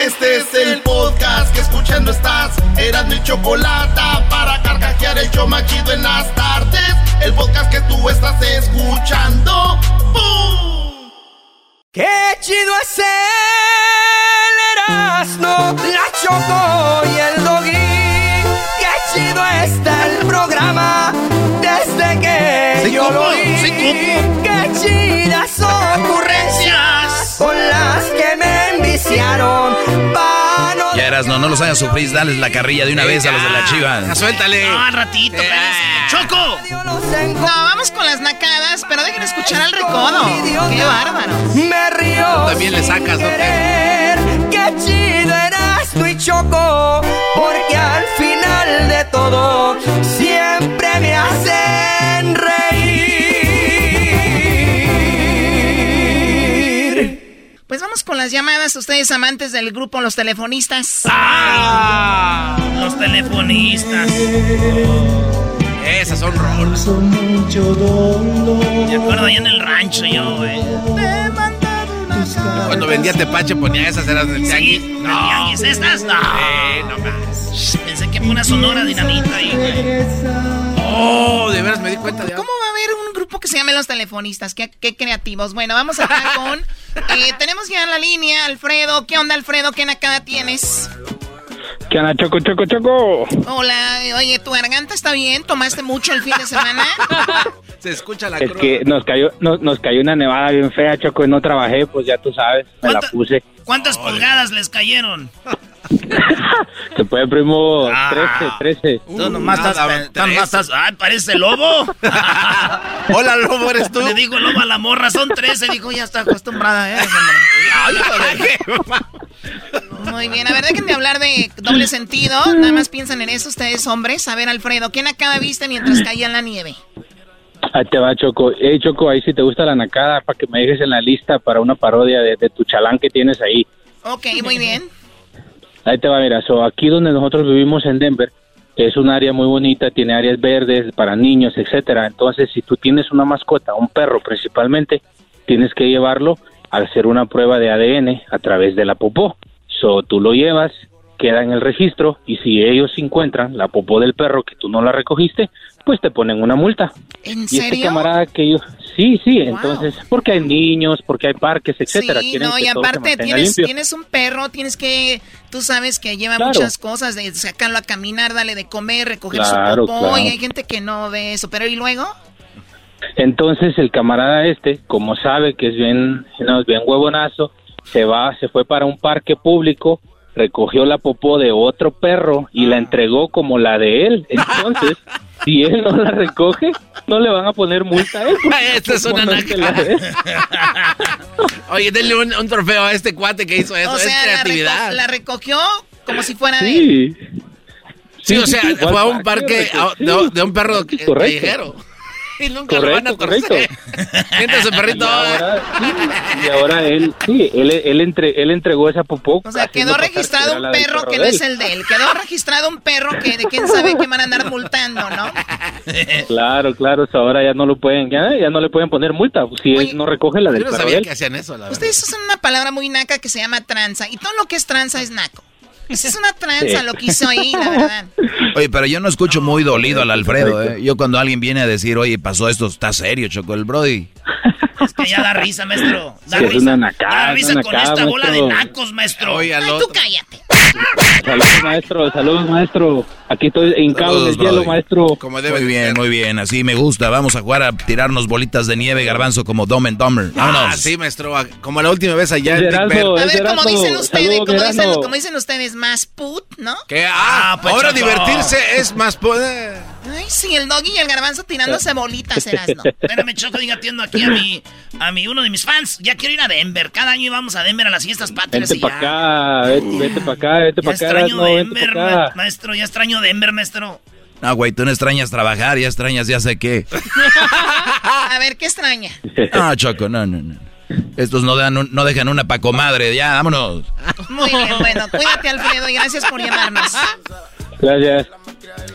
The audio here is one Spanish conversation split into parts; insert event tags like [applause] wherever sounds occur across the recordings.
Este es el podcast que escuchando estás. Eran mi chocolate para carcajear el yo machido en las tardes. El podcast que tú estás escuchando. ¡Bum! ¡Qué chido es el Erasmo! La Choco y el Doggy. ¡Qué chido está el programa! Desde que Sí, yo lo. Sí, Pa' no Ya eras, no, no los hagas sufrir, dales la carrilla de una vez a los de la chiva. suéltale. No, al ratito, Eh. ¡Choco! No, vamos con las nacadas, pero dejen escuchar al recodo. ¡Qué bárbaro! Me río. También le sacas, ¿no? Qué chido eras tú y Choco. Porque al final de todo con las llamadas, ustedes amantes del grupo Los Telefonistas. Ah, Los telefonistas. esas son rolas. Me acuerdo allá en el rancho yo, güey. Cuando vendía tepache ponía esas eras del tianguis. ¿Sí? ¿Del tianguis estas? No. Eh, no más. Pensé que fue una sonora dinamita ahí, güey. Oh, de veras me di cuenta de ¿Cómo grupo que se llame Los Telefonistas? Qué, qué creativos. Bueno, vamos acá con... [laughs] eh, tenemos ya en la línea, Alfredo. ¿Qué onda, Alfredo? ¿Qué nacada tienes? ¿Qué onda, Choco, Choco, Choco? Hola, oye, ¿tu garganta está bien? ¿Tomaste mucho el fin de semana? [laughs] Se escucha la Es cruz. que nos cayó, nos, nos cayó una nevada bien fea, Choco, y no trabajé, pues ya tú sabes, me la ¿Cuánta- puse. ¿Cuántas pulgadas les cayeron? [laughs] Se puede, primo, Ah. 13, 13. Tú nomás nada, estás, tres. tú nomás estás- Ay, parece lobo. [laughs] Hola, lobo, ¿eres tú? Le digo lobo a la morra, son 13. Dijo, ya está acostumbrada, ¿eh? Muy bien, a ver, déjenme hablar de doble sentido. Nada más piensan en eso ustedes, hombres. A ver, Alfredo, ¿quién acaba viste mientras caía la nieve? Ahí te va, Choco. Hey, Choco, ahí si te gusta la nacada, para que me dejes en la lista para una parodia de, de tu chalán que tienes ahí. Ok, muy bien. Ahí te va, mira, so, aquí donde nosotros vivimos en Denver, es un área muy bonita, tiene áreas verdes para niños, etcétera. Entonces, si tú tienes una mascota, un perro principalmente, tienes que llevarlo a hacer una prueba de ADN a través de la popó. So, tú lo llevas, queda en el registro y si ellos encuentran la popó del perro que tú no la recogiste, pues te ponen una multa. ¿En Y este serio? camarada que yo, sí, sí, Wow. entonces, porque hay niños, porque hay parques, etcétera. Sí, no, y aparte tienes, limpio. tienes un perro, tienes que, tú sabes que lleva Claro. muchas cosas, de sacarlo a caminar, darle de comer, recoger Claro, su popó, claro. y hay gente que no ve eso, pero ¿y luego? Entonces el camarada este, como sabe que es bien, no, es bien huevonazo, se va, se fue para un parque público, recogió la popó de otro perro y la entregó como la de él. Entonces, [laughs] si él no la recoge, no le van a poner multa a él. [laughs] Esta es una él. [laughs] Oye, denle un, un trofeo a este cuate que hizo eso. o es sea, la, creatividad. reco- la recogió como si fuera de él. Sí. Sí, o sea, fue fue a un parque a- de, de un perro callejero. Y nunca lo van a Correcto, torcer. [laughs] correcto. Ese Y perrito. ahora, sí, y ahora él, sí, él, él, entre, él entregó esa popó. O sea, quedó que registrado un perro que no es el de él. Quedó registrado un perro que de quién sabe qué van a andar multando, ¿no? [laughs] Claro, claro, ahora ya no lo pueden, ya, ya no le pueden poner multa si Oye, él no recoge la del Yo no sabía él. que hacían eso, la verdad. Ustedes usan una palabra muy naca que se llama tranza. Y todo lo que es tranza es naco. Esa es una tranza Sí. lo que hizo ahí, la verdad. [laughs] Oye, pero yo no escucho muy dolido al Alfredo, ¿eh? Yo cuando alguien viene a decir, oye, pasó esto, está serio, Choco, el Brody. [laughs] Es que ya da risa, maestro. Da Sí, es risa. una nacada, da risa una con nacada, esta bola de nacos, maestro. Oye, al Ay, tú cállate. Saludos, maestro, saludos, maestro. Aquí estoy hincado en el Saludos, hielo, maestro. Como debe Muy bien, muy bien, así me gusta. Vamos a jugar a tirarnos bolitas de nieve, garbanzo, como Dumb and Dumber. Ah, Vámonos. sí, maestro. Como la última vez allá en Big Bear. A Es ver, como dicen ustedes, Saludos, como dicen, como dicen ustedes, más put, ¿no? Que, ah, pues, ahora Choco. divertirse es más poder. Ay, sí, el doggy y el garbanzo tirándose [laughs] bolitas, Erasno. Espérame, Choco, diga, atiendo aquí a mi, a mi, uno de mis fans. Ya quiero ir a Denver. Cada año íbamos a Denver a las fiestas patrias Vente y para ya. acá, vete, vete para acá, vete Ya para acá, extraño no, vente Denver, ma- acá. maestro. Ya extraño Denver, maestro. No, güey, tú no extrañas trabajar, ya extrañas ya sé qué. A ver, ¿qué extraña? No, Choco, no, no, no. Estos no, dan un- no dejan una pa' comadre, ya, vámonos. Muy bien, bueno, cuídate, Alfredo, y gracias por llamarnos. [laughs] Gracias.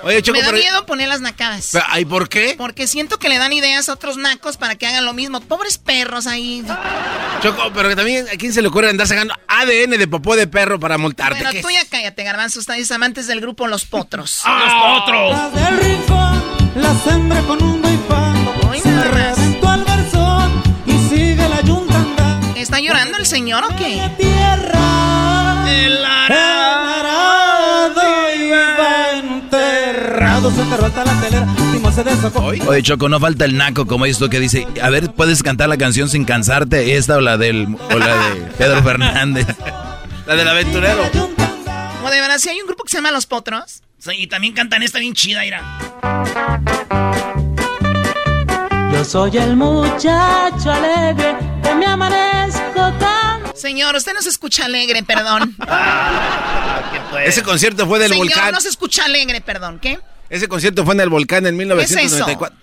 Oye, Choco, Me da miedo poner las nacadas. ¿Y por qué? Porque siento que le dan ideas a otros nacos para que hagan lo mismo. Pobres perros ahí. Choco, pero que también a quién se le ocurre andar sacando ADN de popó de perro para multarte. Bueno, tú ya cállate, garbanzo. Ustedes amantes del grupo Los Potros. [laughs] ¡Ah! ¡Los Potros! Del rincón, la sembra con un. Se reventó al garzón y sigue la yunta. ¿Está llorando el señor o qué? Tierra. El arado hasta la telera. Timo se desocó. Oye, Choco, no falta el naco como esto que dice, a ver, ¿puedes cantar la canción sin cansarte? Esta o la del o la de [laughs] Pedro Fernández. La del aventurero. O de verdad, si hay un grupo que se llama Los Potros. Sí, y también cantan esta bien chida, mira. Yo soy el muchacho alegre que me amanezco tan... Señor, usted no se escucha alegre, perdón. [laughs] Ese concierto fue del Señor, volcán. no se escucha alegre, perdón. ¿Qué? Ese concierto fue en el volcán en 1994.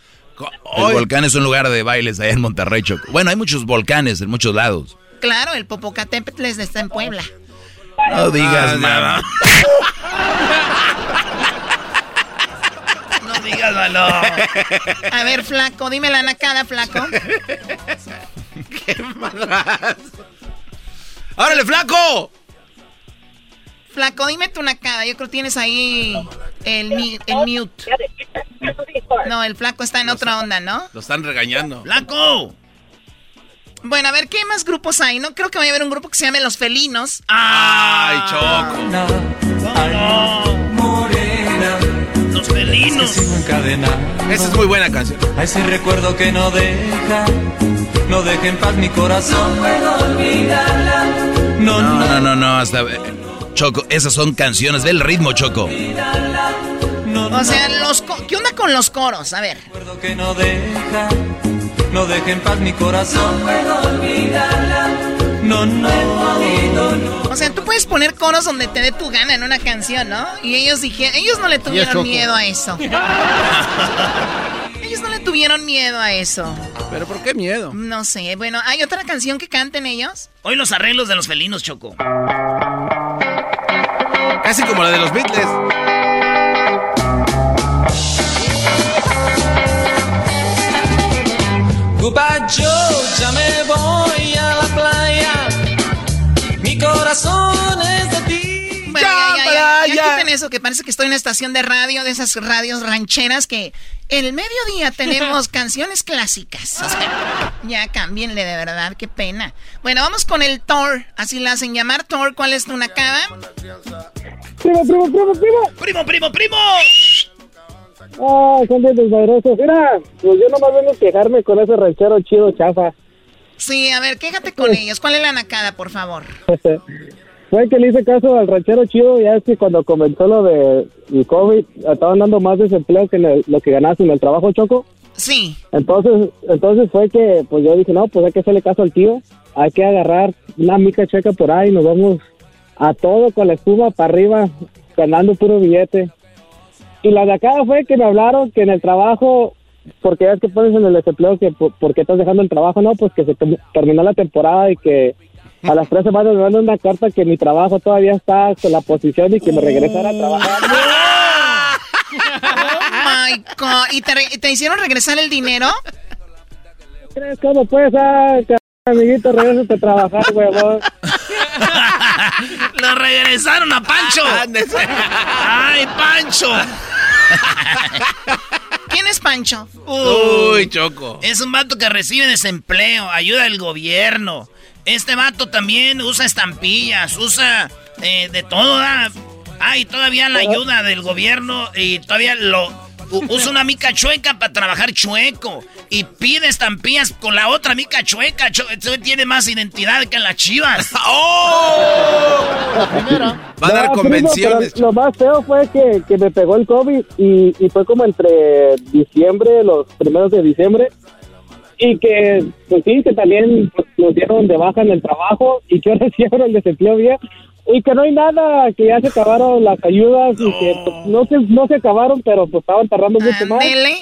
El volcán es un lugar de bailes allá en Monterrey, Choco. Bueno, hay muchos volcanes en muchos lados. Claro, el Popocatépetl está en Puebla. No digas Ah, nada. [laughs] No digas malo. A ver, flaco, dime la nacada, flaco. [laughs] ¡Órale, flaco! Flaco, dime tu nacada. Yo creo que tienes ahí el, el mute. No, el flaco está en otra onda, ¿no? Lo están regañando. ¡Flaco! Bueno, a ver, ¿qué más grupos hay? No creo que vaya a haber un grupo que se llame Los Felinos. ¡Ay, Choco! Morena, Los Felinos. Esa es muy buena canción. A ese recuerdo que no deja, no deja en paz mi corazón. No puedo olvidarla. No, No, no, no, no, no, hasta... Choco, esas son canciones, ve el ritmo, Choco. O sea, los co- ¿qué onda con los coros? A ver. Recuerdo que no deja, no deja en paz mi corazón. No puedo olvidarla. No, no. O sea, tú puedes poner coros donde te dé tu gana en una canción, ¿no? Y ellos dijeron, ellos no le tuvieron miedo a eso. [laughs] ellos no le tuvieron miedo a eso. ¿Pero por qué miedo? No sé, bueno, ¿hay otra canción que canten ellos? Hoy los arreglos de los felinos, Choco. Casi como la de los Beatles. Goodbye Joe, ya me voy a la playa. Mi corazón es de ti. Bueno, ya, ya, ya, ya quiten eso, que parece que estoy en una estación de radio, de esas radios rancheras que el mediodía tenemos [laughs] canciones clásicas. O sea, ya cámbienle de verdad, qué pena. Bueno, vamos con el Thor, así la hacen llamar Thor. ¿Cuál es tu nacada? Primo, primo, primo, primo. ¡Primo, primo, primo! Ah, son bien desmadrosos. Mira, pues yo nomás vengo a quejarme con ese ranchero chido chafa. Sí, a ver, quéjate con [laughs] ellos. ¿Cuál es la nacada, por favor? Fue que le hice caso al ranchero chido, ya es que cuando comenzó lo de el COVID, estaban dando más desempleo que en el- lo que ganabas en el trabajo, Choco. Sí. Entonces, entonces fue que, pues yo dije, no, pues hay que hacerle caso al tío, hay que agarrar una mica checa por ahí, nos vamos a todo con la espuma para arriba, ganando puro billete. Y la de acá fue que me hablaron que en el trabajo, porque ya es que pones en el desempleo que por, por qué estás dejando el trabajo, no, pues que se terminó la temporada y que a las tres semanas me mandan una carta que mi trabajo todavía está con la posición y que me regresara a trabajar. Oh my God. ¿Y te, te hicieron regresar el dinero? ¿Crees cómo puedes, ah, amiguito, regresate a trabajar, huevón? Regresaron a Pancho. ¡Ay, Pancho! ¿Quién es Pancho? Uy, Choco. Es un vato que recibe desempleo, ayuda del gobierno. Este vato también usa estampillas, usa eh, de todo. Ah, y todavía la ayuda del gobierno y todavía lo usa una mica chueca para trabajar chueco. Y pide estampillas con la otra mica chueca. Cho- Este tiene más identidad que las chivas. [laughs] ¡Oh! Va a dar No, primo, convenciones. pero lo más feo fue que, que me pegó el COVID y, y fue como entre diciembre, los primeros de diciembre. Y que, pues sí, que también pues, nos dieron de baja en el trabajo y que ahora sí ahora el desempleo bien. Y que no hay nada, que ya se acabaron las ayudas y que pues, no se, no se acabaron, pero pues estaban tardando mucho más. Ándele,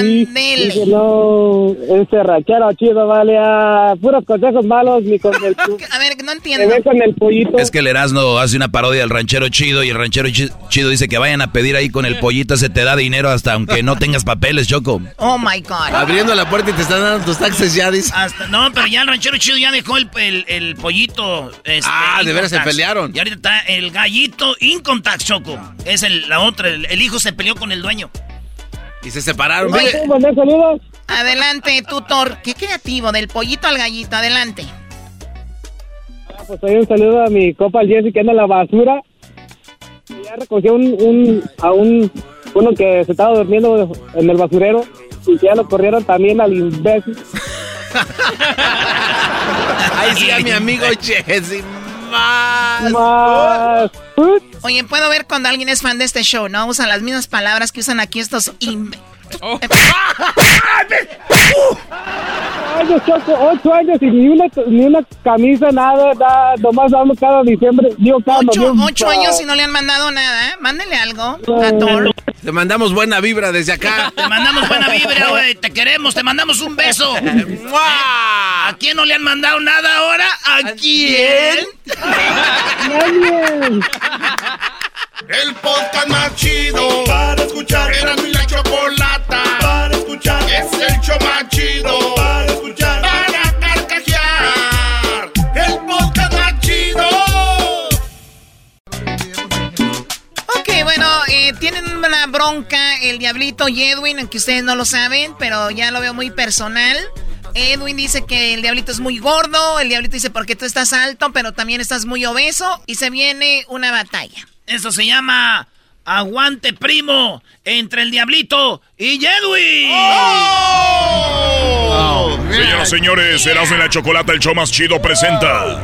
Y dije, no, ese ranchero chido, vale, a puros consejos malos, ni con el... [laughs] A ver, no Se entiendo. ve con el pollito. Es que el Erasmo hace una parodia al ranchero chido y el ranchero chi- chido dice que vayan a pedir ahí con el pollito, se te da dinero hasta aunque no tengas papeles, Choco. Oh my God. Abriendo la puerta y te están dando tus taxes ya, dice. Hasta- no, pero ya el ranchero chido ya dejó el, el, el pollito. este, Ah, de veras tax. Pelearon. Y ahorita está el gallito income tax, Choco. Es el, la otra, el, el hijo se peleó con el dueño. Y se separaron. ¿No Oye, puedo mandar saludos? Adelante, tutor. Qué creativo, del pollito al gallito. Adelante. Ah, Pues hoy un saludo a mi copa el Jesse que anda en la basura. Y Ya recogió un, un, a un, uno que se estaba durmiendo en el basurero y que ya lo corrieron también al imbécil. [laughs] ahí sí a mi amigo [laughs] Jesse. Más. Más. Oye, puedo ver cuando alguien es fan de este show, ¿no? Usan las mismas palabras que usan aquí estos... im- años, Choco, ocho años y ni una, ni una camisa, nada, nada, nomás damos cada diciembre, digo cada Ocho, noviembre. ocho años y no le han mandado nada, ¿eh? Mándele algo a Thor. Te mandamos buena vibra desde acá. [laughs] Te mandamos buena vibra, güey. Te queremos, te mandamos un beso. [laughs] ¿A quién no le han mandado nada ahora? ¿A quién? Nadie. El podcast más chido para escuchar. Era mi la chocolata para escuchar. Es el show más chido para escuchar. Para carcajear. El podcast más chido. Ok, bueno, eh, tienen una bronca el Diablito y Edwin, aunque ustedes no lo saben, pero ya lo veo muy personal. Edwin dice que el Diablito es muy gordo, el Diablito dice porque tú estás alto, pero también estás muy obeso, y se viene una batalla. Eso se llama Aguante Primo entre el Diablito y Edwin. Señoras y señores, Erasmo y la Chocolata, el show más chido, presenta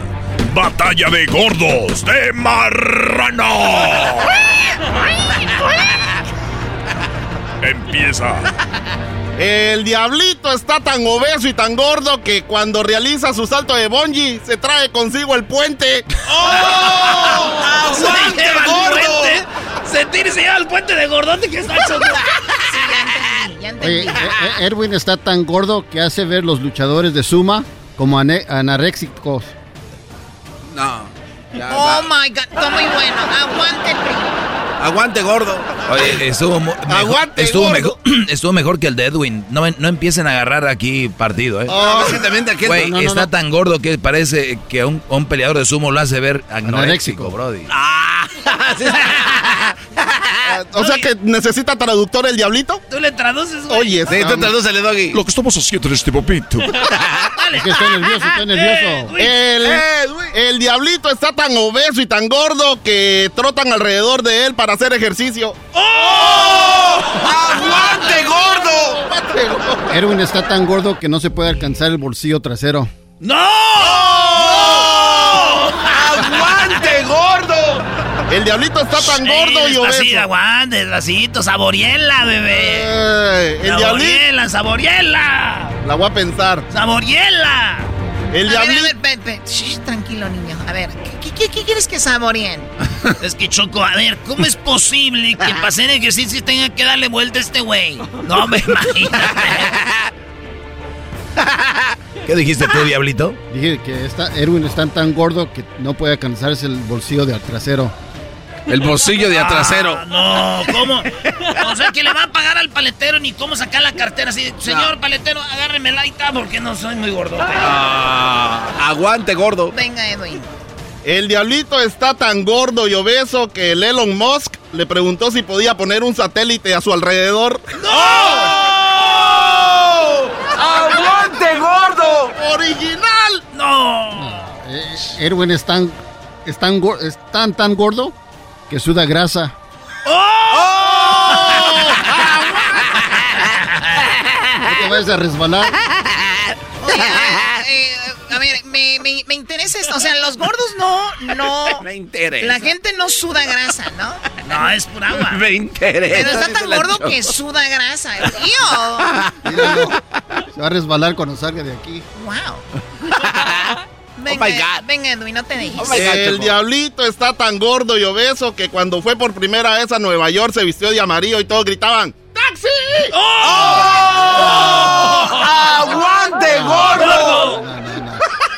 Batalla de Gordos de Marrano. [laughs] Empieza. El diablito está tan obeso y tan gordo que cuando realiza su salto de bungee se trae consigo el puente. ¡Oh! [laughs] Se ¡Aguante, gordo! puente. Se tira y se lleva el puente de gordote que está hecho. Sí, ya entendí, ya Oye, entendí. eh, eh, Erwin está tan gordo que hace ver los luchadores de Suma como anoréxicos. No. ya Oh va. my god, está muy bueno. Aguante primo. Aguante gordo. Oye, estuvo, mejor, Aguante, estuvo, gordo. mejor, [clears throat] estuvo mejor que el de Edwin. No, no empiecen a agarrar aquí partido, ¿eh? No, de aquel- Güey, no, no, está no. tan gordo que parece que a un, un peleador de sumo lo hace ver anoréxico, Anoréxico. brody. Ah, [laughs] O sea que necesita traductor el diablito. Tú le traduces, güey. Oye, Sí, tú tradúcele, Doggy. Lo que estamos haciendo en este momento. [laughs] Dale. Es que estoy nervioso, estoy nervioso. el, el diablito está tan obeso y tan gordo que trotan alrededor de él para hacer ejercicio. ¡Aguante gordo! Erwin está tan gordo que no se puede alcanzar el bolsillo trasero. ¡No! ¡Aguante gordo! El diablito está tan gordo y Así, obeso. aguante, despacito, saboriela, bebé. Eh, el diablito. Saboriela, saboriela. La voy a pensar. Saboriela. El a ver, a diablito. ver, pe- pe- shh, tranquilo, niño. A ver, ¿qué, qué- qué quieres que saboreen? [laughs] es que, Choco, a ver, ¿cómo es posible que para hacer ejercicio tenga que darle vuelta a este güey? No me [laughs] imagínate. ¿Qué dijiste tú, diablito? Dije que está, Erwin está tan gordo que no puede alcanzarse el bolsillo del trasero. El bolsillo de atrasero. Ah, no, ¿cómo? O sea, que le va a pagar al paletero ni cómo sacar la cartera así. Señor paletero, agárreme la está porque no soy muy gordo. Ah, aguante gordo. Venga, Edwin. El diablito está tan gordo y obeso que el Elon Musk le preguntó si podía poner un satélite a su alrededor. ¡Aguante gordo! ¡Original! No. Eh, Erwin es tan, es tan, es tan, tan gordo que suda grasa. No te vayas a resbalar. A ver, me, me, me interesa esto. O sea, los gordos no, no. Me interesa. La gente no suda grasa, ¿no? No, es pura agua. Me interesa. Pero está tan gordo que suda grasa. ¡Tío! Míralo. Se va a resbalar cuando salga de aquí. ¡Wow! Venga, venga, Edwin, no te dejes. El diablito está tan gordo y obeso que cuando fue por primera vez a Nueva York se vistió de amarillo y todos gritaban ¡Taxi! ¡Oh! ¡Aguante, gordo!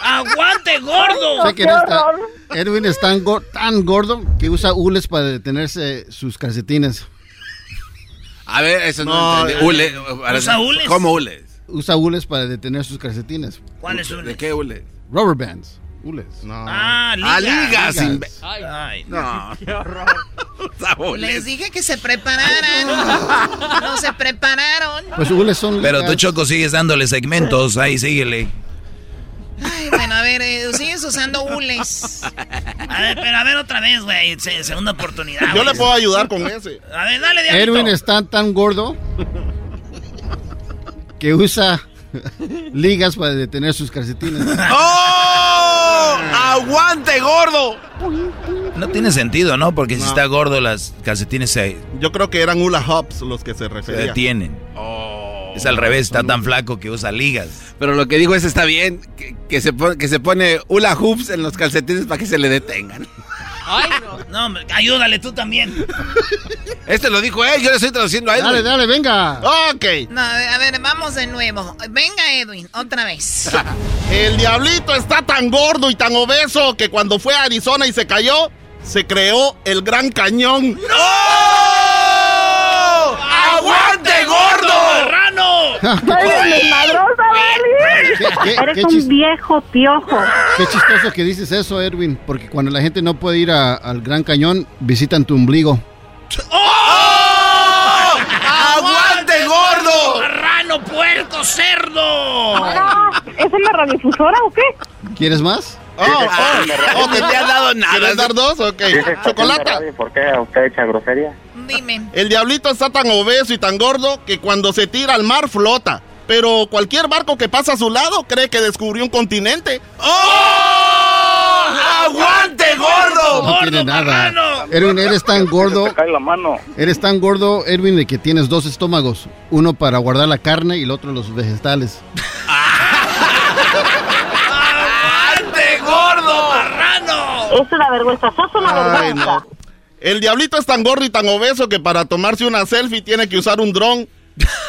¡Aguante, gordo! Sé que eres tan- Edwin es tan, go- tan gordo que usa hules para detenerse sus calcetines. A ver, eso no, No, entendí. eh. ¿Usa hules? ¿Cómo hule? Usa hules para detener sus calcetines. ¿Cuáles hules? ¿De qué hule? Rubber bands. Hules. Ah, ligas. Ah, ligas. imbe- Ay, no. Qué [laughs] Les dije que se prepararan. [laughs] no se prepararon. Pues hules son Pero tú. Choco, sigues dándole segmentos. Ahí, síguele. Ay, bueno, a ver, eh, sigues usando hules. A ver, pero a ver otra vez, güey. se- segunda oportunidad. Yo le puedo ayudar con ese. A ver, dale, diablito. Edwin está tan gordo que usa [laughs] ligas para detener sus calcetines. [laughs] ¡Oh! ¡Aguante, gordo! No tiene sentido, ¿no? Porque si está gordo, las calcetines se, Yo creo que eran hula hops los que se se referían. detienen. es al revés, está tan flaco que usa ligas. Pero lo que dijo es está bien, que, que se, pone, que se pone hula hoops en los calcetines para que se le detengan. Ay, [laughs] no. No, hombre, ayúdale tú también. [laughs] Este lo dijo él, yo le estoy traduciendo a él. Dale, dale, venga. Ok. No, a ver, vamos de nuevo. Venga, Edwin, otra vez. [laughs] El diablito está tan gordo y tan obeso que cuando fue a Arizona y se cayó, se creó el Gran Cañón. ¡Aguante, gordo! ¡Marrano! ¡Soy desmadrosa, ¿Qué- Eres qué un viejo piojo. Qué chistoso que dices eso, Edwin, porque cuando la gente no puede ir a- al Gran Cañón, visitan tu ombligo. ¡Aguante, gordo! ¡Marrano, puerco, cerdo! Ah, ¿Es una radiodifusora o qué? ¿Quieres más? Oh, oh, oh, No te han dado nada. ¿Quieres dar dos? Ok. Chocolata. ¿Por qué usted echa grosería? Dime. El diablito está tan obeso y tan gordo que cuando se tira al mar flota. Pero cualquier barco que pasa a su lado cree que descubrió un continente. ¡Oh! ¡Aguante, gordo! No tiene nada. Edwin, eres tan gordo. cae la mano. Eres tan gordo, Edwin, de que tienes dos estómagos. Uno para guardar la carne y el otro los vegetales. ¡Aguante, gordo! ¡Marrano! Es una vergüenza, sos una Ay, vergüenza. no. El diablito es tan gordo y tan obeso que para tomarse una selfie tiene que usar un dron.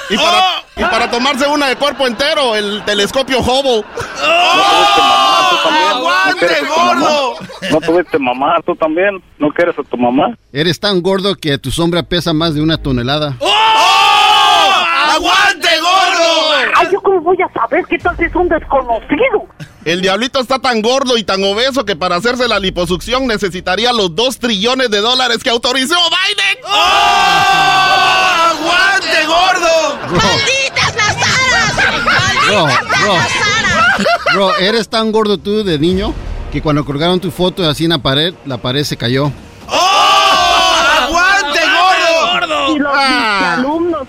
Y para, y para tomarse una de cuerpo entero, el telescopio Hubble. ¡Aguante, gordo! ¿No tuviste mamá tú también? ¿No quieres a tu mamá? Eres tan gordo que tu sombra pesa más de una tonelada. ¡Oh! ¡Aguante, gordo! Ay, ¿yo cómo voy a saber que tal es un desconocido? El diablito está tan gordo y tan obeso que para hacerse la liposucción necesitaría los 2 trillones de dólares que autorizó Biden. ¡Oh! ¡Aguante, gordo! ¡Malditas las aras! Bro, ¡Malditas bro. las aras! Bro, eres tan gordo tú de niño que cuando colgaron tu foto así en la pared, la pared se cayó. ¡Oh! ¡Aguante, gordo! Y los Ah. alumnos.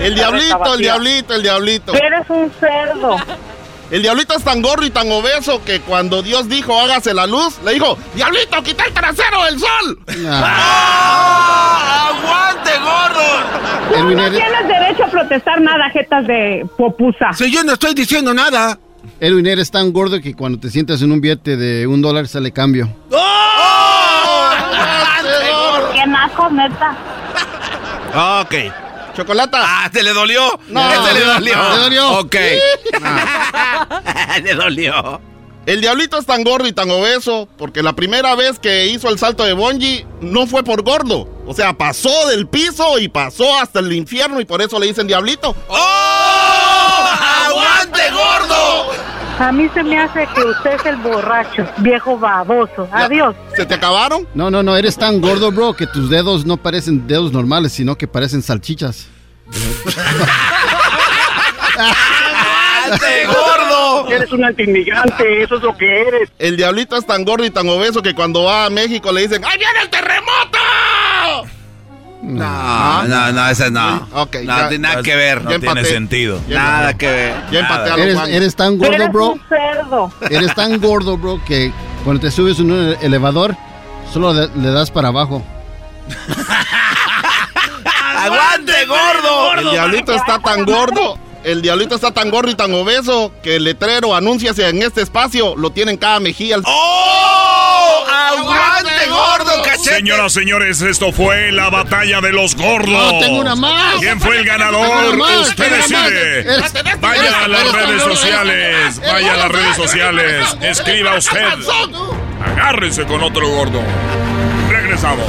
El diablito, el diablito, el diablito. Eres un cerdo. El diablito es tan gordo y tan obeso que cuando Dios dijo hágase la luz, le dijo, diablito, quita el trasero del sol. ¡Ah! [laughs] ¡Aguante, gordo! Tú no tienes derecho a protestar nada, jetas de popusa. Si yo no estoy diciendo nada. Edwin, eres tan gordo que cuando te sientas en un billete de un dólar sale cambio. ¡Oh! ¡Aguante, gordo! Qué naco, neta. Ok. Chocolata. Ah, ¿te le dolió? No, ¿Te le dolió? no. ¿Te dolió? Ok. [laughs] le dolió. El diablito es tan gordo y tan obeso porque la primera vez que hizo el salto de bungee no fue por gordo. O sea, pasó del piso y pasó hasta el infierno y por eso le dicen diablito. ¡Oh! ¡Aguante, gordo! A mí se me hace que usted es el borracho, viejo baboso. Adiós. ¿Se te acabaron? No, no, no, eres tan gordo, bro, que tus dedos no parecen dedos normales, sino que parecen salchichas. ¡Aguante, gordo! Eres un antiinmigrante, eso es lo que eres. El diablito es tan gordo y tan obeso que cuando va a México le dicen ¡Ahí viene el terremoto! No, no, no, esa no. Ok, no, ya. tiene nada que ver. No tiene sentido. Nada que ver. Ya empaté a los Eres, eres tan gordo, Eres bro. un cerdo. Eres tan gordo, bro, que cuando te subes en un elevador, solo le, le das para abajo. [laughs] ¡Aguante, gordo! El diablito está tan gordo. El diablito está tan gordo y tan obeso que el letrero anúnciase en este espacio lo tiene en cada mejilla. ¡Oh! ¡Aguante, gordo, cachete! Señoras, señores, esto fue la batalla de los gordos. No, tengo una más. ¿Quién fue el ganador? más, Usted decide. Eres- Vaya a las eres- redes sociales. Vaya a las redes sociales. Escriba usted. Agárrese con otro gordo. Regresamos.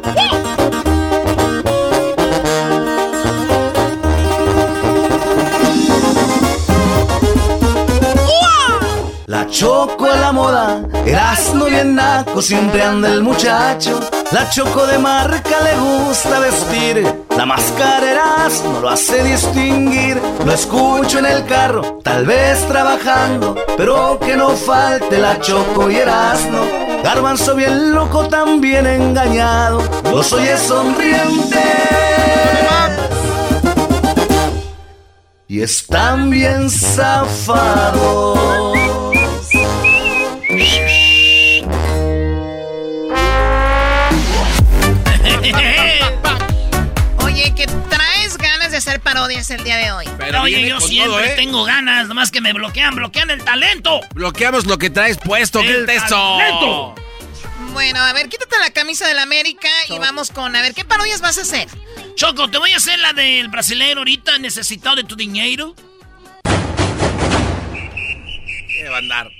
Choco a la moda, Erasmo bien naco, siempre anda el muchacho. La choco de marca le gusta vestir, la máscara Erasmo lo hace distinguir. Lo escucho en el carro, tal vez trabajando, pero que no falte la choco y Erasmo. Garbanzo bien loco, también engañado, los oye sonriente. Y están bien zafados. [laughs] Oye, que traes ganas de hacer parodias el día de hoy. Oye, yo siempre tengo ganas, nomás que me bloquean, bloquean el talento. Bloqueamos lo que traes puesto. ¿Qué El es eso? talento. Bueno, a ver, quítate la camisa de la América y vamos con, a ver, ¿qué parodias vas a hacer? Choco, te voy a hacer la del brasileño ahorita necesitado de tu dinero. ¿Qué va a andar?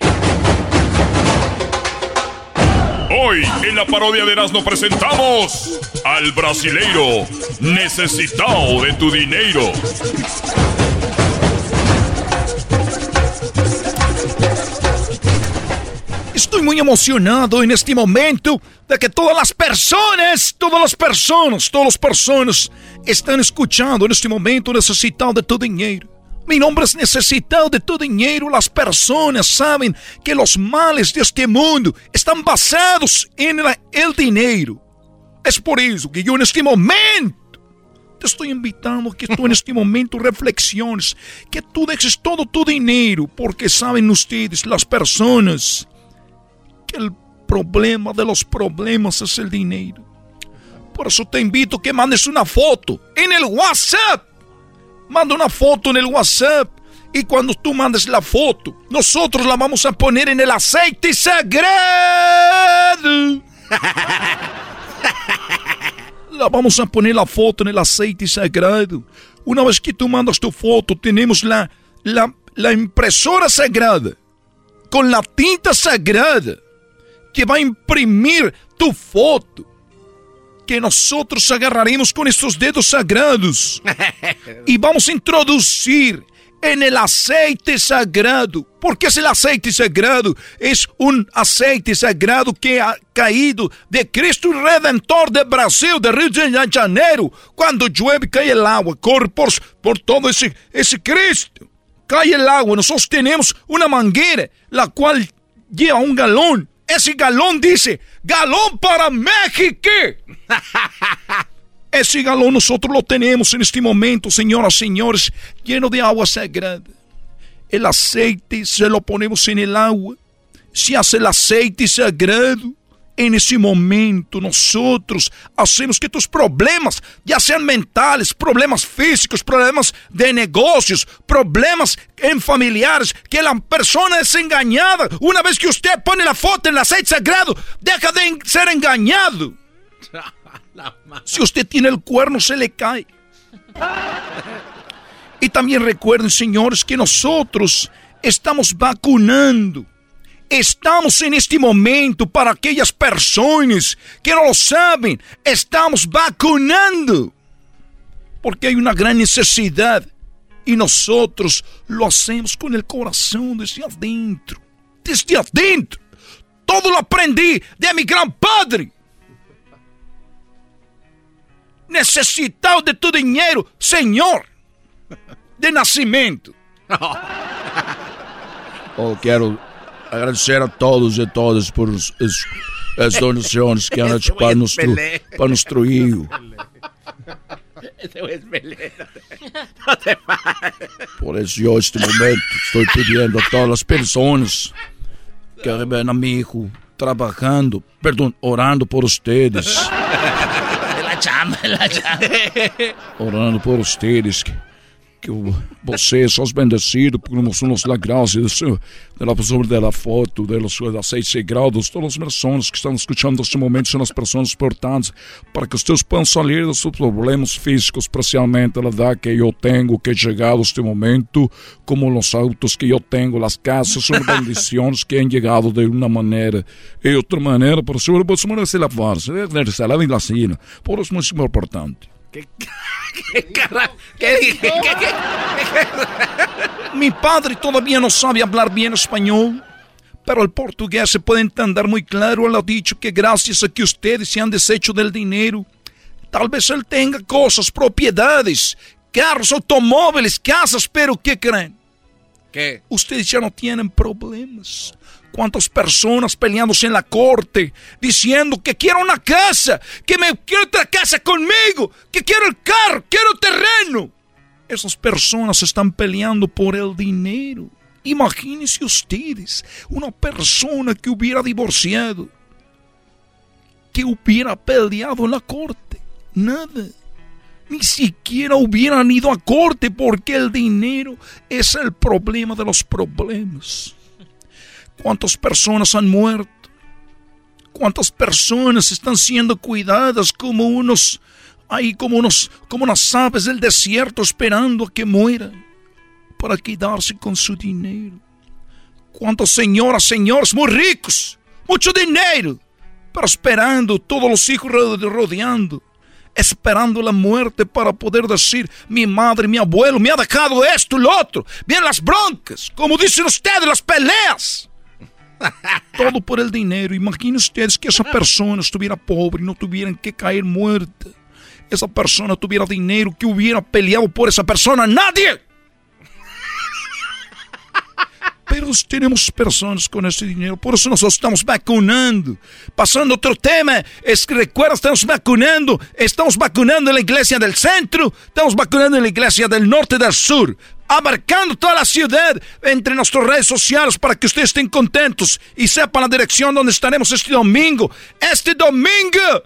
Hoy en la parodia de Erasmo presentamos al brasileiro necesitado de tu dinero. Estoy muy emocionado en este momento de que todas las personas, todas las personas, todas las personas están escuchando en este momento necesitado de tu dinero. Mi nombre es necesitado de tu dinero. Las personas saben que los males de este mundo están basados en el dinero. Es por eso que yo en este momento te estoy invitando a que tú en [laughs] este momento reflexiones, que tú dejes todo tu dinero, porque saben ustedes, las personas, que el problema de los problemas es el dinero. Por eso te invito a que mandes una foto en el WhatsApp. Manda una foto en el WhatsApp. Y cuando tú mandes la foto, nosotros la vamos a poner en el aceite sagrado. [laughs] La vamos a poner la foto en el aceite sagrado. Una vez que tú mandas tu foto, tenemos la, la, la impresora sagrada con la tinta sagrada que va a imprimir tu foto. Que nosotros agarraremos con estos dedos sagrados [laughs] y vamos a introducir en el aceite sagrado. Porque es el aceite sagrado. Es un aceite sagrado que ha caído de Cristo Redentor de Brasil, de Rio de Janeiro. Cuando llueve, cae el agua, corre por, por todo ese, ese Cristo. Cae el agua, nosotros tenemos una manguera, la cual lleva un galón. Ese galón dice, galón para México. [laughs] Ese galón nosotros lo tenemos en este momento, señoras y señores, lleno de agua sagrada. El aceite se lo ponemos en el agua. Se hace el aceite sagrado. En ese momento nosotros hacemos que tus problemas, ya sean mentales, problemas físicos, problemas de negocios, problemas en familiares, que la persona es engañada. Una vez que usted pone la foto en el aceite sagrado, deja de ser engañado. Si usted tiene el cuerno, se le cae. Y también recuerden, señores, que nosotros estamos vacunando. Estamos en este momento para aquellas personas que no lo saben. Estamos vacunando. Porque hay una gran necesidad. Y nosotros lo hacemos con el corazón desde adentro. Desde adentro. Todo lo aprendí de mi gran padre. Necesitado de tu dinero, Señor. De nacimiento. [laughs] Oh, quero agradecer a todos e todas por as, as donações que han hecho para nuestro, para nuestro hijo. Por yo este momento estoy pidiendo a todas las personas que ven a mi hijo trabajando, perdón, orando por ustedes. De la chamba, de la chamba. orando por ustedes. Que, que vocês são bendecidos por nós la graça de la pessoa de la foto, de los seis graus, todas as pessoas que estão escutando neste momento são as pessoas importantes para que vocês possam sair dos seus problemas físicos, especialmente a idade que eu tenho, que é chegado este momento, como os autos que eu tenho, as casas, são bendições que han chegado de uma maneira e outra maneira, por isso, você não se lavar, se deve ser la cena, por isso é muito importante. [laughs] ¿Qué, qué, qué dije? Mi padre todavía no sabe hablar bien español, pero el portugués se puede entender muy claro. Él ha dicho que gracias a que ustedes se han deshecho del dinero, tal vez él tenga cosas, propiedades, carros, automóviles, casas, pero ¿qué creen? ¿Qué? Ustedes ya no tienen problemas. ¿Cuántas personas peleándose en la corte diciendo que quiero una casa, que me quiero otra casa conmigo, que quiero el carro, quiero terreno? Esas personas están peleando por el dinero. Imagínense ustedes una persona que hubiera divorciado, que hubiera peleado en la corte. Nada. Ni siquiera hubieran ido a corte porque el dinero es el problema de los problemas. ¿Cuántas personas han muerto? ¿Cuántas personas están siendo cuidadas como unos, ahí como unos, como unas aves del desierto esperando a que mueran para quedarse con su dinero? ¿Cuántas señoras, señores muy ricos, mucho dinero, pero esperando todos los hijos rodeando? esperando la muerte para poder decir, mi madre, mi abuelo me ha dejado esto lo otro. Bien las broncas, como dicen ustedes, las peleas. Todo por el dinero. Imaginen ustedes que esa persona estuviera pobre y no tuvieran que caer muerta. Esa persona tuviera dinero, que hubiera peleado por esa persona. Nadie. Pero tenemos personas con ese dinero, por eso nosotros estamos vacunando. Pasando otro tema, es que recuerda, estamos vacunando, estamos vacunando en la iglesia del centro, estamos vacunando en la iglesia del norte y del sur abarcando toda la ciudad entre nuestras redes sociales para que ustedes estén contentos y sepan la dirección donde estaremos este domingo. Este domingo.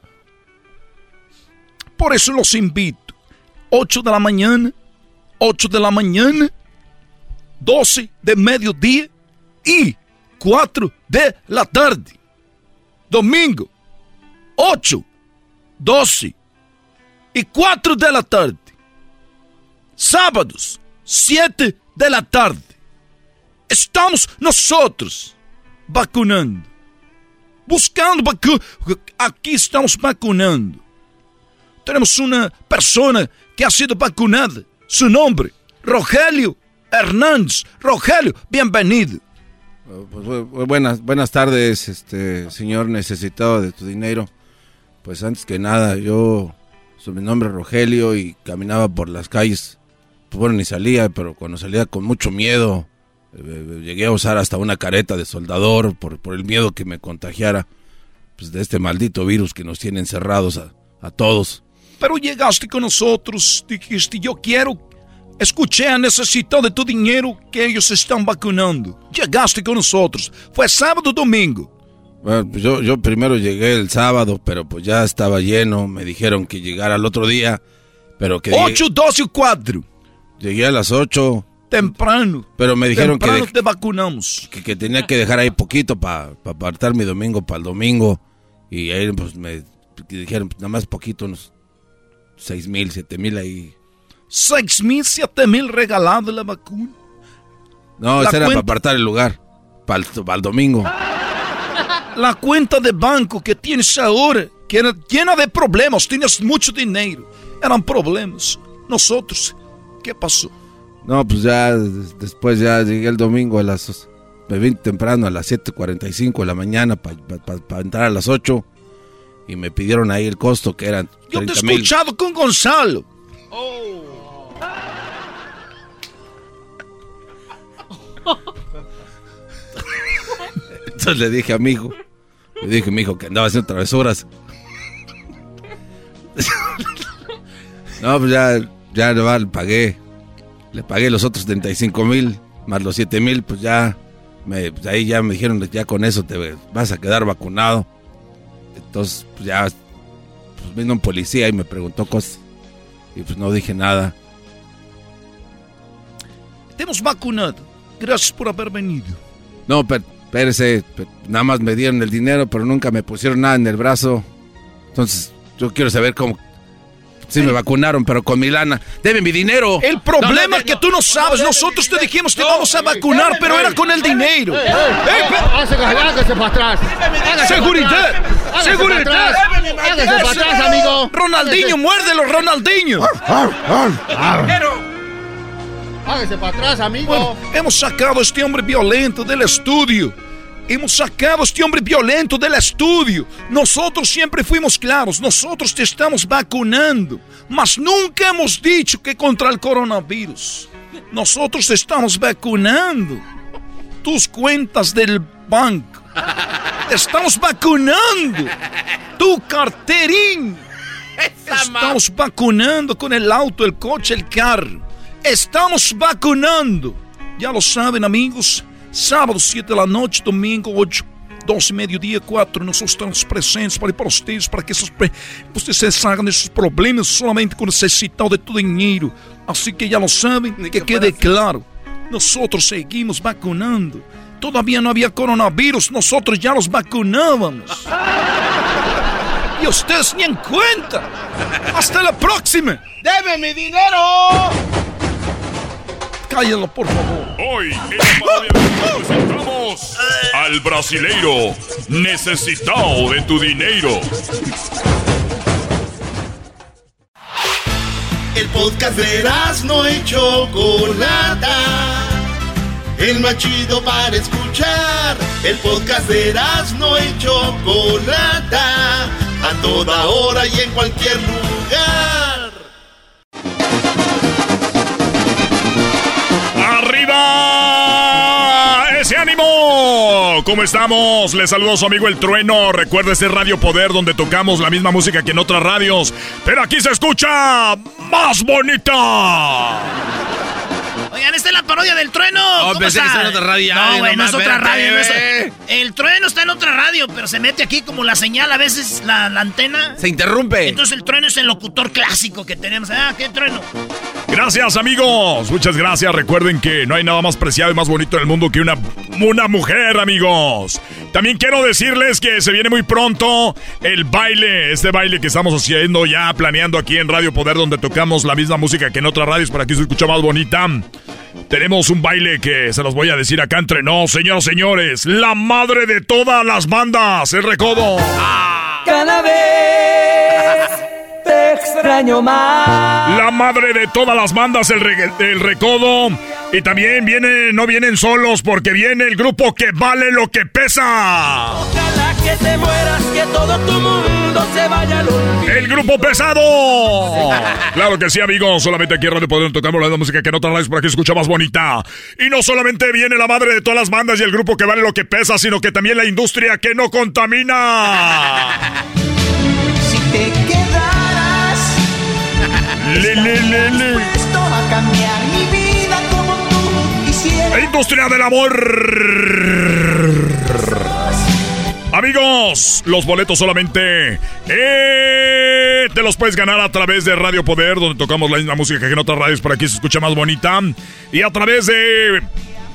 Por eso los invito. 8 de la mañana, 8 de la mañana, 12 de mediodía y 4 de la tarde. Domingo, 8, 12 y 4 de la tarde. Sábados, 7 de la tarde. Estamos nosotros vacunando. Buscando vacuna. Aqui estamos vacunando. Temos uma pessoa que ha sido vacunada. Su nombre, Rogelio Hernández. Rogelio, bienvenido. Buenas, buenas tardes, este señor necesitado de tu dinero. Pues antes que nada, yo mi nombre es Rogelio y caminaba por las calles pues, bueno, ni salía, pero cuando salía con mucho miedo, eh, llegué a usar hasta una careta de soldador por, por el miedo que me contagiara pues, de este maldito virus que nos tiene encerrados a, a todos. Pero llegaste con nosotros, dijiste, yo quiero, escuché, necesito de tu dinero que ellos están vacunando. Llegaste con nosotros, fue sábado o domingo. Bueno, pues yo, yo primero llegué el sábado, pero pues ya estaba lleno, me dijeron que llegara el otro día, pero que... 8, 12 y 4. Llegué a las 8. Temprano. Pero me dijeron que, te vacunamos. Que, tenía que dejar ahí poquito para apartar mi domingo para el domingo. Y ahí pues me dijeron, pues, nada más poquito, unos 6 mil, 7 mil ahí. 6 mil, 7 mil regalado la vacuna. No, esa era para apartar el lugar. Para el, domingo. [laughs] La cuenta de banco que tienes ahora, que era llena de problemas, tienes mucho dinero. Eran problemas. Nosotros ¿Qué pasó? No, pues ya después ya llegué el domingo a las... Me vine temprano a las 7.45 de la mañana para entrar a las 8 y me pidieron ahí el costo que eran... Yo te he escuchado con Gonzalo. [laughs] Entonces le dije a mi hijo, le dije a mi hijo que andaba haciendo travesuras. [laughs] No, pues ya, ya le pagué. Le pagué los otros 35 mil, más los 7 mil, pues ya, me, pues ahí ya me dijeron que ya con eso te vas a quedar vacunado. Entonces, pues ya, pues vino un policía y me preguntó cosas. Y pues no dije nada. Te hemos vacunado. Gracias por haber venido. No, pero, espérese, nada más me dieron el dinero, pero nunca me pusieron nada en el brazo. Entonces, yo quiero saber cómo, Sí, me vacunaron, pero con mi lana. Debe mi dinero. El problema es que tú no sabes. Nosotros te dijimos que vamos a vacunar, pero era con el dinero. Hágase para atrás. Seguridad. Seguridad. Hágase para atrás, amigo. Ronaldinho, muérdelo, Ronaldinho. Hágase para atrás, amigo. hemos sacado a este hombre violento del estudio. Hemos sacado a este hombre violento del estudio. Nosotros siempre fuimos claros, nosotros te estamos vacunando, mas nunca hemos dicho que contra el coronavirus. Nosotros te estamos vacunando. Tus cuentas del banco. Te estamos vacunando. Tu carterín. Estamos vacunando con el auto, el coche, el carro. Estamos vacunando. Ya lo saben amigos Sábado, 7 de la noche, domingo, 8, 12 mediodía, 4. Nosotros estamos presentes para ir para ustedes, para que esos, ustedes salgan de esos problemas solamente con necesitar de tu dinheiro. Así que ya lo saben, que quede claro. Nosotros seguimos vacunando. Todavía no había coronavirus, nosotros ya los vacunábamos. [laughs] Y ustedes ni en cuenta. Hasta la próxima. ¡Deme mi dinero! Cállalo, por favor. Hoy en la presentamos al brasileiro necesitado de tu dinero. El podcast de no hecho Chocolata. El más chido para escuchar. El podcast de no hecho Chocolata. A toda hora y en cualquier lugar. ¡Ese ánimo! ¿Cómo estamos? Les saludo su amigo El Trueno. Recuerda este Radio Poder donde tocamos la misma música que en otras radios. Pero aquí se escucha más bonita. Oigan, esta es la parodia del trueno. Oh, ¿Cómo pensé está? que en otra radio. No, güey, no es otra radio. El trueno está en otra radio, pero se mete aquí como la señal, a veces la, la, antena. Se interrumpe. Entonces el trueno es el locutor clásico que tenemos. Ah, qué trueno. Gracias, amigos. Muchas gracias. Recuerden que no hay nada más preciado y más bonito en el mundo que una, una mujer, amigos. También quiero decirles que se viene muy pronto el baile, este baile que estamos haciendo ya, planeando aquí en Radio Poder, donde tocamos la misma música que en otras radios para que se escucha más bonita. Tenemos un baile que se los voy a decir acá entre no, señoras señores. La madre de todas las bandas, el recodo. Cada vez extraño más. La madre de todas las bandas, el, el recodo. Y también viene, no vienen solos porque viene el grupo que vale lo que pesa. Ojalá que te mueras, que todo tu mundo se vaya al El grupo pesado. claro que sí, amigos. Solamente aquí en Radio Poder tocamos la música que no traes por aquí escucha más bonita. Y no solamente viene la madre de todas las bandas y el grupo que vale lo que pesa, sino que también la industria que no contamina. si te le, le, le, le. a cambiar mi vida. Industria del amor. Amigos, los boletos solamente eh, te los puedes ganar a través de Radio Poder, donde tocamos la misma música que en otras radios, por aquí se escucha más bonita. Y a través de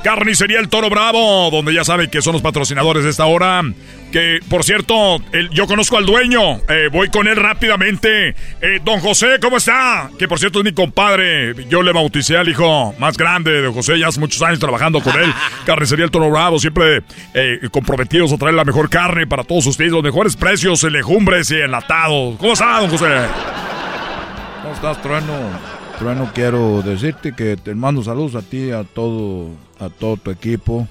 Carnicería El Toro Bravo, donde ya saben que son los patrocinadores de esta hora. Que, por cierto, yo conozco al dueño. Eh, voy con él rápidamente. Eh, don José, ¿cómo está? Que, por cierto, es mi compadre. Yo le bauticé al hijo más grande de José. Ya hace muchos años trabajando con él. [laughs] Carnicería El Toro Bravo. Siempre eh, comprometidos a traer la mejor carne para todos ustedes. Los mejores precios en legumbres y enlatados. ¿Cómo está, don José? ¿Cómo estás, Trueno? Trueno, quiero decirte que te mando saludos a ti, a todo, a todo tu equipo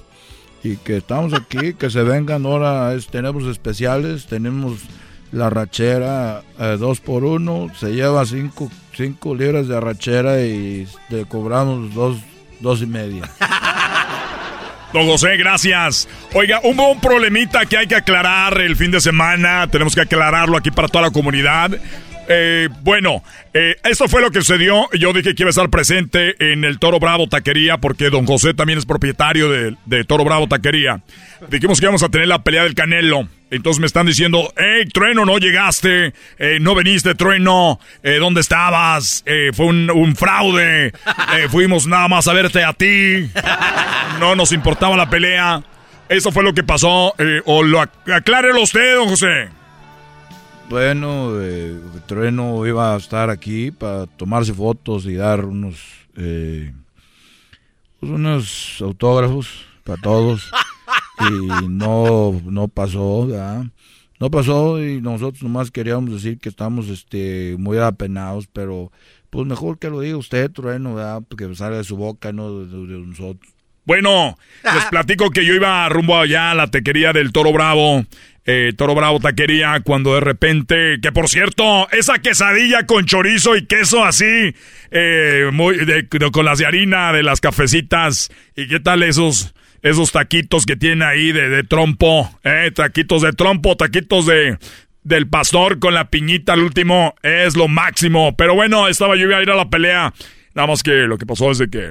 y que estamos aquí, que se vengan ahora, tenemos especiales, tenemos la rachera eh, dos por uno, se lleva cinco, cinco libras de rachera y le cobramos dos, dos y media. [laughs] Don José, gracias. Oiga, un problemita que hay que aclarar el fin de semana. Tenemos que aclararlo aquí para toda la comunidad. Eh, bueno, eh, esto fue lo que sucedió. Yo dije que iba a estar presente en el Toro Bravo Taquería porque don José también es propietario de, de Toro Bravo Taquería. Dijimos que íbamos a tener la pelea del Canelo. Entonces me están diciendo, hey, Trueno, no llegaste, eh, no veniste, Trueno, eh, ¿dónde estabas? Eh, fue un, un fraude, Eh, fuimos nada más a verte a ti, no nos importaba la pelea. Eso fue lo que pasó, eh, o lo ac- aclárelo usted, don José. Bueno, eh, Trueno iba a estar aquí para tomarse fotos y dar unos, eh, pues unos autógrafos para todos. [laughs] Y no, no pasó, ¿verdad? No pasó y nosotros nomás queríamos decir que estamos este, muy apenados, pero pues mejor que lo diga usted, Trueno, ¿verdad? Porque salga de su boca, no de, de nosotros. Bueno, les platico que yo iba rumbo allá a la taquería del Toro Bravo, eh, Toro Bravo Taquería, cuando de repente, que por cierto, esa quesadilla con chorizo y queso así, eh, muy, de- de- con las de harina de las cafecitas, y qué tal esos, esos taquitos que tiene ahí de, de trompo, eh, taquitos de trompo, taquitos de, del pastor con la piñita al último, es lo máximo, pero bueno, estaba yo iba a ir a la pelea, nada más que lo que pasó es de que...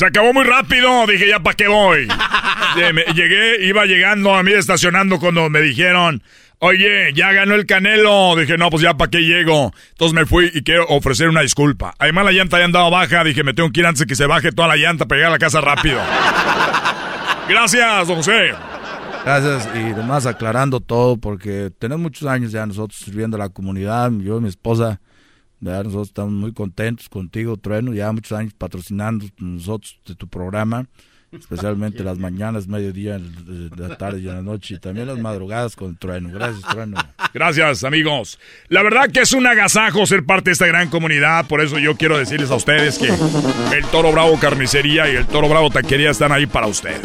Se acabó muy rápido, dije, ya para qué voy. [laughs] Llegué, iba llegando a mí estacionando cuando me dijeron, oye, ya ganó el Canelo. Dije, no, pues ya para qué llego. Entonces me fui y quiero ofrecer una disculpa. Además la llanta ya andaba baja, dije, me tengo que ir antes de que se baje toda la llanta para llegar a la casa rápido. [laughs] Gracias, don José. Gracias y además aclarando todo porque tenemos muchos años ya nosotros sirviendo a la comunidad, yo y mi esposa, ¿verdad? nosotros estamos muy contentos contigo, Trueno, ya muchos años patrocinando nosotros de tu programa, especialmente [laughs] las mañanas, mediodía, la tarde y la noche y también las madrugadas con Trueno. Gracias, Trueno. Gracias, amigos. La verdad que es un agasajo ser parte de esta gran comunidad, por eso yo quiero decirles a ustedes que el Toro Bravo Carnicería y el Toro Bravo Taquería están ahí para usted.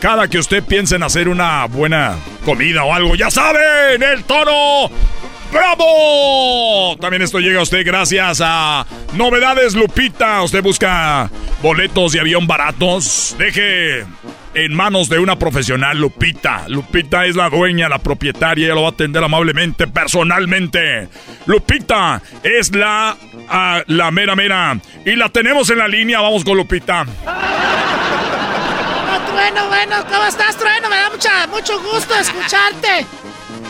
Cada que usted piense en hacer una buena comida o algo, ya saben, el Toro Bravo. También esto llega a usted gracias a Novedades Lupita. Usted busca boletos de avión baratos. Deje en manos de una profesional, Lupita. Lupita es la dueña, la propietaria, ella lo va a atender amablemente, personalmente. Lupita es la, ah, la mera mera. Y la tenemos en la línea, vamos con Lupita. Ah, Trueno, bueno, ¿cómo estás, Trueno? Me da mucho gusto escucharte.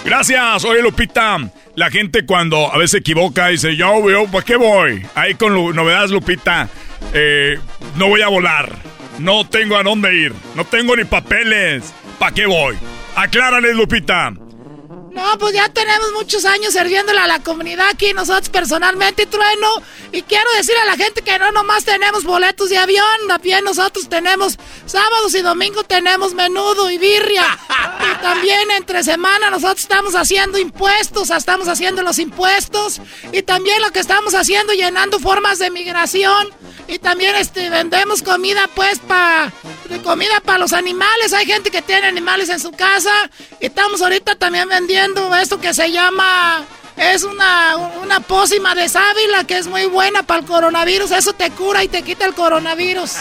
Gracias, oye Lupita. La gente cuando a veces se equivoca dice, yo, yo, ¿para qué voy? Ahí con novedades, Lupita. Eh, no voy a volar. No tengo a dónde ir. No tengo ni papeles. ¿Para qué voy? Aclárales, Lupita. No, pues ya tenemos muchos años sirviéndole a la comunidad aquí, nosotros personalmente, Trueno. Y quiero decir a la gente que no nomás tenemos boletos de avión, también nosotros tenemos sábados y domingos tenemos menudo y birria. Y también entre semana nosotros estamos haciendo impuestos, estamos haciendo los impuestos. Y también lo que estamos haciendo, llenando formas de migración. Y también este vendemos comida pues para comida para los animales. Hay gente que tiene animales en su casa. Y estamos ahorita también vendiendo esto que se llama es una, una pócima de sábila que es muy buena para el coronavirus. Eso te cura y te quita el coronavirus.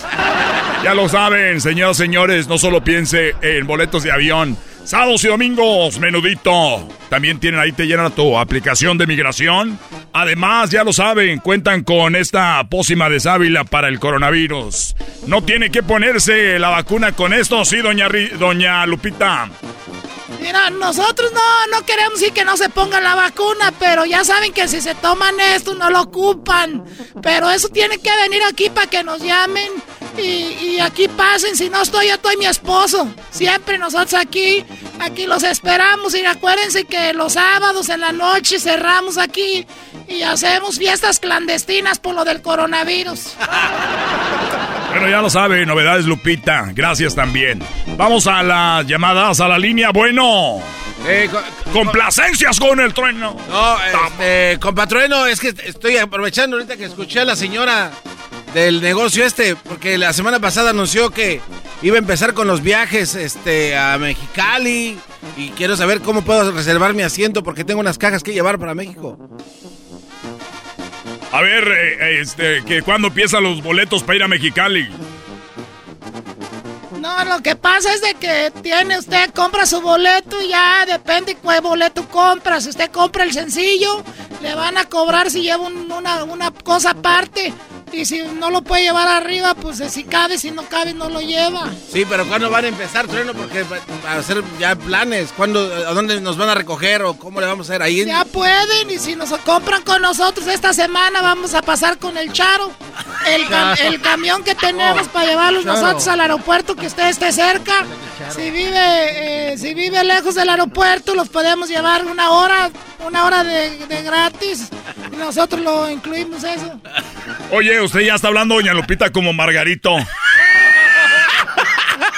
Ya lo saben, señoras señores, no solo piense en boletos de avión. Sábados y domingos, menudito. También tienen ahí, te llenan tu aplicación de migración. Además, ya lo saben, cuentan con esta pócima de sábila para el coronavirus. No tiene que ponerse la vacuna con esto, sí, doña, doña Lupita. Mira, nosotros no, no queremos que no se pongan la vacuna, pero ya saben que si se toman esto no lo ocupan. Pero eso tiene que venir aquí para que nos llamen y, y aquí pasen. Si no estoy yo, estoy mi esposo. Siempre nosotros aquí, aquí los esperamos. Y acuérdense que los sábados en la noche cerramos aquí y hacemos fiestas clandestinas por lo del coronavirus. [laughs] Bueno, ya lo sabe, novedades Lupita. Gracias también. Vamos a las llamadas a la línea. Bueno. Complacencias con el trueno. No, este, compatrueno, es que estoy aprovechando ahorita que escuché a la señora del negocio este, porque la semana pasada anunció que iba a empezar con los viajes este, a Mexicali y quiero saber cómo puedo reservar mi asiento porque tengo unas cajas que llevar para México. A ver, eh, eh, este, que cuando empiezan los boletos para ir a Mexicali. No, lo que pasa es de que tiene usted, compra su boleto y ya depende cuál boleto compra. Si usted compra el sencillo, le van a cobrar si lleva una, una cosa aparte. Y si no lo puede llevar arriba, pues si cabe, si no cabe, no lo lleva. Sí, pero ¿cuándo van a empezar, Trueno? Porque va a hacer ya planes. ¿Cuándo, ¿A dónde nos van a recoger o cómo le vamos a hacer ahí? Ya pueden, y si nos compran con nosotros esta semana, vamos a pasar con el Charo. El, el camión que tenemos para llevarlos nosotros al aeropuerto que usted esté cerca. Si vive, eh, si vive lejos del aeropuerto, los podemos llevar una hora, una hora de, de gratis. Y nosotros lo incluimos eso. Oye, usted ya está hablando, doña Lupita, como Margarito.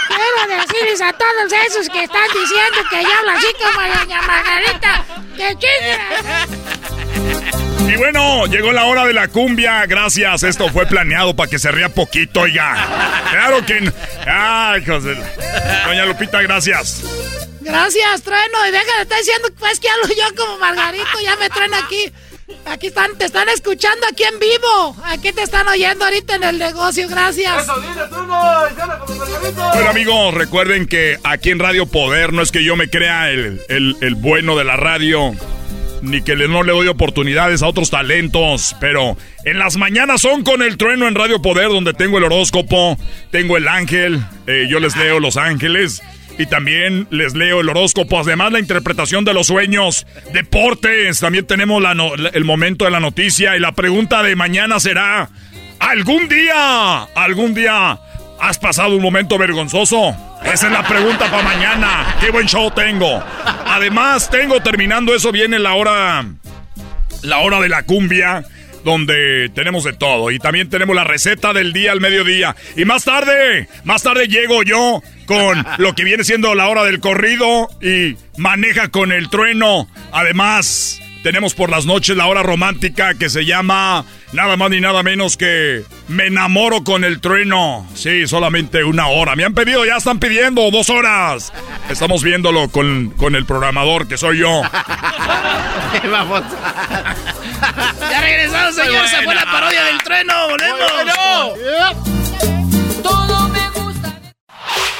Quiero decirles a todos esos que están diciendo que yo hablo así como doña Margarita, que Y bueno, llegó la hora de la cumbia. Gracias. Esto fue planeado para que se ría poquito, oiga. Claro que. Ay, José. Doña Lupita, gracias. Gracias, trueno. Y deja de estar diciendo pues, que hablo yo como Margarito. Ya me traen aquí. Aquí están, te están escuchando aquí en vivo. Aquí te están oyendo ahorita en el negocio, gracias. Bueno amigos, recuerden que aquí en Radio Poder no es que yo me crea el, el, bueno de la radio, ni que no le doy oportunidades a otros talentos, pero en las mañanas son con el trueno en Radio Poder, donde tengo el horóscopo, tengo el ángel, eh, yo les leo los ángeles. Y también les leo el horóscopo, además la interpretación de los sueños, deportes, también tenemos el momento de la noticia y la pregunta de mañana será, ¿algún día, algún día has pasado un momento vergonzoso? Esa es la pregunta para mañana. Qué buen show tengo. Además, tengo terminando eso viene la hora la hora de la cumbia donde tenemos de todo y también tenemos la receta del día al mediodía. Y más tarde, más tarde llego yo con [laughs] lo que viene siendo la hora del corrido y maneja con el trueno. Además, tenemos por las noches la hora romántica que se llama nada más ni nada menos que Me enamoro con el trueno. Sí, solamente una hora. Me han pedido, ya están pidiendo dos horas. Estamos viéndolo con, con el programador que soy yo. [laughs] Vamos. ya regresamos, señores. Se fue la parodia del trueno. Volvemos. Gusta.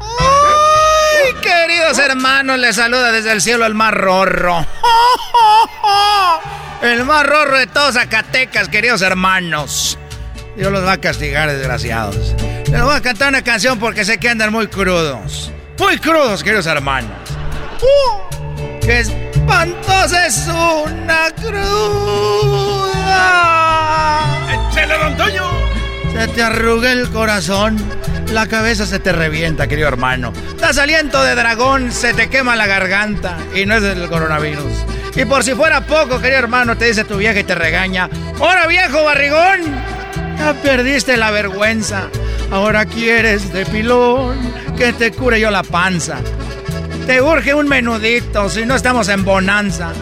Ay, queridos hermanos, les saluda desde el cielo el más rorro. [laughs] El más rorro de todos Zacatecas, queridos hermanos. Dios los va a castigar, desgraciados. Les voy a cantar una canción porque sé que andan muy crudos. Muy crudos, queridos hermanos. ¡Uh! ¡Qué espantosa es una cruda! ¡Échale, don! Se te arruga el corazón, la cabeza se te revienta, querido hermano. Das aliento de dragón, se te quema la garganta y no es del coronavirus. Y por si fuera poco, querido hermano, te dice tu vieja y te regaña. ¡Ahora viejo barrigón! Ya perdiste la vergüenza. Ahora quieres de pilón que te cure yo la panza. Te urge un menudito, si no estamos en bonanza.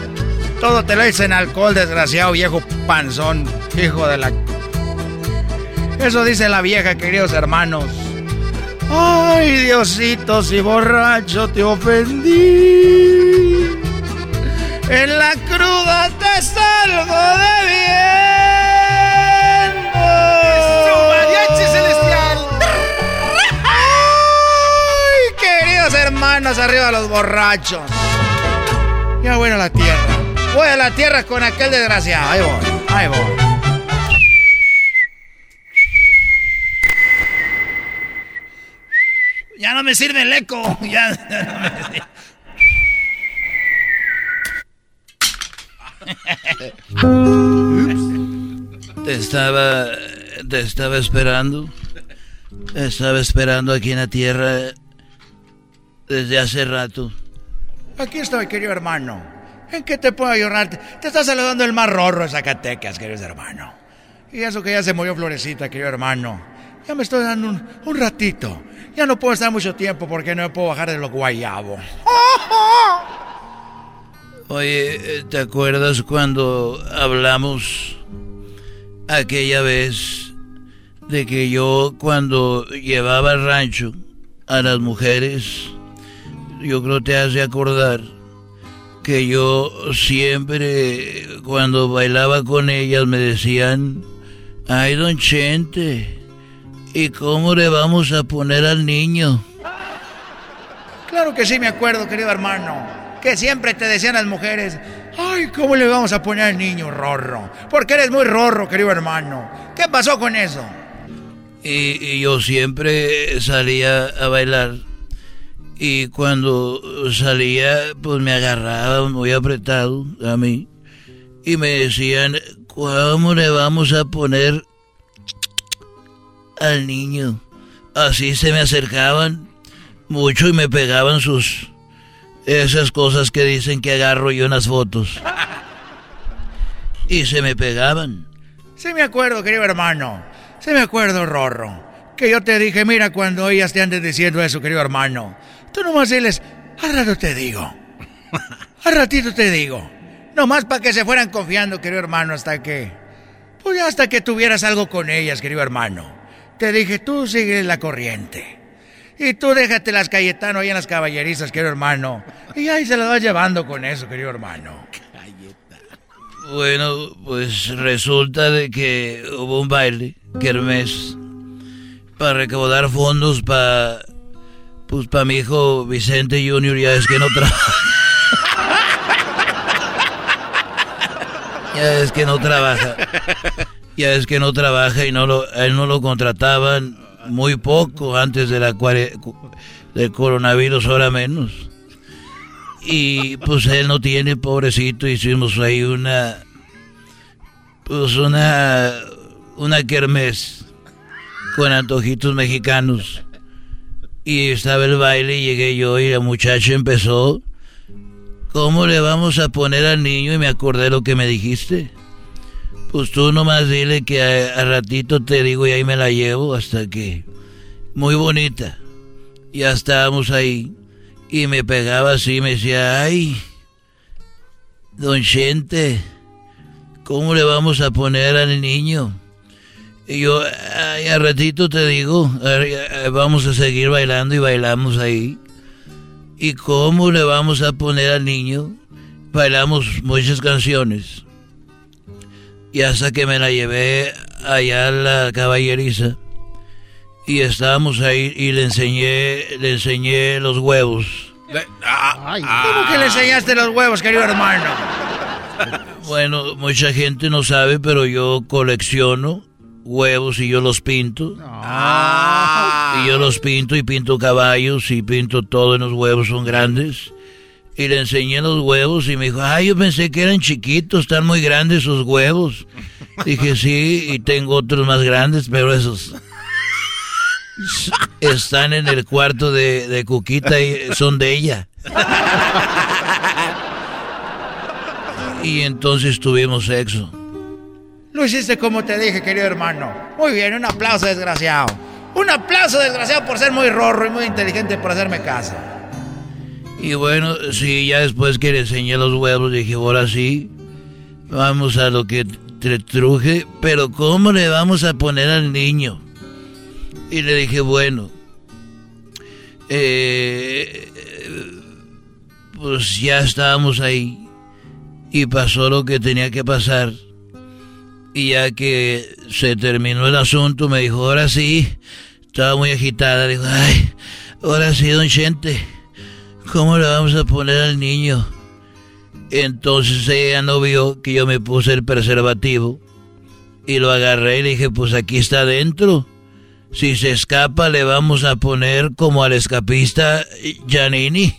Todo te lo hice en alcohol, desgraciado viejo panzón, hijo de la... Eso dice la vieja, queridos hermanos. Ay, Diosito, si borracho te ofendí. En la cruda te salgo de bien. mariachi celestial! ¡Ay, queridos hermanos, arriba los borrachos! Ya voy a la tierra. Voy a la tierra con aquel desgraciado. Ahí voy, ahí voy. No me sirve el eco. [laughs] Ya, ya no me sirve. [laughs] Te estaba. Te estaba esperando. Te estaba esperando aquí en la tierra. Desde hace rato. Aquí estoy, querido hermano. ¿En qué te puedo ayudar? Te está saludando el más rorro de Zacatecas, querido hermano. Y eso que ya se murió Florecita, querido hermano. Ya me estoy dando un, un ratito. Ya no puedo estar mucho tiempo porque no me puedo bajar de los guayabos. [laughs] Oye, ¿te acuerdas cuando hablamos aquella vez de que yo cuando llevaba al rancho a las mujeres, yo creo te hace acordar que yo siempre cuando bailaba con ellas me decían, ay don Chente, ¿y cómo le vamos a poner al niño? Claro que sí me acuerdo, querido hermano. Que siempre te decían las mujeres, ay, ¿cómo le vamos a poner al niño rorro? Porque eres muy rorro, querido hermano. ¿Qué pasó con eso? Y, y yo siempre salía a bailar. Y cuando salía, pues me agarraban muy apretado a mí. Y me decían, ¿cómo le vamos a poner al niño? Así se me acercaban mucho y me pegaban sus... Esas cosas que dicen que agarro yo en las fotos. Y se me pegaban. Sí me acuerdo, querido hermano. Sí me acuerdo, Rorro. Que yo te dije, mira, cuando ellas te anden diciendo eso, querido hermano. Tú nomás diles, al rato te digo. Al ratito te digo. Nomás para que se fueran confiando, querido hermano, hasta que... Pues hasta que tuvieras algo con ellas, querido hermano. Te dije, tú sigue la corriente. Y tú déjate las Cayetano ahí en las caballerizas, querido hermano. Y ahí se las vas llevando con eso, querido hermano. Bueno, pues resulta de que hubo un baile, kermés, para recaudar fondos para, pues para mi hijo Vicente Junior, ya es que no trabaja. [laughs] ya es que no trabaja. Ya es que no trabaja y no lo, él no lo contrataban muy poco antes de la del coronavirus, ahora menos. Y pues él no tiene, pobrecito, hicimos ahí una, pues una, una kermés con antojitos mexicanos. Y estaba el baile y llegué yo y la muchacha empezó, ¿cómo le vamos a poner al niño? Y me acordé lo que me dijiste. Pues tú nomás dile que a, ratito te digo y ahí me la llevo hasta que... Muy bonita. Ya estábamos ahí. Y me pegaba así, me decía, ay, don Chente, ¿cómo le vamos a poner al niño? Y yo, ay, a ratito te digo, vamos a seguir bailando y bailamos ahí. ¿Y cómo le vamos a poner al niño? Bailamos muchas canciones. Y hasta que me la llevé allá a la caballeriza. Y estábamos ahí y le enseñé, le enseñé los huevos. ¿Cómo que le enseñaste los huevos, querido hermano? Bueno, mucha gente no sabe, pero yo colecciono huevos y yo los pinto. Y yo los pinto y pinto caballos y pinto todo en los huevos, son grandes. Y le enseñé los huevos y me dijo, ay, yo pensé que eran chiquitos, están muy grandes sus huevos. Dije, sí, y tengo otros más grandes, pero esos están en el cuarto de, de Cuquita y son de ella. Y entonces tuvimos sexo. Lo hiciste como te dije, querido hermano. Muy bien, un aplauso, desgraciado. Un aplauso, desgraciado, por ser muy rorro y muy inteligente por hacerme caso. Y bueno, sí, ya después que le enseñé los huevos, dije, ahora sí, vamos a lo que te truje, pero ¿cómo le vamos a poner al niño? Y le dije, bueno, eh, pues ya estábamos ahí y pasó lo que tenía que pasar. Y ya que se terminó el asunto, me dijo, ahora sí, estaba muy agitada, dijo, ay, ahora sí, don Chente, ¿cómo le vamos a poner al niño? Entonces ella no vio que yo me puse el preservativo y lo agarré y le dije, pues aquí está adentro. Si se escapa, le vamos a poner como al escapista Giannini.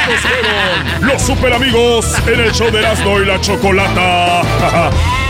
Estos los super amigos en el show de Erasmo y la Chocolata. [laughs]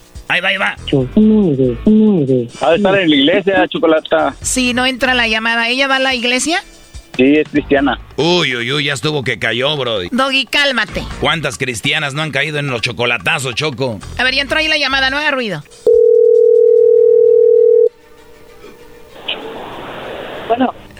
Ahí va, ahí va. Ha de estar en la iglesia, Chocolata. Sí, no entra la llamada. ¿Ella va a la iglesia? Sí, es cristiana. Uy, uy, uy, ya estuvo que cayó, Brody. Doggy, cálmate. ¿Cuántas cristianas no han caído en los chocolatazos, Choco? A ver, ya entró ahí la llamada, no haga ruido. Bueno.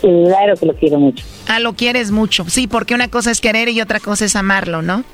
Claro que lo quiero mucho. Ah, lo quieres mucho. Sí, porque una cosa es querer y otra cosa es amarlo, ¿no?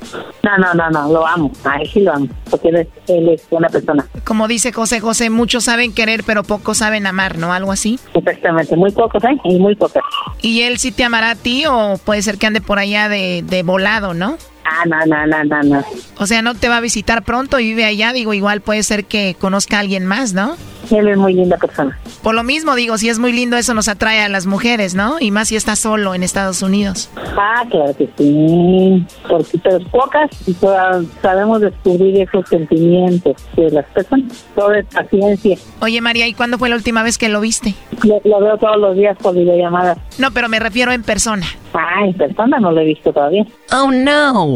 No, no, no, no, lo amo. A él sí lo amo. Porque él es, él es buena persona. Como dice José José, muchos saben querer, pero pocos saben amar, ¿no? Algo así. Exactamente, muy pocos, ¿eh? Y muy pocos. ¿Y él sí te amará a ti o puede ser que ande por allá de, de volado, no? Ah, no, no, no, no, no. O sea, no te va a visitar pronto y vive allá. Digo, igual puede ser que conozca a alguien más, ¿no? Él es muy linda persona. Por lo mismo, digo, si es muy lindo, eso nos atrae a las mujeres, ¿no? Y más si está solo en Estados Unidos. Ah, claro que sí. Porque pero pocas sabemos descubrir esos sentimientos de las personas. Todo es paciencia. Oye, María, ¿y cuándo fue la última vez que lo viste? Lo, lo veo todos los días por videollamada. No, pero me refiero en persona. Ah, en persona no lo he visto todavía. Oh, no.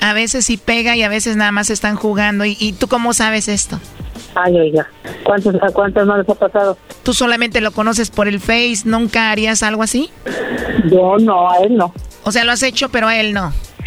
A veces sí pega y a veces nada más están jugando. ¿Y, y tú cómo sabes esto? Ay, oiga, ¿cuántos, ¿a cuántos no les ha pasado? ¿Tú solamente lo conoces por el Face? ¿Nunca harías algo así? Yo no, a él no. O sea, lo has hecho, pero a él no.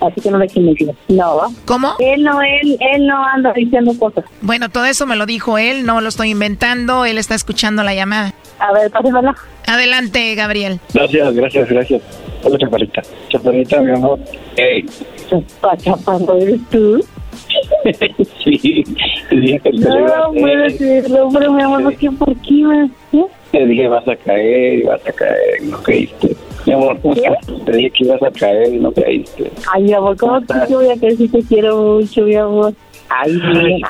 Así que no le decir. No. ¿Cómo? Él no, él, él no anda diciendo cosas. Bueno, todo eso me lo dijo él, no lo estoy inventando, él está escuchando la llamada. A ver, pásenmela. Adelante, Gabriel. Gracias, gracias, gracias. Hola, chaparrita. Chaparrita, mi amor. Hey. Chaparro, ¿eres tú? [laughs] sí, dije que No, puede decirlo, pero mi amor, ¿por qué? ¿Por qué? ¿Eh? Te dije, vas a caer y vas a caer, no caíste. Mi amor, ¿cómo estás? Te dije que ibas a caer y no caíste. Ay, mi amor, ¿cómo te voy a caer si te quiero mucho, mi amor? Ay,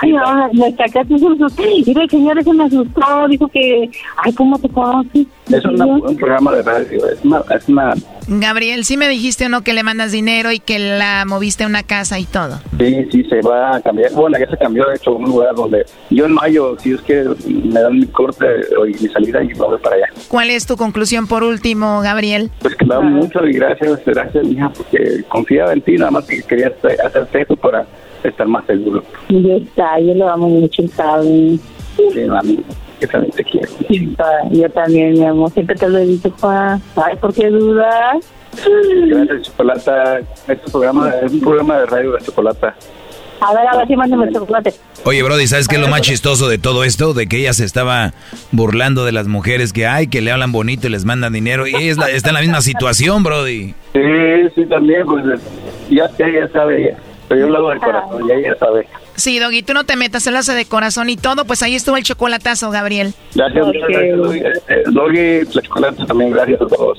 ay, no, me sacaste un susto. Mira, el señor ese me asustó, dijo que, ay, ¿cómo te conoces? Es una, un programa de radio, es una, es una... Gabriel, ¿sí me dijiste o no que le mandas dinero y que la moviste a una casa y todo? Sí, sí, se va a cambiar. Bueno, ya se cambió, de hecho, un lugar donde yo en mayo, si es que me dan mi corte y mi salida y me voy para allá. ¿Cuál es tu conclusión por último, Gabriel? Pues que me da mucho y gracias, gracias, mija, porque confiaba en ti, nada más que quería hacerte eso para estar más seguro. Ya está, yo lo amo mucho, ¿sabes? Sí, mami, yo también te quiero. Yo también, mi amor, siempre te lo he dicho, pa. Ay, ¿por qué dudas? Gracias, Chocolata. Este programa es un programa de radio de Chocolata. A ver, a ver, sí, mándame el chocolate. Oye, Brody, ¿sabes qué es lo más chistoso de todo esto? De que ella se estaba burlando de las mujeres que hay, que le hablan bonito y les mandan dinero. Y ella es la- está en la misma situación, Brody. Sí, sí, también, pues ya, ya, ya sabe ella. Pero yo lo hago de corazón, ya ella sabe. Sí, Doggy, tú no te metas, él hace de corazón y todo, pues ahí estuvo el chocolatazo, Gabriel. Gracias, muchas gracias, Doggy. Eh, Doggy, la Chocolata también, gracias a todos.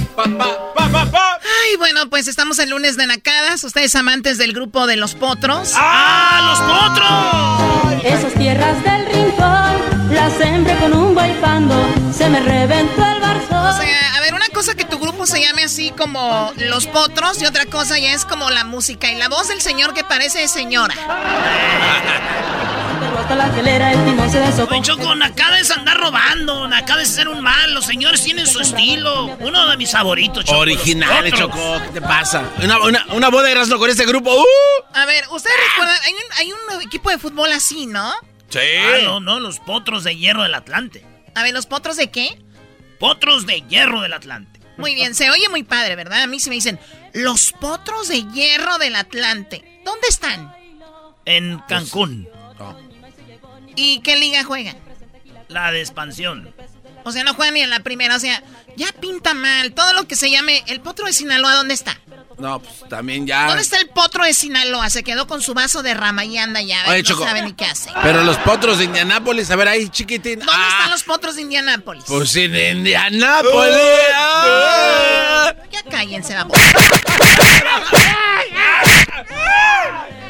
Ay, bueno, pues estamos el lunes de Nacadas. Ustedes amantes del grupo de los potros. ¡Ah, los potros! Esas tierras del rincón las sembré con un bailando. Se me reventó el barzón. O sea, a ver, una cosa que tu grupo se llame así como Los Potros y otra cosa ya es como la música y la voz del señor que parece señora. [laughs] Hasta la telera, el timón se deshojó. Oye, Choco, es andar robando, Nakada es ser un mal, los señores tienen su estilo. Uno de mis favoritos, Choco. Originales. Choco, ¿qué te pasa? Una, una, una boda de Erasmo con este grupo. ¡Uh! A ver, ustedes recuerdan, hay un, hay un equipo de fútbol así, ¿no? Sí. Ah, no, no, los potros de hierro del Atlante. A ver, ¿los potros de qué? Potros de hierro del Atlante. Muy bien, se oye muy padre, ¿verdad? A mí sí me dicen, los potros de hierro del Atlante. ¿Dónde están? En Cancún, ¿Y qué liga juegan? la de expansión. O sea, no juegan ni en la primera, o sea, ya pinta mal. Todo lo que se llame el potro de Sinaloa, ¿dónde está? No, pues también ya. ¿Dónde está el potro de Sinaloa? Se quedó con su vaso de rama y anda ya. Oye, no Choco. sabe ni qué hace. Pero los potros de Indianápolis, a ver ahí, chiquitín. ¿Dónde Ah, están los potros de Indianápolis? Pues en Indianápolis. Ah. [laughs] Ya cállense la [laughs]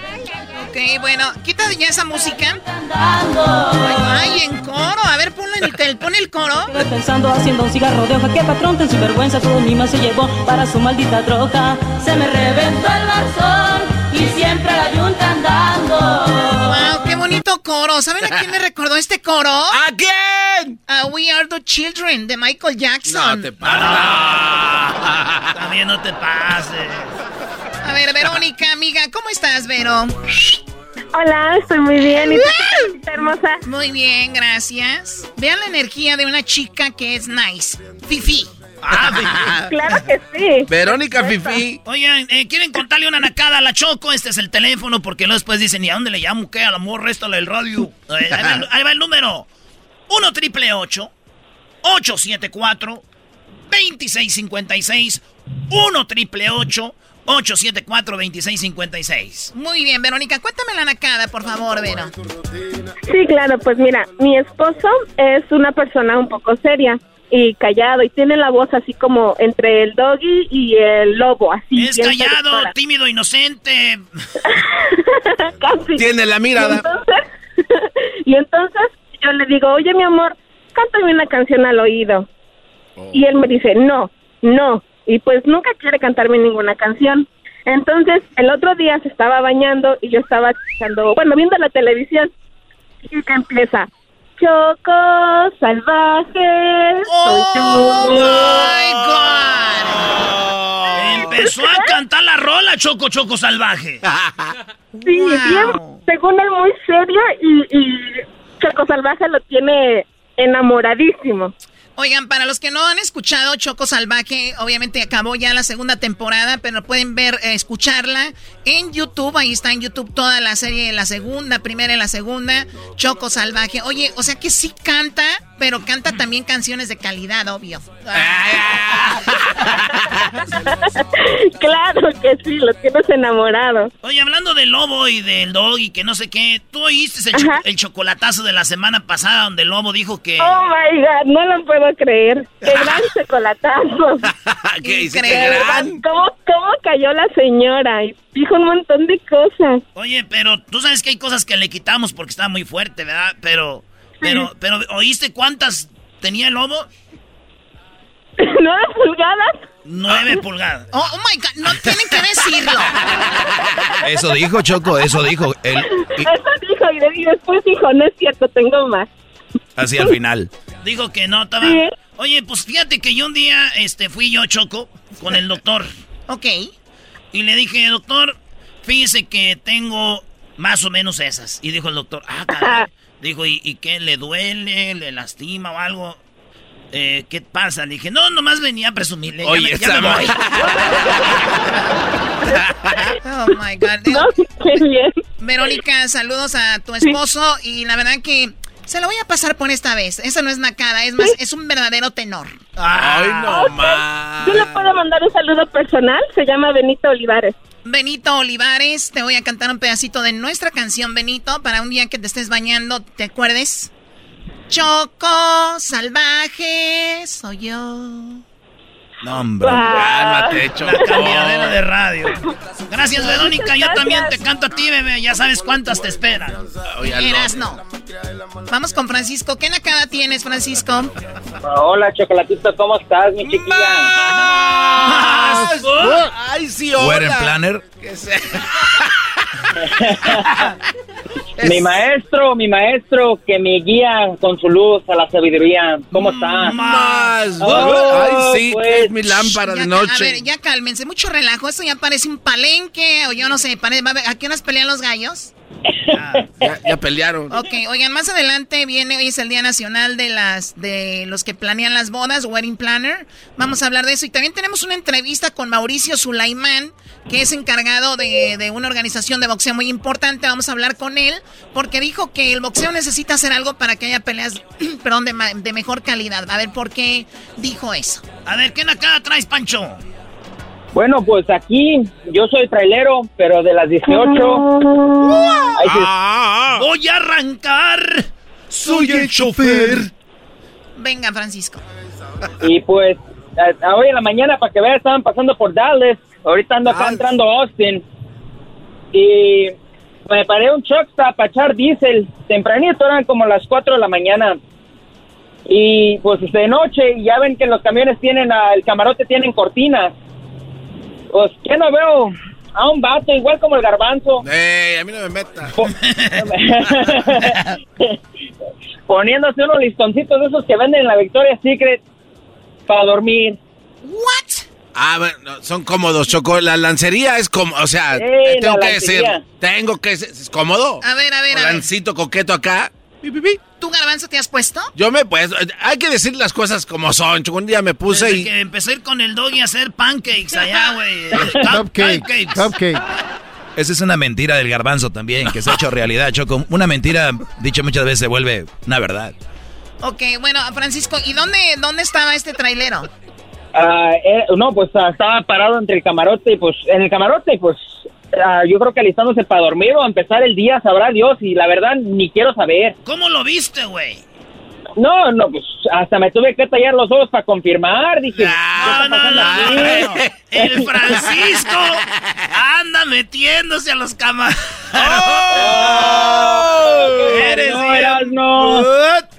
Ok, bueno, quita ya esa música. Ay, en coro. A ver, ponle el, el- pon el coro. Pensando haciendo un cigarro de hoja que patrón ten su vergüenza todo mi se llevó para su maldita troca se me reventó el barzón y siempre la yunta andando Wow, qué bonito coro. ¿Saben a quién me [laughs] recordó este coro? ¿A quién? A We Are the Children de Michael Jackson. No te Ah, También no te pases. A ver, Verónica, amiga, ¿cómo estás, Vero? Hola, estoy muy bien. ¿Y tú hermosa? Muy bien, gracias. Vean la energía de una chica que es nice. Fifi. Ah, [laughs] Claro que sí. Verónica Fifi. Oigan, eh, ¿quieren contarle una nacada a la Choco? Este es el teléfono porque luego después dicen, ¿y a dónde le llamo? ¿Qué? A la morra esta del radio. [laughs] Eh, ahí, va, el- ahí va el número. 1 triple 874 2656 1 triple 874 2656 Muy bien, Verónica, cuéntame la nacada, por favor, Vero. Sí, claro, pues mira, mi esposo es una persona un poco seria y callado y tiene la voz así como entre el doggy y el lobo, así. Es callado, tímido, inocente. [laughs] Casi. Tiene la Y mirada. entonces, [laughs] y entonces yo le digo, oye mi amor, cántame una canción al oído. Y él me dice, no, no. Y pues nunca quiere cantarme ninguna canción. Entonces, el otro día se estaba bañando y yo estaba escuchando, bueno, viendo la televisión. Y que empieza, Choco salvaje. soy ¡Oh, yo". Empezó a cantar la rola, Choco Choco Salvaje. [laughs] Sí, bien, según él muy serio y, y Choco Salvaje lo tiene enamoradísimo. Oigan, para los que no han escuchado Choco Salvaje, obviamente acabó ya la segunda temporada, pero pueden ver, eh, escucharla en YouTube. Ahí está en YouTube toda la serie, la segunda, primera y la segunda, Choco Salvaje. Oye, o sea que sí canta, pero canta también canciones de calidad, obvio. [laughs] claro que sí, lo tienes enamorado. Oye, hablando del lobo y del dog y que no sé qué, ¿tú oíste el, cho- el chocolatazo de la semana pasada donde el lobo dijo que... Oh my god, no lo puedo creer. Qué gran [laughs] chocolatazo. [laughs] ¿Qué dice? De ¿Qué verdad, gran? ¿Cómo, ¿Cómo cayó la señora? Y dijo un montón de cosas. Oye, pero tú sabes que hay cosas que le quitamos porque está muy fuerte, ¿verdad? Pero, pero, pero, ¿oíste cuántas tenía el lobo? [laughs] ¿Nueve pulgadas? Nueve pulgadas. Oh, oh my God, no tienen que decirlo. Eso dijo Choco, eso dijo. Él, y- Eso dijo y, y después dijo, no es cierto, tengo más. Así al [laughs] final. Dijo que no, estaba... Sí. Oye, pues fíjate que yo un día este, fui yo, Choco, con el doctor. ok. Y le dije, doctor, fíjese que tengo más o menos esas. Y dijo el doctor, ah, caray. [laughs] Dijo, ¿y, y qué? ¿Le duele? ¿Le lastima o algo? Eh, ¿Qué pasa? Le dije, no, nomás venía a presumirle. Ya Oye, me- ya esa me voy. [laughs] Oh my God. No, qué bien. Verónica, saludos a tu esposo y la verdad que se lo voy a pasar por esta vez. Eso no es nacada, es más, es un verdadero tenor. Ay, no Ok. más. Yo le puedo mandar un saludo personal. Se llama Benito Olivares. Benito Olivares, te voy a cantar un pedacito de nuestra canción, Benito, para un día que te estés bañando, ¿te acuerdes? Choco, salvaje, soy yo. No, hombre. Cálmate, Choco. La cambiadera de radio. Gracias, Verónica. Yo también te canto a ti, bebé. Ya sabes cuántas te esperan. Eras no. Vamos con Francisco. ¿Qué nacada tienes, Francisco? Hola, Chocolatito, ¿cómo estás, mi chiquilla? Ay, sí, Wedding planner. [laughs] [laughs] Mi maestro, mi maestro, que me guía con su luz a la sabiduría. ¿Cómo está? Más. Oh, Ay, sí, pues. es mi lámpara Ya de ca- A noche. ver, ya cálmense. Mucho relajo. Esto ya parece un palenque o yo no sé. pare- va a ver, ¿A qué horas pelean los gallos? Ya, ya pelearon. Ok, oigan, más adelante viene, hoy es el Día Nacional de las de los que planean las bodas, Wedding Planner. Vamos a hablar de eso. Y también tenemos una entrevista con Mauricio Sulaimán, que es encargado de, de una organización de boxeo muy importante. Vamos a hablar con él, porque dijo que el boxeo necesita hacer algo para que haya peleas, [clears throat] perdón, de, de mejor calidad. A ver, ¿por qué dijo eso? A ver, ¿qué nacada traes, Pancho? Bueno, pues aquí yo soy trailero, pero de las 18. Ahí sí. Voy a arrancar. Soy el chofer. Venga, Francisco. Y pues, a- a hoy en la mañana, para que vean, estaban pasando por Dallas. Ahorita ando acá entrando a Austin. Y me paré un truck stop para echar diésel. Tempranito, eran como las 4 de la mañana. Y pues de noche, y ya ven que los camiones tienen, ah, el camarote tienen cortinas. Pues, ¿qué no veo? A un vato, igual como el garbanzo. Ey, a mí no me meta. [laughs] Poniéndose unos listoncitos de esos que venden en la Victoria's Secret para dormir. ¿What? Ah, bueno, son cómodos, Choco. La lancería es como, o sea, Sí, eh, tengo la que decir, tengo que ser, ¿es cómodo? A ver, a ver, a ver. Lancito coqueto acá. ¿Tú, Garbanzo, te has puesto? Yo me pues, hay que decir las cosas como son. Choco. Un día me puse Desde y que empecé a ir con el doggy a hacer pancakes allá, [laughs] güey. Cupcake, cupcake. Esa es una mentira del garbanzo también, que se ha hecho [laughs] realidad, Choco. Una mentira, dicho muchas veces, se vuelve una verdad. Ok, bueno, Francisco, ¿y dónde, dónde estaba este trailero? Ah, eh, no, pues ah, estaba parado entre el camarote y pues en el camarote, pues ah, yo creo que alistándose para dormir o empezar el día, sabrá Dios, y la verdad ni quiero saber. ¿Cómo lo viste, güey? No, no, pues hasta me tuve que tallar los ojos para confirmar, dije. No, no, no. El Francisco anda metiéndose a los camarotes. Eres no, bien- eras, no.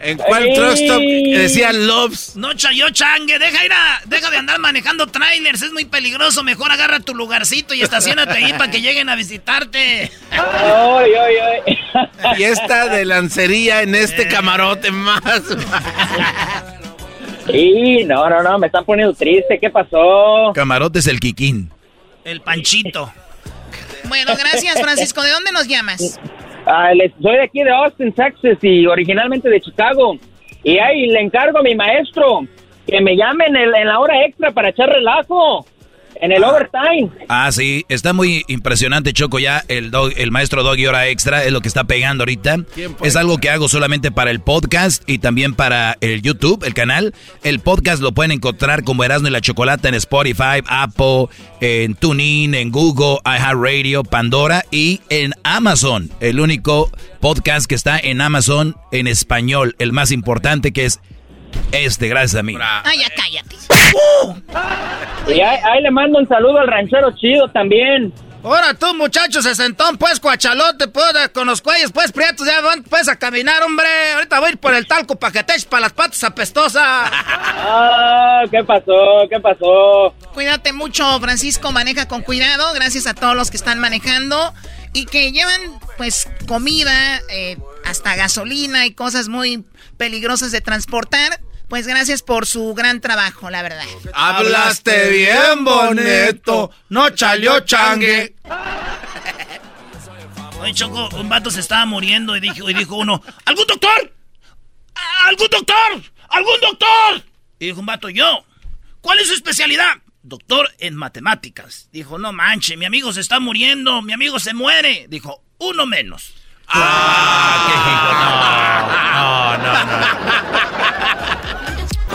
¿En cuál Ey. truck stop decía Loves? No, chayo changue, deja ir a, deja de andar manejando trailers, es muy peligroso, mejor agarra tu lugarcito y estacionate ahí para que lleguen a visitarte. Ay, ay, ay. Fiesta de lancería en este camarote más. Sí, no, no, no, me están poniendo triste, ¿qué pasó? Camarote es el Kikín. El panchito. Bueno, gracias, Francisco. ¿De dónde nos llamas? Ah, les- soy de aquí de Austin, Texas y originalmente de Chicago. Y ahí le encargo a mi maestro que me llame en, el- en la hora extra para echar relajo, en el overtime. Ah, sí, está muy impresionante, Choco, ya el, dog, el maestro Doggy Hora Extra es lo que está pegando ahorita. Es algo que hago solamente para el podcast y también para el YouTube, el canal. El podcast lo pueden encontrar como Erasmo y la Chocolata en Spotify, Apple, en TuneIn, en Google, iHeartRadio, Pandora y en Amazon. El único podcast que está en Amazon en español, el más importante que es este, gracias a mí. Ay, ya cállate. Y ahí, ahí le mando un saludo al ranchero chido también. Ahora tú, muchachos, se sentón, pues, cuachalote, pues, con los cuellos, pues, prietos, ya van, pues, a caminar, hombre. Ahorita voy a ir por el talco para que te eches para las patas apestosas. Ah, ¿qué pasó? ¿Qué pasó? Cuídate mucho, Francisco. Maneja con cuidado. Gracias a todos los que están manejando y que llevan, pues, comida, eh, hasta gasolina y cosas muy peligrosas de transportar. Pues gracias por su gran trabajo, la verdad. Hablaste bien bonito, no chaleó changue. Oye, Choco, un vato se estaba muriendo y dijo, y dijo uno, ¿algún doctor? ¿Algún doctor? ¿Algún doctor? Y dijo un vato, yo. ¿Cuál es su especialidad? Doctor en matemáticas. Dijo, no manche, mi amigo se está muriendo, mi amigo se muere. Dijo, uno menos. Ah, qué [laughs] No, no, no.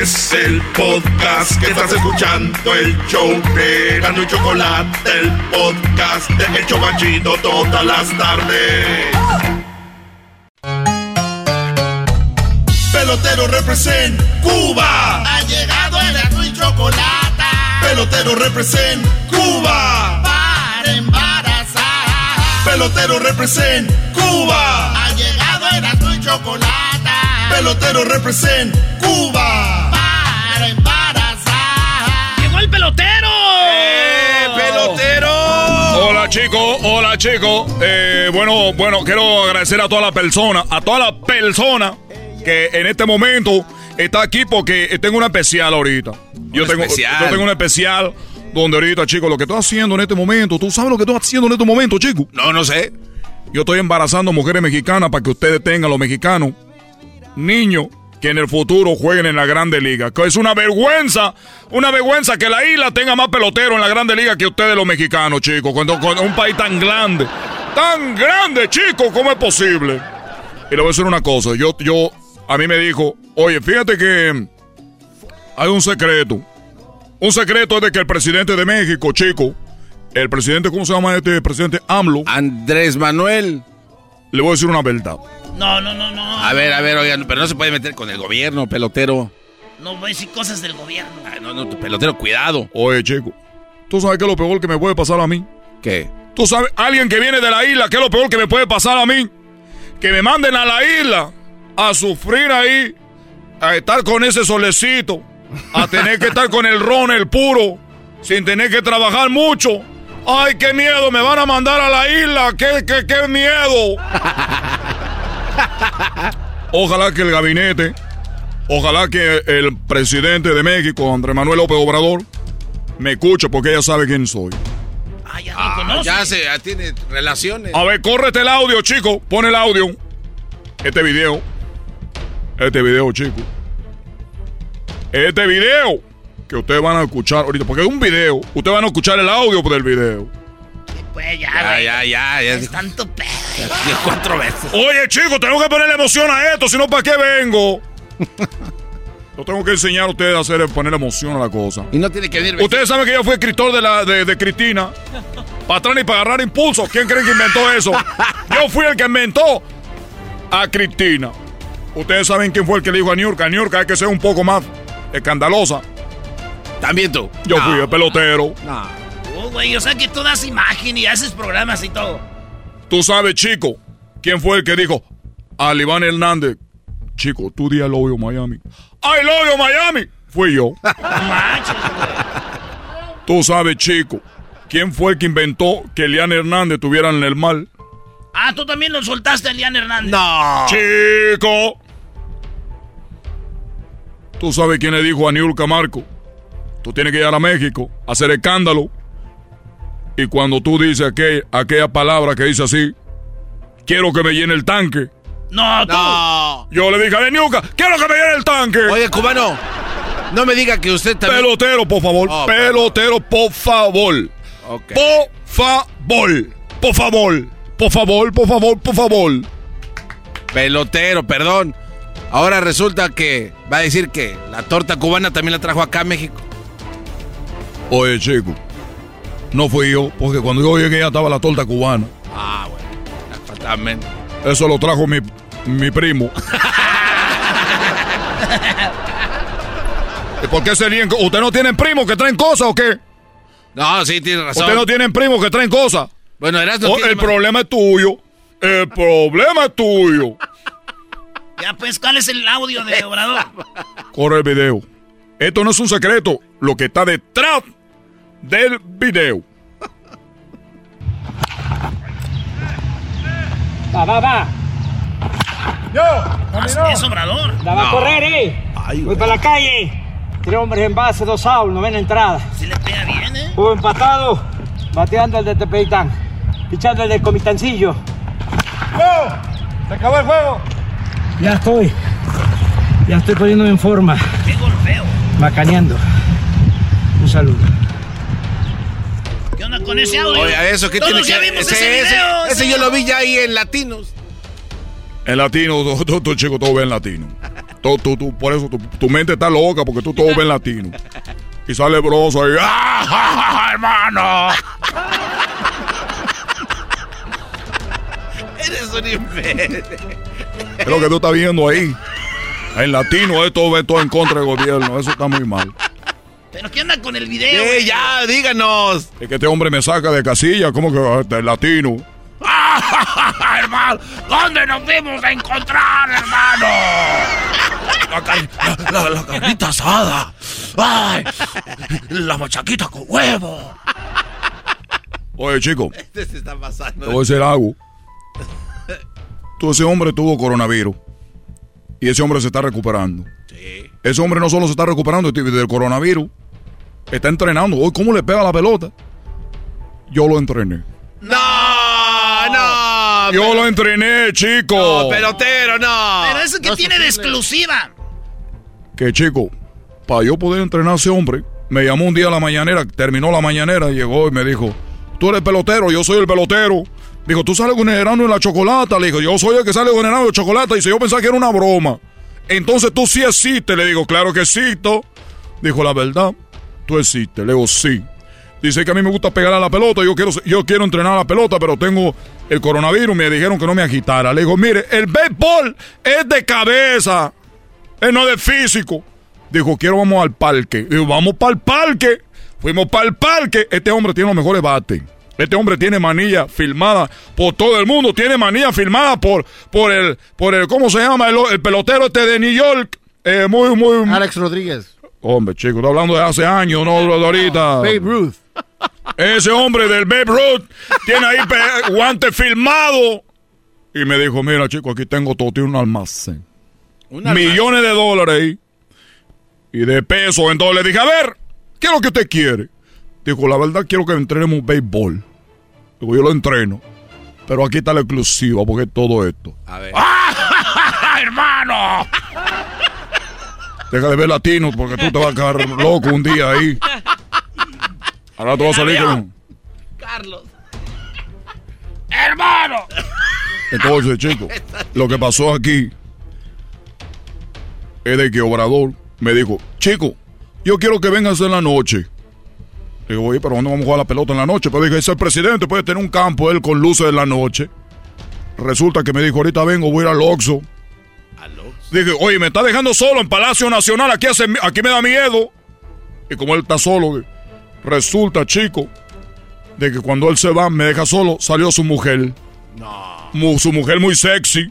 Es el podcast que estás escuchando, el show de Gano y Chocolate, el podcast de El Chocachito todas las tardes. Pelotero represent Cuba. Ha llegado el Gano y Chocolate. Pelotero represent Cuba. Para embarazar. Pelotero represent Cuba. Ha llegado el Gano y Chocolate. Pelotero represent Cuba. Para embarazar. ¡Llegó el pelotero! ¡Eh, pelotero! Hola chicos, hola chicos. Eh, bueno, bueno, quiero agradecer a toda la persona, a toda la persona que en este momento está aquí porque tengo una especial ahorita. Yo tengo, especial? yo tengo una especial donde ahorita, chicos, lo que estoy haciendo en este momento, ¿tú sabes lo que estoy haciendo en este momento, chicos? No, no sé. Yo estoy embarazando mujeres mexicanas para que ustedes tengan, los mexicanos, niños que en el futuro jueguen en la Grande Liga. Que es una vergüenza, una vergüenza que la isla tenga más pelotero en la Grande Liga que ustedes los mexicanos, chicos. Cuando, con un país tan grande, tan grande, chicos, ¿cómo es posible? Y le voy a decir una cosa, yo, yo, a mí me dijo, oye, fíjate que hay un secreto. Un secreto es de que el presidente de México, chico, el presidente, ¿cómo se llama este presidente? AMLO. Andrés Manuel. Le voy a decir una verdad. No, no, no, no. A ver, a ver, oigan, pero no se puede meter con el gobierno, pelotero. No voy a decir cosas del gobierno. Ay, no, no, pelotero, cuidado. Oye, chico, ¿tú sabes qué es lo peor que me puede pasar a mí? ¿Qué? ¿Tú sabes, alguien que viene de la isla, qué es lo peor que me puede pasar a mí? Que me manden a la isla a sufrir ahí, a estar con ese solecito, a tener que estar con el ron, el puro, sin tener que trabajar mucho. ¡Ay, qué miedo! ¡Me van a mandar a la isla! ¡Qué, qué, qué miedo! [laughs] Ojalá que el gabinete, ojalá que el presidente de México, Andrés Manuel López Obrador, me escuche porque ella sabe quién soy. Ah, ya Ah, conoce. ya se ya tiene relaciones. A ver, córrete el audio, chico. Pon el audio. Este video. Este video, chico. Este video que ustedes van a escuchar ahorita. Porque es un video. Ustedes van a escuchar el audio del video. Pues ya, Ya, güey. ya, ya, ya. Es tanto pedo. Cuatro veces. Oye, chico, tengo que ponerle emoción a esto. Si no, ¿para qué vengo? [laughs] Lo tengo que enseñar a ustedes a hacer, poner emoción a la cosa. Y no tiene que venir. Ustedes saben que yo fui escritor de, la, de, de Cristina. Para atrás ni para agarrar impulso. ¿Quién creen que inventó eso? [laughs] Yo fui el que inventó a Cristina. Ustedes saben quién fue el que le dijo a Niurka. Niurka hay que ser un poco más escandalosa. También tú. Yo fui el pelotero. No. Oh, güey, o sea que tú das imagen y haces programas y todo. Tú sabes, chico, quién fue el que dijo a Iván Hernández. Chico, tú di al obvio Miami. ¡I love Miami! Fui yo. [laughs] Tú sabes, chico, quién fue el que inventó que Elian Hernández tuviera en el mal. Ah, tú también lo soltaste a Elian Hernández. No. Chico. Tú sabes quién le dijo a Niurka Marco. Tú tienes que ir a México, a hacer escándalo. Y cuando tú dices aquel- aquella palabra que dice así, quiero que me llene el tanque. No, tú. No. Yo le dije a Niurka, quiero que me llene el tanque. Oye, cubano, no me diga que usted también. Pelotero, por favor. Oh, Pelotero, por favor. Por favor. Por favor. Por favor, por favor, por favor. Pelotero, perdón. Ahora resulta que va a decir que la torta cubana también la trajo acá a México. Oye, chico. No fui yo, porque cuando yo llegué ya estaba la torta cubana. Ah, bueno. Exactamente. Eso lo trajo mi, mi primo. [laughs] ¿Y por qué serían? co- ¿Usted no tienen primos que traen cosas o qué? No, sí, tiene razón. ¿Usted no tienen primos que traen cosas? Bueno, Erasmo Oh, tiene el más- problema es tuyo. El problema es tuyo. Ya, pues, ¿cuál es el audio de Obrador? Corre el video. Esto no es un secreto. Lo que está detrás del video. Va, va, va. Yo, Ah, Es obrador. La va a correr, eh. Voy para la calle. Tres hombres en base, dos out, novena entrada. Si le pega bien, ¿eh? Juego empatado. Bateando el de Tepeitán. Pichando el de Comitancillo. ¡Juego! ¡Se acabó el juego! Ya estoy. Ya estoy poniéndome en forma. ¡Qué golpeo! Macaneando. Un saludo. ¿Qué onda con ese audio? Oye, eso, ¿qué Todos tiene ya que vimos ese, ese ese- video. ese yo lo vi ya ahí en Latinos. En latino, tú, tú, tú, chico, todo ven latino. Tú, tú, tú, por eso tu, tu mente está loca, porque tú todo ven latino. Y sale broso ahí. ¡Ah, ja, ja, ja, hermano! [laughs] Eres un imbécil. Es lo que tú estás viendo ahí. En latino, esto ve todo en contra del gobierno. Eso está muy mal. ¿Pero qué onda con el video? Eh, ya, díganos. Es que este hombre me saca de casilla. ¿Cómo que este, latino? ¡Ah, [laughs] hermano! ¿Dónde nos vimos a encontrar, hermano? La, car- la- la- la carnita asada. ¡Ay! La machaquita con huevo. Oye, chico, Este se está pasando. te voy a decir algo. Tú, ese hombre tuvo coronavirus. Y ese hombre se está recuperando. Ese hombre no solo se está recuperando del coronavirus, está entrenando. Hoy, ¿cómo le pega la pelota? Yo lo entrené. No, no. Yo lo entrené, chico. No, pelotero, no. ¿Pero eso que tiene de exclusiva? que chico, para yo poder entrenar a ese hombre, me llamó un día a la mañanera, terminó la mañanera, llegó y me dijo, tú eres pelotero, yo soy el pelotero. Dijo, tú sales con el en la chocolata. Le dijo, yo soy el que sale con el grano de chocolate. Dice, yo pensaba que era una broma. Entonces tú sí existes. Le digo, claro que existo. Dijo, la verdad, tú existes. Le digo, sí. Dice que a mí me gusta pegar a la pelota. Yo quiero, yo quiero entrenar a la pelota, pero tengo el coronavirus. Me dijeron que no me agitara. Le digo, mire, el béisbol es de cabeza. Es no de físico. Dijo, quiero vamos al parque. Digo, vamos para el parque. Fuimos para el parque. Este hombre tiene los mejores bates. Este hombre tiene manilla filmada por todo el mundo. Tiene manilla filmada por, por el, por el, ¿cómo se llama? El, el pelotero este de New York. Eh, muy, muy. Alex Rodríguez. Hombre, chico, estoy hablando de hace años, no de ahorita. Babe Ruth. Ese hombre del Babe Ruth tiene ahí guante filmado. Y me dijo, mira, chico, aquí tengo todo, tiene un almacén. Millones de dólares ahí. Y de pesos. Entonces le dije, a ver, ¿qué es lo que usted quiere? Dijo, la verdad quiero que entrenemos béisbol. Digo, yo lo entreno. Pero aquí está la exclusiva, porque es todo esto. A ver. [laughs] ¡Hermano! Deja de ver latinos porque tú te vas a quedar loco un día ahí. Ahora tú vas a salir con... Carlos. ¡Hermano! Entonces, chicos, lo que pasó aquí es de que Obrador me dijo, chico, yo quiero que vengas en la noche. Digo, oye, pero ¿dónde vamos a jugar la pelota en la noche? Pero dije, ese presidente puede tener un campo él con luces en la noche. Resulta que me dijo, ahorita vengo, voy a ir al Oxxo. Dije, oye, me está dejando solo en Palacio Nacional, aquí, hace, aquí me da miedo. Y como él está solo, resulta, chico, de que cuando él se va, me deja solo, salió su mujer. Mu- su mujer muy sexy.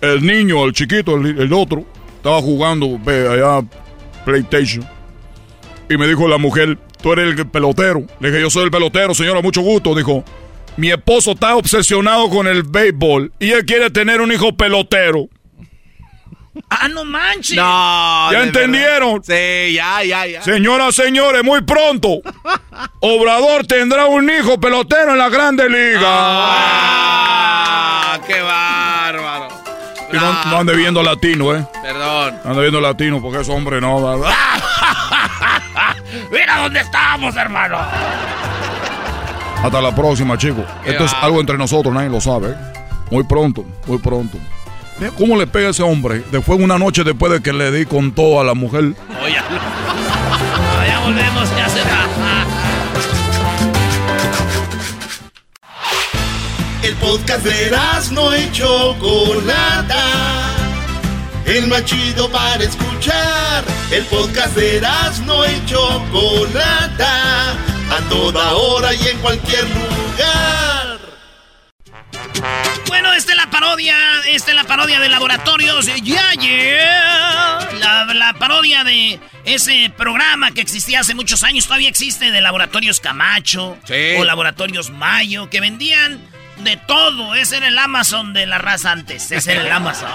El niño, el chiquito, el, el otro, estaba jugando ve, allá PlayStation. Y me dijo la mujer, tú eres el pelotero. Le dije, yo soy el pelotero, señora, mucho gusto. Dijo, mi esposo está obsesionado con el béisbol y él quiere tener un hijo pelotero. [laughs] ¡Ah, no manches! No. ¿Ya entendieron? verdad. Sí, ya, ya, ya. Señoras, señores, muy pronto. Obrador tendrá un hijo pelotero en la Grande Liga. Ah, qué bárbaro. Y no, no ande viendo latino, ¿eh? Perdón. Ande viendo latino porque ese hombre no. [laughs] ¡Mira dónde estamos, hermano! Hasta la próxima, chicos. Esto es algo entre nosotros, nadie lo sabe. ¿eh? Muy pronto, muy pronto. Mira ¿Cómo le pega a ese hombre? Después, una noche después de que le di con todo a la mujer. Oye, Ah, [laughs] ya volvemos, ya se va. El podcast de no y Chocolata. El más chido para escuchar. El podcast de no y Chocolata. A toda hora y en cualquier lugar. Bueno, esta es la parodia, esta es la parodia de Laboratorios Yeah Yeah. La, la parodia de ese programa que existía hace muchos años, todavía existe, de Laboratorios Camacho Sí. o Laboratorios Mayo, que vendían de todo. Ese era el Amazon de la raza antes. Ese era el [laughs] Amazon.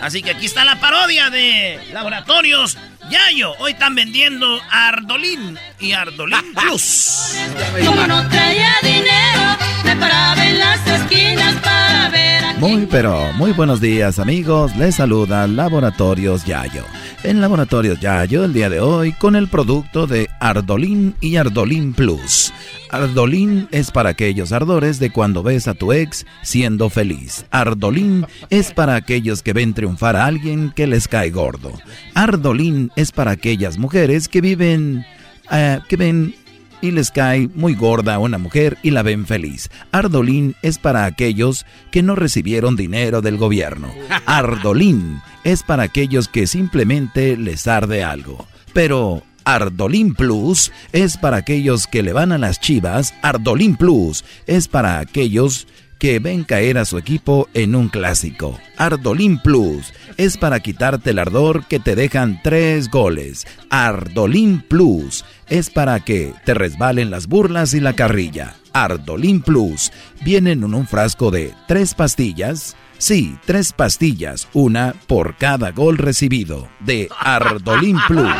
Así que aquí está la parodia de Laboratorios Yayo. Hoy están vendiendo Ardolín y Ardolín Plus. Como no traía dinero, me paraba en las esquinas para ver a Muy pero muy buenos días amigos, les saluda Laboratorios Yayo. En Laboratorios Yayo el día de hoy con el producto de Ardolín y Ardolín Plus. Ardolín es para aquellos ardores de cuando ves a tu ex siendo feliz. Ardolín es para aquellos que ven triunfar a alguien que les cae gordo. Ardolín es para aquellas mujeres que viven, eh, que ven y les cae muy gorda a una mujer y la ven feliz. Ardolín es para aquellos que no recibieron dinero del gobierno. Ardolín es para aquellos que simplemente les arde algo. Pero Ardolín Plus es para aquellos que le van a las chivas. Ardolín Plus es para aquellos que ven caer a su equipo en un clásico. Ardolín Plus es para quitarte el ardor que te dejan tres goles. Ardolín Plus es para que te resbalen las burlas y la carrilla. Ardolín Plus vienen en un frasco de tres pastillas. Sí, tres pastillas, una por cada gol recibido. De Ardolín Plus.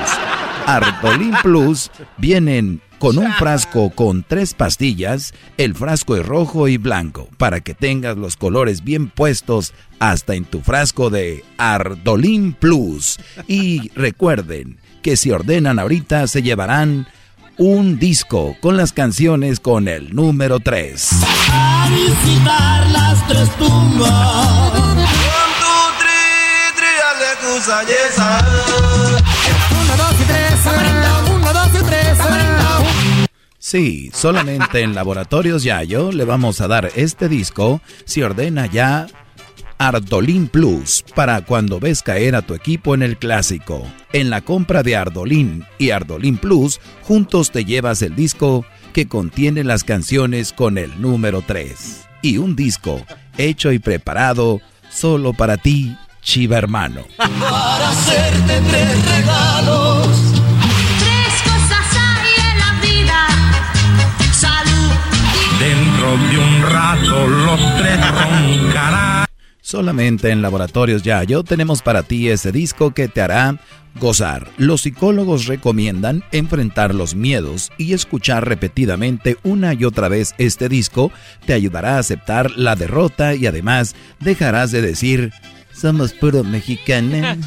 Ardolín Plus vienen con un frasco con tres pastillas, el frasco es rojo y blanco, para que tengas los colores bien puestos hasta en tu frasco de Ardolín Plus. Y recuerden que si ordenan ahorita se llevarán un disco con las canciones con el número 3. A visitar las tres tumbas. Uno, Sí, solamente en Laboratorios Yayo le vamos a dar este disco si ordena ya Ardolín Plus para cuando ves caer a tu equipo en el clásico. En la compra de Ardolín y Ardolín Plus, juntos te llevas el disco que contiene las canciones con el número 3. Y un disco hecho y preparado solo para ti, Chiva hermano. Para hacerte tres regalos. Dentro de un rato los tres roncarán. Solamente en Laboratorios Yayo tenemos para ti ese disco que te hará gozar. Los psicólogos recomiendan enfrentar los miedos y escuchar repetidamente una y otra vez este disco te ayudará a aceptar la derrota y además dejarás de decir somos puro mexicanos. [laughs]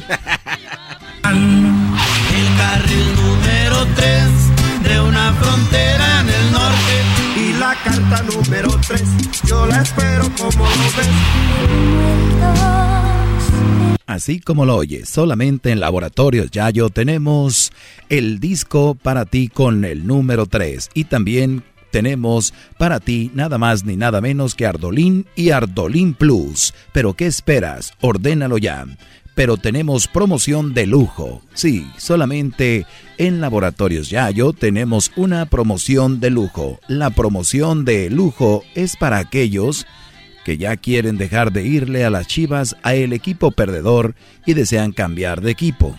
El carril número 3 de una frontera en el norte. Carta número 3, yo la espero como lo. Así como lo oyes, solamente en Laboratorios Yayo tenemos el disco para ti con el número 3 y también tenemos para ti nada más ni nada menos que Ardolín y Ardolín Plus. Pero ¿qué esperas? Ordénalo ya. Pero tenemos promoción de lujo. Sí, solamente en Laboratorios Yayo tenemos una promoción de lujo. La promoción de lujo es para aquellos que ya quieren dejar de irle a las chivas a el equipo perdedor y desean cambiar de equipo.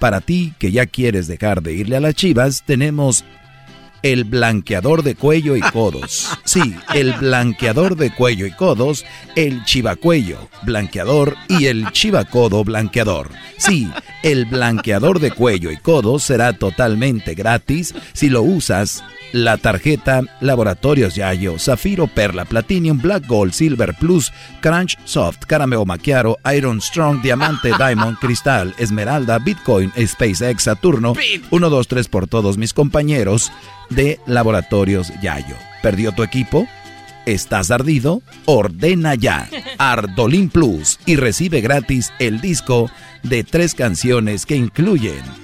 Para ti que ya quieres dejar de irle a las chivas, tenemos el blanqueador de cuello y codos. Sí, el blanqueador de cuello y codos, el chivacuello blanqueador y el chivacodo blanqueador. Sí, el blanqueador de cuello y codos será totalmente gratis si lo usas la tarjeta Laboratorios Yayo, Zafiro, Perla, Platinum, Black Gold, Silver Plus, Crunch, Soft, Carameo Macchiaro, Iron Strong, Diamante, [laughs] Diamond, Cristal, Esmeralda, Bitcoin, SpaceX, Saturno, 1, 2, 3 por todos mis compañeros de Laboratorios Yayo. ¿Perdió tu equipo? ¿Estás ardido? Ordena ya Ardolín Plus y recibe gratis el disco de tres canciones que incluyen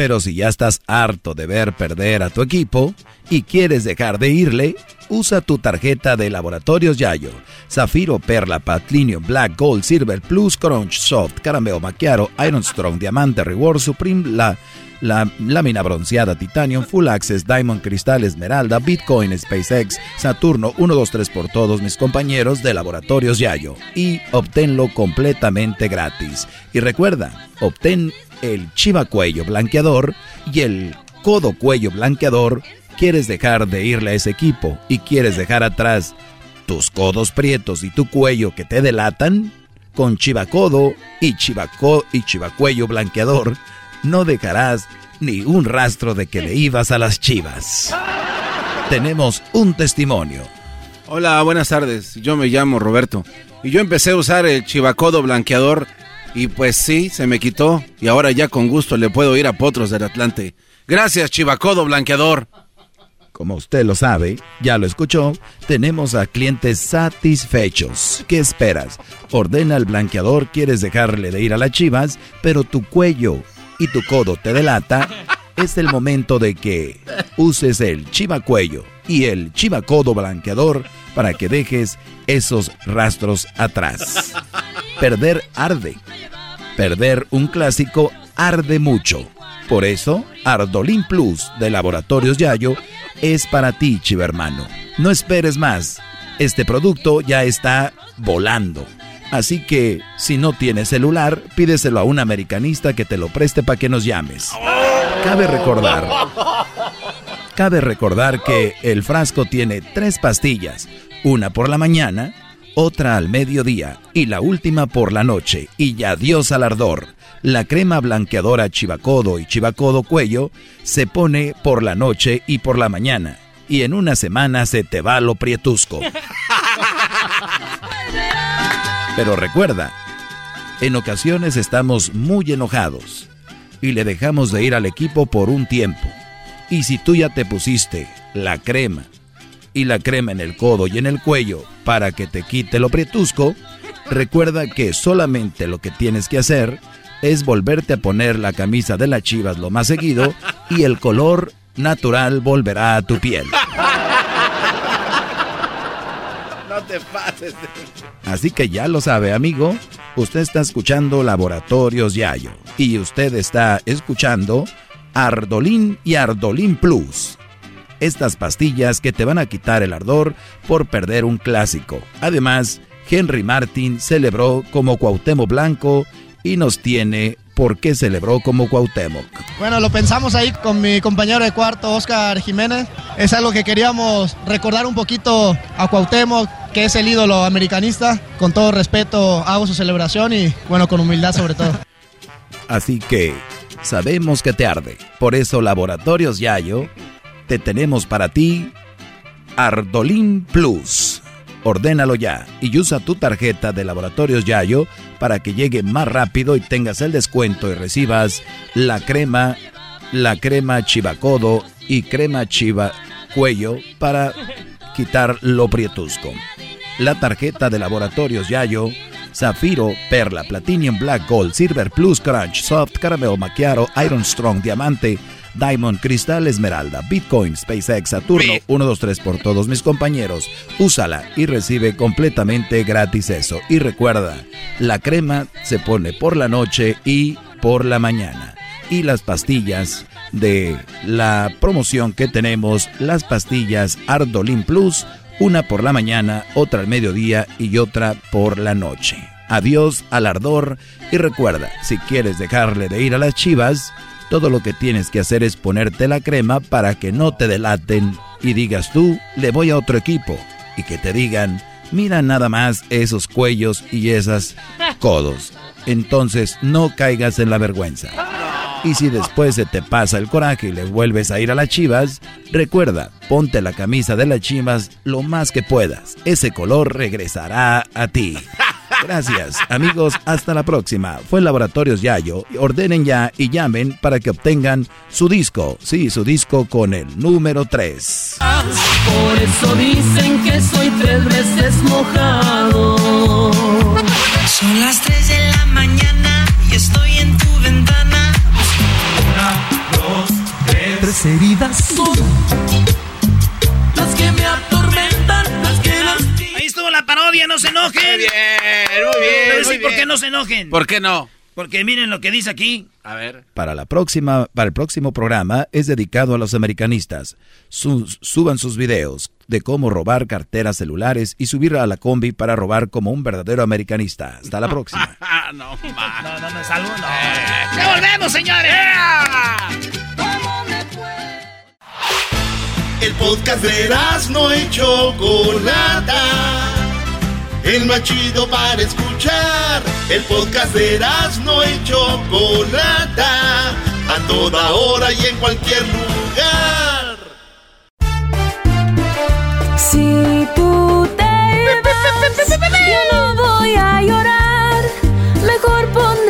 Pero si ya estás harto de ver perder a tu equipo y quieres dejar de irle, usa tu tarjeta de Laboratorios Yayo. Zafiro, Perla, Platinum, Black, Gold, Silver, Plus, Crunch, Soft, Caramelo, Macchiaro, Iron Strong, Diamante, Reward, Supreme, la, la lámina bronceada, Titanium, Full Access, Diamond, Cristal, Esmeralda, Bitcoin, SpaceX, Saturno, 1, 2, 3 por todos mis compañeros de Laboratorios Yayo. Y obténlo completamente gratis. Y recuerda, obtén el chivacuello blanqueador y el codo cuello blanqueador, quieres dejar de irle a ese equipo y quieres dejar atrás tus codos prietos y tu cuello que te delatan, con chivacodo y, chivaco y chivacuello blanqueador, no dejarás ni un rastro de que le ibas a las chivas. Tenemos un testimonio. Hola, buenas tardes. Yo me llamo Roberto. Y yo empecé a usar el chivacodo blanqueador y pues sí, se me quitó. Y ahora ya con gusto le puedo ir a Potros del Atlante. Gracias, Chivacodo Blanqueador. Como usted lo sabe, ya lo escuchó, tenemos a clientes satisfechos. ¿Qué esperas? Ordena el blanqueador, quieres dejarle de ir a las chivas, pero tu cuello y tu codo te delata. Es el momento de que uses el chivacuello y el chivacodo blanqueador para que dejes esos rastros atrás. Perder arde. Perder un clásico arde mucho. Por eso, Ardolin Plus de Laboratorios Yayo es para ti, chivermano. No esperes más. Este producto ya está volando. Así que, si no tienes celular, pídeselo a un americanista que te lo preste para que nos llames. Cabe recordar. Cabe recordar que el frasco tiene tres pastillas, una por la mañana, otra al mediodía y la última por la noche. Y ya adiós al ardor. La crema blanqueadora Chivacodo y Chivacodo Cuello se pone por la noche y por la mañana. Y en una semana se te va lo prietusco. [laughs] Pero recuerda, en ocasiones estamos muy enojados y le dejamos de ir al equipo por un tiempo. Y si tú ya te pusiste la crema y la crema en el codo y en el cuello para que te quite lo prietusco, recuerda que solamente lo que tienes que hacer es volverte a poner la camisa de las chivas lo más seguido y el color natural volverá a tu piel. No te pases. Así que ya lo sabe, amigo. Usted está escuchando Laboratorios Yayo y usted está escuchando Ardolín y Ardolín Plus estas pastillas que te van a quitar el ardor por perder un clásico. Además, Henry Martin celebró como Cuauhtémoc Blanco y nos tiene por qué celebró como Cuauhtémoc. Bueno, lo pensamos ahí con mi compañero de cuarto, Oscar Jiménez. Es algo que queríamos recordar un poquito a Cuauhtémoc, que es el ídolo americanista. Con todo respeto hago su celebración y, bueno, con humildad sobre todo. Así que sabemos que te arde. Por eso Laboratorios Yayo te tenemos para ti Ardolín Plus. Ordénalo ya y usa tu tarjeta de Laboratorios Yayo para que llegue más rápido y tengas el descuento y recibas la crema, la crema chivacodo y crema chiva cuello para quitar lo prietusco. La tarjeta de Laboratorios Yayo, Zafiro, Perla, Platinum, Black Gold, Silver Plus, Crunch, Soft, Caramelo Macchiaro, Iron Strong, Diamante, Diamond, Cristal, Esmeralda, Bitcoin, SpaceX, Saturno, 123 por todos mis compañeros. Úsala y recibe completamente gratis eso. Y recuerda, la crema se pone por la noche y por la mañana. Y las pastillas de la promoción que tenemos, las pastillas Ardolin Plus, una por la mañana, otra al mediodía y otra por la noche. Adiós al ardor y recuerda, si quieres dejarle de ir a las chivas, todo lo que tienes que hacer es ponerte la crema para que no te delaten y digas tú, le voy a otro equipo. Y que te digan, mira nada más esos cuellos y esas codos. Entonces no caigas en la vergüenza. Y si después se te pasa el coraje y le vuelves a ir a las chivas, recuerda, ponte la camisa de las chivas lo más que puedas. Ese color regresará a ti. [laughs] Gracias, amigos. Hasta la próxima. Fue Laboratorios Yayo. Ordenen ya y llamen para que obtengan su disco. Sí, su disco con el número 3. Por eso dicen que soy tres veces mojado. Son las 3 de la mañana y estoy en tu ventana. Una, Las heridas son no se enojen. Muy bien, muy bien. muy ¿Por qué no se enojen? ¿Por qué no? Porque miren lo que dice aquí. A ver. Para la próxima, para el próximo programa es dedicado a los americanistas. Sus- suban sus videos de cómo robar carteras celulares y subir a la combi para robar como un verdadero americanista. Hasta la próxima. [laughs] Ah, no. No, no, no, salud, no. ¡Ya volvemos, señores! El podcast de no y Chocolata. El más chido para escuchar. El podcast de no y Chocolata. A toda hora y en cualquier lugar. Si tú te vas, yo no voy a llorar. Mejor pondré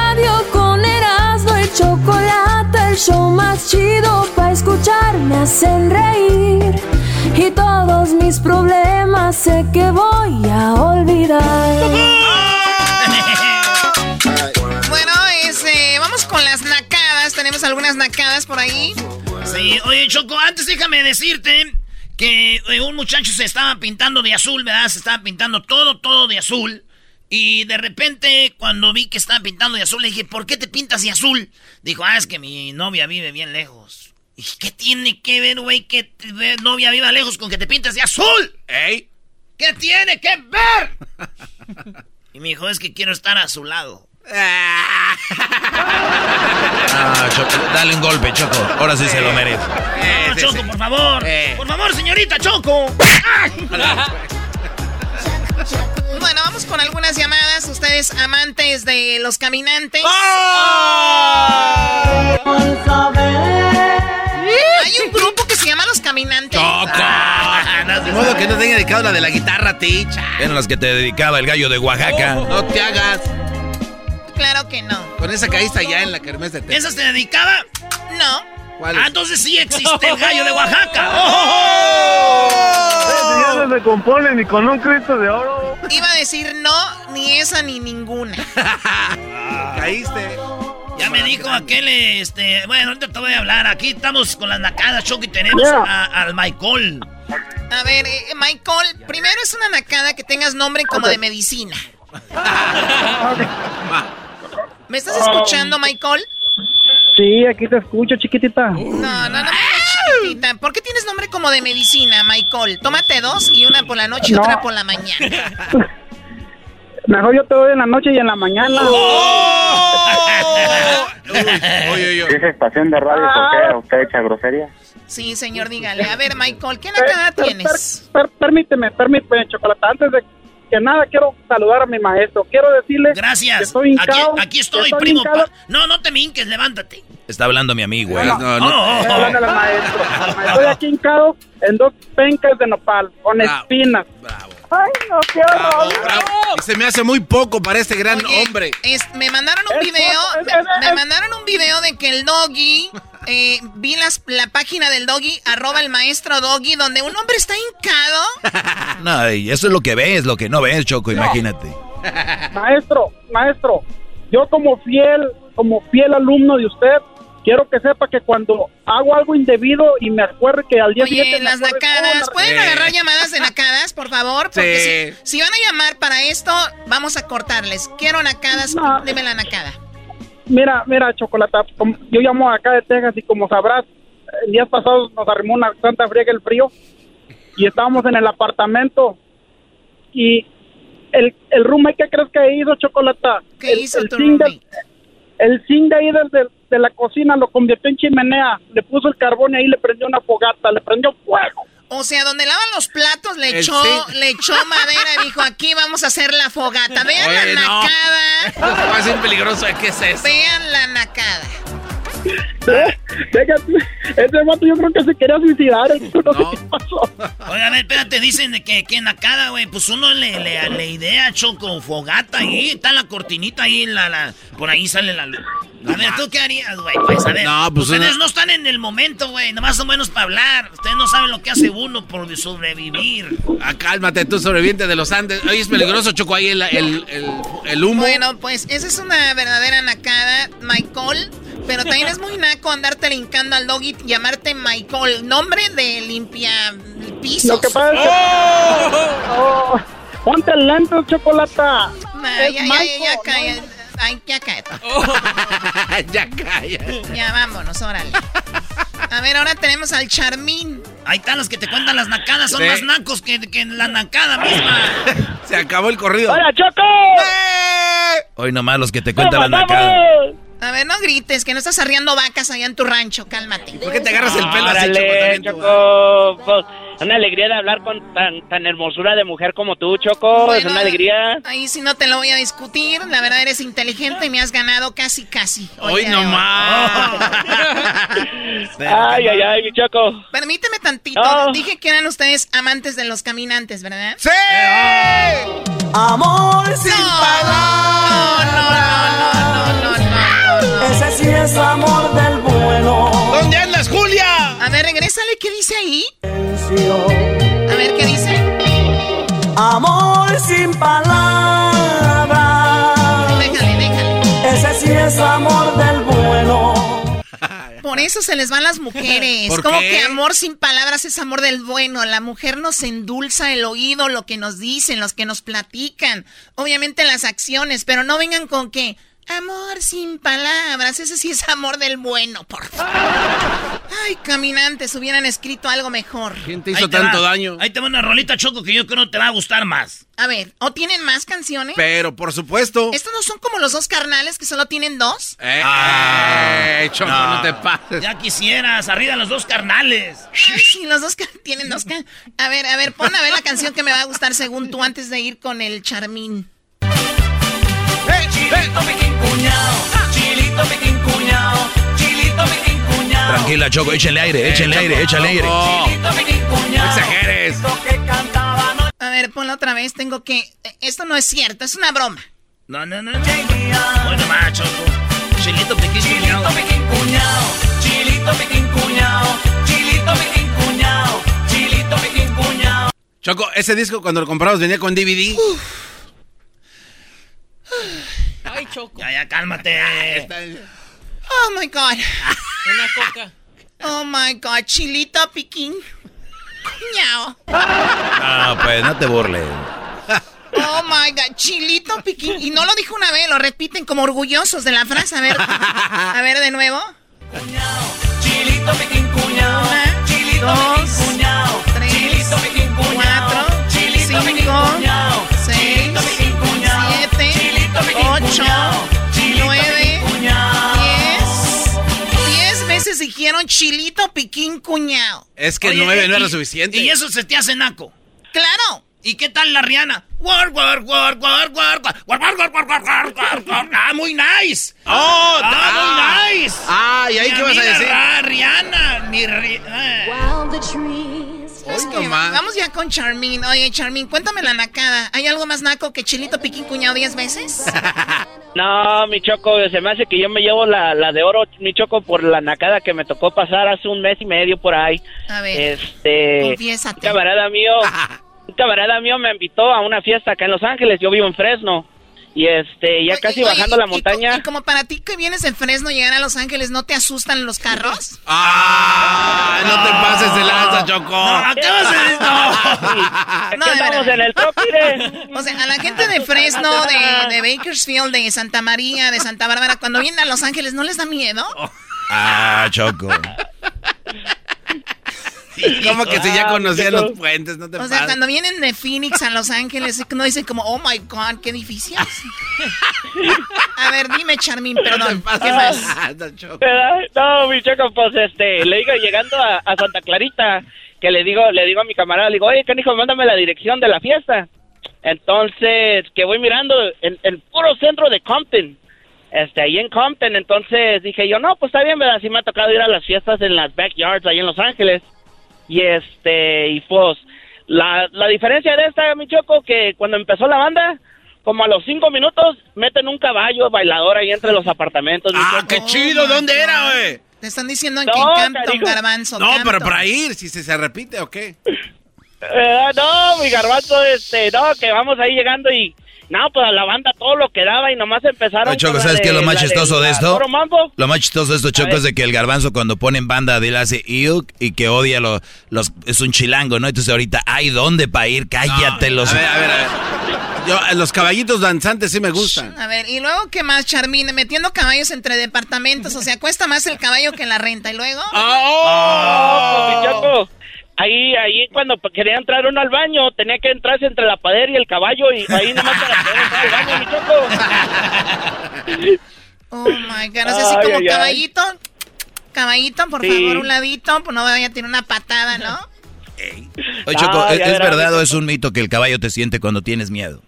chocolate, el show más chido para escuchar. Me hacen reír y todos mis problemas sé que voy a olvidar. [laughs] Bueno, este, vamos con las nacadas. Tenemos algunas nacadas por ahí. Sí, oye, Choco, antes déjame decirte que eh, un muchacho se estaba pintando de azul, ¿verdad? Se estaba pintando todo, todo de azul. Y de repente, cuando vi que estaba pintando de azul, le dije, ¿por qué te pintas de azul? Dijo, ah, es que mi novia vive bien lejos. Y dije, ¿qué tiene que ver, güey, que tu novia viva lejos con que te pintas de azul? ¿Ey? ¿Qué tiene que ver? y me dijo, es que quiero estar a su lado. Ah, Choco, dale un golpe, Choco. Ahora sí se lo merece. No, Choco, por favor. Por favor, señorita Choco. Bueno, vamos con algunas llamadas. Ustedes amantes de los caminantes. Hay un grupo que se llama Los Caminantes. De modo que no tenga dedicado la de la guitarra, ticha. Eran las que te dedicaba el gallo de Oaxaca. No te hagas. Claro que no. Con esa caíste ya en la kermés de. ¿Esa se dedicaba? No. ¿Cuál Ah, entonces sí existe el gallo de Oaxaca. [laughs] ya no se compone ni con un Cristo de oro. Iba a decir no, ni esa ni ninguna. [laughs] Caíste. Ya me dijo aquel, este... Bueno, ahorita te voy a hablar. Aquí estamos con las nacadas, Choco, y tenemos a- al Michael. A ver, eh, Michael, primero es una nacada que tengas nombre como de medicina. [laughs] ¿Me estás escuchando, Michael? Sí, aquí te escucho, chiquitita. No, no, no, chiquitita. ¿Por qué tienes nombre como de medicina, Michael? Tómate dos y una por la noche y No. otra por la mañana. [laughs] Mejor yo te doy en la noche y en la mañana. Oye, ¿Qué es estación de radio? ¿Por qué usted echa grosería? Sí, señor, dígale. A ver, Michael, ¿qué nacada tienes? Per- permíteme, permíteme, Chocolate. Antes de que nada, quiero saludar a mi maestro. Quiero decirle Gracias. que estoy Aquí, hincado. aquí estoy, primo. pa- No, no te me hinques, levántate. Está hablando mi amigo, ¿eh? No, No, no, maestro. Estoy aquí hincado en dos pencas de nopal, con Bravo. espinas. Ay, no, qué horror. Y se me hace muy poco para este gran hombre. Es- me mandaron un video, me, me mandaron un video de que el doggy, eh, vi las, la página del doggy, arroba el maestro doggy, donde un hombre está hincado. [laughs] No, y eso es lo que ves, lo que no ves, Choco, imagínate. Maestro, maestro, yo como fiel, como fiel alumno de usted, quiero que sepa que cuando hago algo indebido y me acuerdo que al día Oye, siguiente... las nacadas, ¿pueden agarrar llamadas de nacadas, por favor? Porque Sí. si, si van a llamar para esto, vamos a cortarles. Quiero nacadas, dime la nacada. Mira, mira, Chocolata, yo llamo acá de Texas y como sabrás, el día pasado nos arrimó una santa friega el frío y estábamos en el apartamento y el, el roommate, ¿qué crees que hizo, Chocolata? ¿Qué el, hizo el tu zinc de- el zinc de ahí desde de la cocina lo convirtió en chimenea, le puso el carbón y ahí le prendió una fogata, le prendió fuego. O sea, donde lavan los platos le El echó, le echó madera y dijo, aquí vamos a hacer la fogata. Vean Oye, la no. nacada. Va a ser peligroso. ¿Qué es eso? Vean la nacada. [laughs] Déjate, ese vato yo creo que se quería suicidar. No, sé qué pasó. Oiga, a ver, espérate, dicen de que, que en la cara, güey, pues uno le, le, le idea, choco, fogata ahí, está la cortinita ahí, la, la, por ahí sale la luz. A ver, ¿tú qué harías, güey? Pues a ver, No, pues ustedes una- no están en el momento, güey, nomás son buenos para hablar. Ustedes no saben lo que hace uno por sobrevivir. Ah, cálmate, tú sobreviviente de los Andes. Oye, es peligroso, Choco, ahí el, el, el, el humo. Bueno, pues esa es una verdadera nacada, Michael. Pero también es muy naco andarte brincando al doggy y llamarte Michael. Nombre de limpia pisos. Lo que pasa es que... Oh, ponte lento, chocolata. Nah, Es ya, ya, ya, Michael, ya, calla. Ay, ya cállate. [laughs] ya calla. Ya vámonos, órale. A ver, ahora tenemos al Charmín. Ahí están los que te cuentan las nacadas, son Sí. más nacos que, que la nacada misma. Se acabó el corrido. ¡Hola, Choco! Hoy nomás los que te cuentan la nacada. A ver, no grites, que no estás arriando vacas allá en tu rancho, cálmate. ¿Por qué te agarras el pelo así, Choco? Choco. Pues, una alegría de hablar con tan, tan hermosura de mujer como tú, Choco. es una alegría. Ahí sí no te lo voy a discutir. La verdad eres inteligente y me has ganado casi, casi. Hoy día de nomás. [laughs] Ay, ay, ay, mi Choco. Permíteme tantito. No. Dije que eran ustedes amantes de los caminantes, ¿verdad? ¡Sí! Amor sin No, no, no, no, no, no, Ese sí es amor del bueno. ¿Dónde andas, Julia? A ver, regrésale, ¿qué dice ahí? A ver, ¿qué dice? Amor sin palabras. Déjale, déjale. Ese sí es amor del bueno. Por eso se les van las mujeres. ¿Por Como qué? que amor sin palabras es amor del bueno. La mujer nos endulza el oído, lo que nos dicen, los que nos platican. Obviamente las acciones, pero no vengan con que amor sin palabras. Ese sí es amor del bueno, por favor. Ay, caminantes, hubieran escrito algo mejor. ¿Quién te hizo te tanto va. daño? Ahí te va una rolita, Choco, que yo creo que te va a gustar más. A ver, ¿o tienen más canciones? Pero, por supuesto. ¿Estos no son como los dos carnales que solo tienen dos? Eh, Ah. eh, Choco, No. no. te pases. Ya quisieras, arriba los dos carnales. Ay, sí, los dos tienen dos can- A ver, a ver, pon a ver la canción que me va a gustar según tú antes de ir con el Charmín. Chilito piquín cuñado. Chilito piquín cuñado. Chilito piquín cuñado. Tranquila, Choco, échenle aire, échenle aire, échenle aire. Chilito piquín cuñado. No exageres. Lo que cantaba no A ver, ponla otra vez, tengo que... eh, Esto no es cierto, es una broma. No, no, no. no. Hoy nomás, Choco. Chilito pequeño. Chilito piquín cuñado. Chilito piquín cuñado. Chilito piquín cuñado. Chilito piquín cuñado. Choco, ese disco cuando lo compramos venía con DVD. [laughs] Ay, Choco. Ya, ya, cálmate. [laughs] Oh my God. Una coca. Oh my God, chilito piquín. Cuñao. No, pues no te burles. Oh my God, chilito piquín. Y no lo dijo una vez, lo repiten como orgullosos de la frase. A ver, a ver de nuevo. Chilito piquín cuñado. Una, Chilito dos, piquín cuñado. tres, Chilito piquín cuñado. cuatro, Chilito piquín cinco, cuñado. seis, exigieron chilito piquín cuñado. Es que nueve no era suficiente. Y eso se te hace naco. Claro. ¿Y qué tal la Rihanna? ¡Ah, muy nice! ¡Oh, ah, muy nice! ¡Ah, y ahí qué vas a decir! ¡Ah, Rihanna! Mi Rihanna! Es que vamos ya con Charmin. Oye, Charmin, cuéntame la nacada. ¿Hay algo más naco que chilito piquín cuñado diez veces? [laughs] No, mi Choco, se me hace que yo me llevo la, la de oro, mi Choco, por la nacada que me tocó pasar hace un mes y medio por ahí. A ver, Este, confiésate. un camarada mío, [laughs] un camarada mío me invitó a una fiesta acá en Los Ángeles, yo vivo en Fresno. Y este, ya casi oye, bajando la montaña. Y como para ti que vienes de Fresno llegar a Los Ángeles, ¿no te asustan los carros? ¡Ah! No te pases de lanza, Choco. No, ¿qué vas a decir? [laughs] [laughs] No. No, estamos en el top. [laughs] O sea, a la gente de Fresno, de, de Bakersfield, de Santa María, de Santa Bárbara, cuando vienen a Los Ángeles, ¿no les da miedo? Ah, Choco. [laughs] Como que si ya Ah, conocían los puentes, no te O sea, cuando vienen de Phoenix a Los Ángeles, no dicen como, oh my God, qué edificios. A ver, dime, Charmín, perdón. ¿Qué más? No, mi Choco, pues este, le digo llegando a, a Santa Clarita, que le digo, le digo a mi camarada, le digo, oye, canijo, mándame la dirección de la fiesta. Entonces, que voy mirando en el puro centro de Compton. este, ahí en Compton. Entonces dije yo, no, pues está bien, ¿verdad? Sí me ha tocado ir a las fiestas en las backyards ahí en Los Ángeles. Y este, y pues, la, la diferencia de esta, mi choco, que cuando empezó la banda, como a los cinco minutos, meten un caballo bailador ahí entre los apartamentos. ¡Ah, qué chido! ¿Dónde era, güey? Te están diciendo No, que en Campton. Garbanzo. No, pero para ir, si se, se repite o qué. [laughs] Eh, no, mi garbanzo, este, no, que vamos ahí llegando y, no, pues a la banda todo lo que daba y nomás empezaron Oye, Choco, ¿sabes qué es lo más chistoso de esto? Lo más chistoso de esto, Choco, es de que el garbanzo cuando pone en banda de él hace iuk y que odia lo- los... Es un chilango, ¿no? Entonces ahorita, ¿hay dónde para ir? Cállate los... A ver, a ver, a ver. Yo, eh, los caballitos danzantes sí me gustan. A ver, y luego, ¿qué más, Charmín? Metiendo caballos entre departamentos. O sea, cuesta más el caballo que la renta. ¿Y luego? Oh, mi Choco. Ahí, ahí cuando quería entrar uno al baño, tenía que entrarse entre la padera y el caballo y ahí nomás para poder entrar al baño, mi Choco. [laughs] Oh, my God. O sea, así Ay, como ay, ay. caballito. Caballito, por Sí. favor, un ladito. Pues no vaya a tener una patada, ¿no? Oye, Choco, Ah, ¿es, verdad o es un mito que el caballo te siente cuando tienes miedo?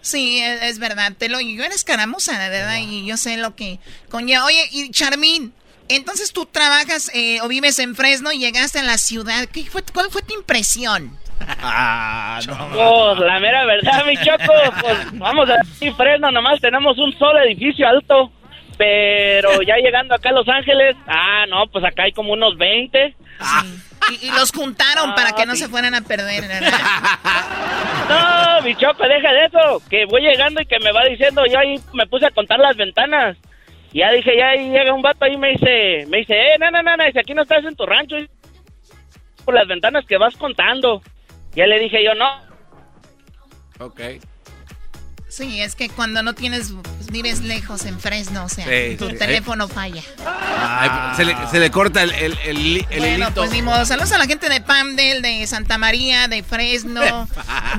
Sí, es, es verdad. Te lo, yo eres caramuza, de verdad, y yo sé lo que conlleva. Oye, y Charmín, entonces tú trabajas eh, o vives en Fresno y llegaste a la ciudad. ¿Qué fue, ¿Cuál fue tu impresión? Ah, Pues la mera verdad, mi Choco, pues vamos a decir Fresno, nomás tenemos un solo edificio alto, pero ya llegando acá a Los Ángeles, ah, no, pues acá hay como unos 20. Y, y los juntaron para que no se fueran a perder, ¿verdad? [laughs] No, mi Choco, deja de eso, que voy llegando y que me va diciendo, yo ahí me puse a contar las ventanas. Y ya dije, ya ahí llega un vato ahí y me dice, me dice, eh, no, no, no, no, dice, aquí no estás en tu rancho, por las ventanas que vas contando. Ya le dije yo, no, Ok. Sí, es que cuando no tienes, vives lejos en Fresno, o sea, Sí, tu sí. teléfono falla. Ay, se, le, se le corta el, el, el, el Bueno, hilito. pues ni modo. Saludos a la gente de Pamdel, de Santa María, de Fresno,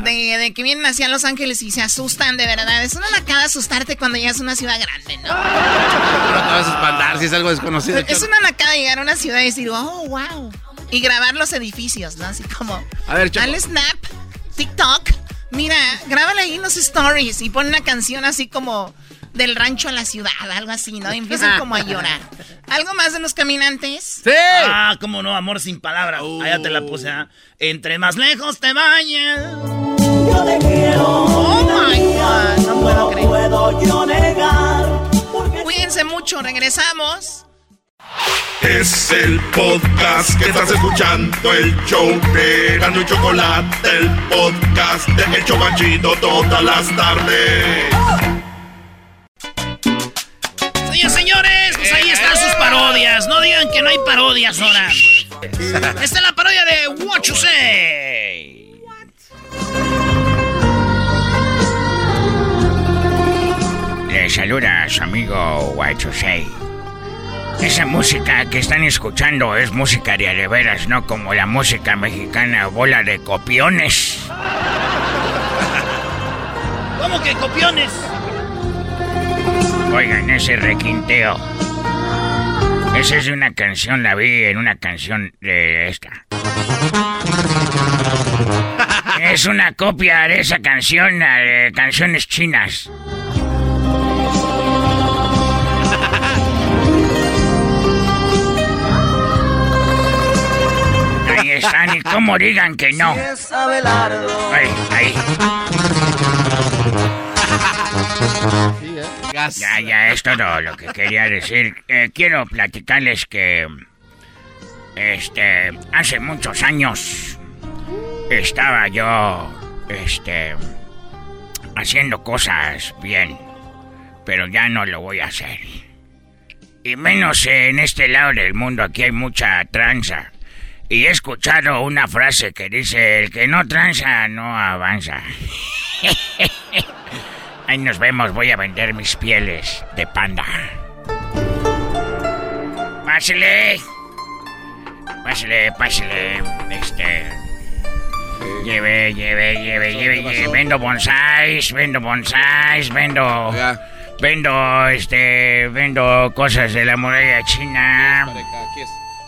de, de que vienen hacia Los Ángeles y se asustan, de verdad. Es una nacada asustarte cuando llegas a una ciudad grande, ¿no? No te vas a espantar si es algo desconocido. Es una nacada llegar a una ciudad y decir, oh, wow. Y grabar los edificios, ¿no? Así como, A ver, Choco. dale snap, TikTok. Mira, grábala ahí en los stories y pon una canción así como del rancho a la ciudad, algo así, ¿no? Y empiezan como a llorar. [laughs] ¿Algo más de los caminantes? ¡Sí! Ah, cómo no, amor sin palabras. Allá te la puse, ¿ah? Entre más lejos te vayas. Yo te quiero. Oh my God, no puedo creer. puedo yo negar. Cuídense mucho, regresamos. Es el podcast que estás escuchando, el show de Gano y Chocolate, el podcast de El Chocachito todas las tardes. Pues ahí están sus parodias. No digan que no hay parodias ahora. [laughs] Esta es la parodia de What You Say. Le saluda a su amigo Say. Esa música que están escuchando es música de veras, no como la música mexicana bola de copiones. ¿Cómo que copiones? Oigan ese requinteo. Esa es una canción, la vi en una canción de esta. Es una copia de esa canción, la de canciones chinas. Ahí están, y cómo digan que no. Ahí, ahí. Ya, ya, es todo lo que quería decir. Eh, quiero platicarles que. Este. Hace muchos años. Estaba yo. Este. Haciendo cosas bien. Pero ya no lo voy a hacer. Y menos en este lado del mundo, aquí hay mucha tranza. Y he escuchado una frase que dice: El que no tranza no avanza. [laughs] Ahí nos vemos, voy a vender mis pieles de panda. Pásele. Pásele, pásele. Este. Lleve, lleve, lleve, lleve, lleve. Vendo bonsáis, vendo bonsáis, vendo. Vendo, este. Vendo cosas de la muralla china.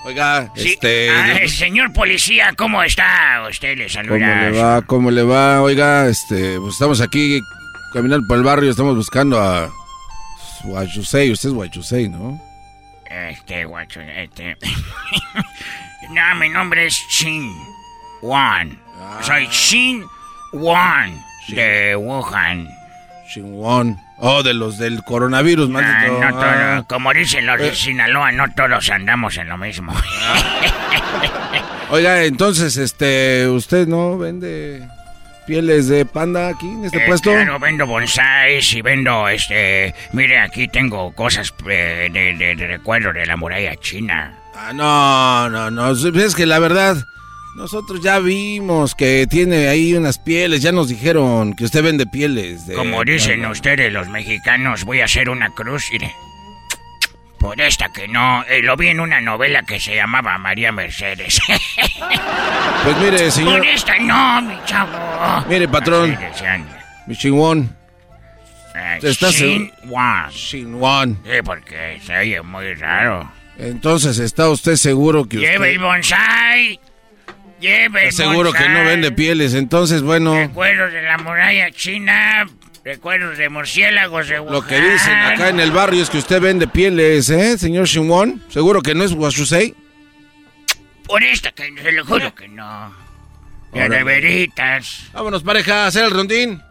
Oiga, Sí, este. ah, señor policía, ¿cómo está? Usted le ¿Cómo saluda. le va? ¿Cómo le va? Oiga, este, pues estamos aquí caminando por el barrio, estamos buscando a Guachusei, usted es Guachusei, ¿no? Este, guacho, este. [laughs] no, mi nombre es Shin Wan. Soy Shin Wan de Wuhan. Shin Wan. Oh, de los del coronavirus, Ah, maldito. no todo- Ah. como dicen los de Eh. Sinaloa, no todos andamos en lo mismo. [laughs] Oiga, entonces, este, ¿usted no vende pieles de panda aquí en este Eh, puesto? Claro, vendo bonsáis y vendo, este... Mire, aquí tengo cosas eh, de, de- de recuerdo de la muralla china. Ah, no, no, no. Es que la verdad, nosotros ya vimos que tiene ahí unas pieles. Ya nos dijeron que usted vende pieles. De Como dicen ustedes los mexicanos, voy a hacer una cruz, mire. Por esta que no... eh, lo vi en una novela que se llamaba María Mercedes. [laughs] Pues mire, señor. Por esta no, mi chavo. Mire, patrón. Mi chingón. Eh, ¿Estás Shin seguro? Wan. Shin Wan. Sí, porque se oye muy raro. Entonces, ¿está usted seguro que usted... Lleve el bonsai. Lleve el Está seguro que no bonsai. vende pieles? Entonces, bueno, Recuerdos de la muralla china. Recuerdos de murciélagos de lo que dicen acá en el barrio es que usted vende pieles, ¿eh, señor Shin Wan? ¿Seguro que no es Guachusei? Por esta que se lo juro que no. De veritas. Vámonos, pareja, a hacer el rondín.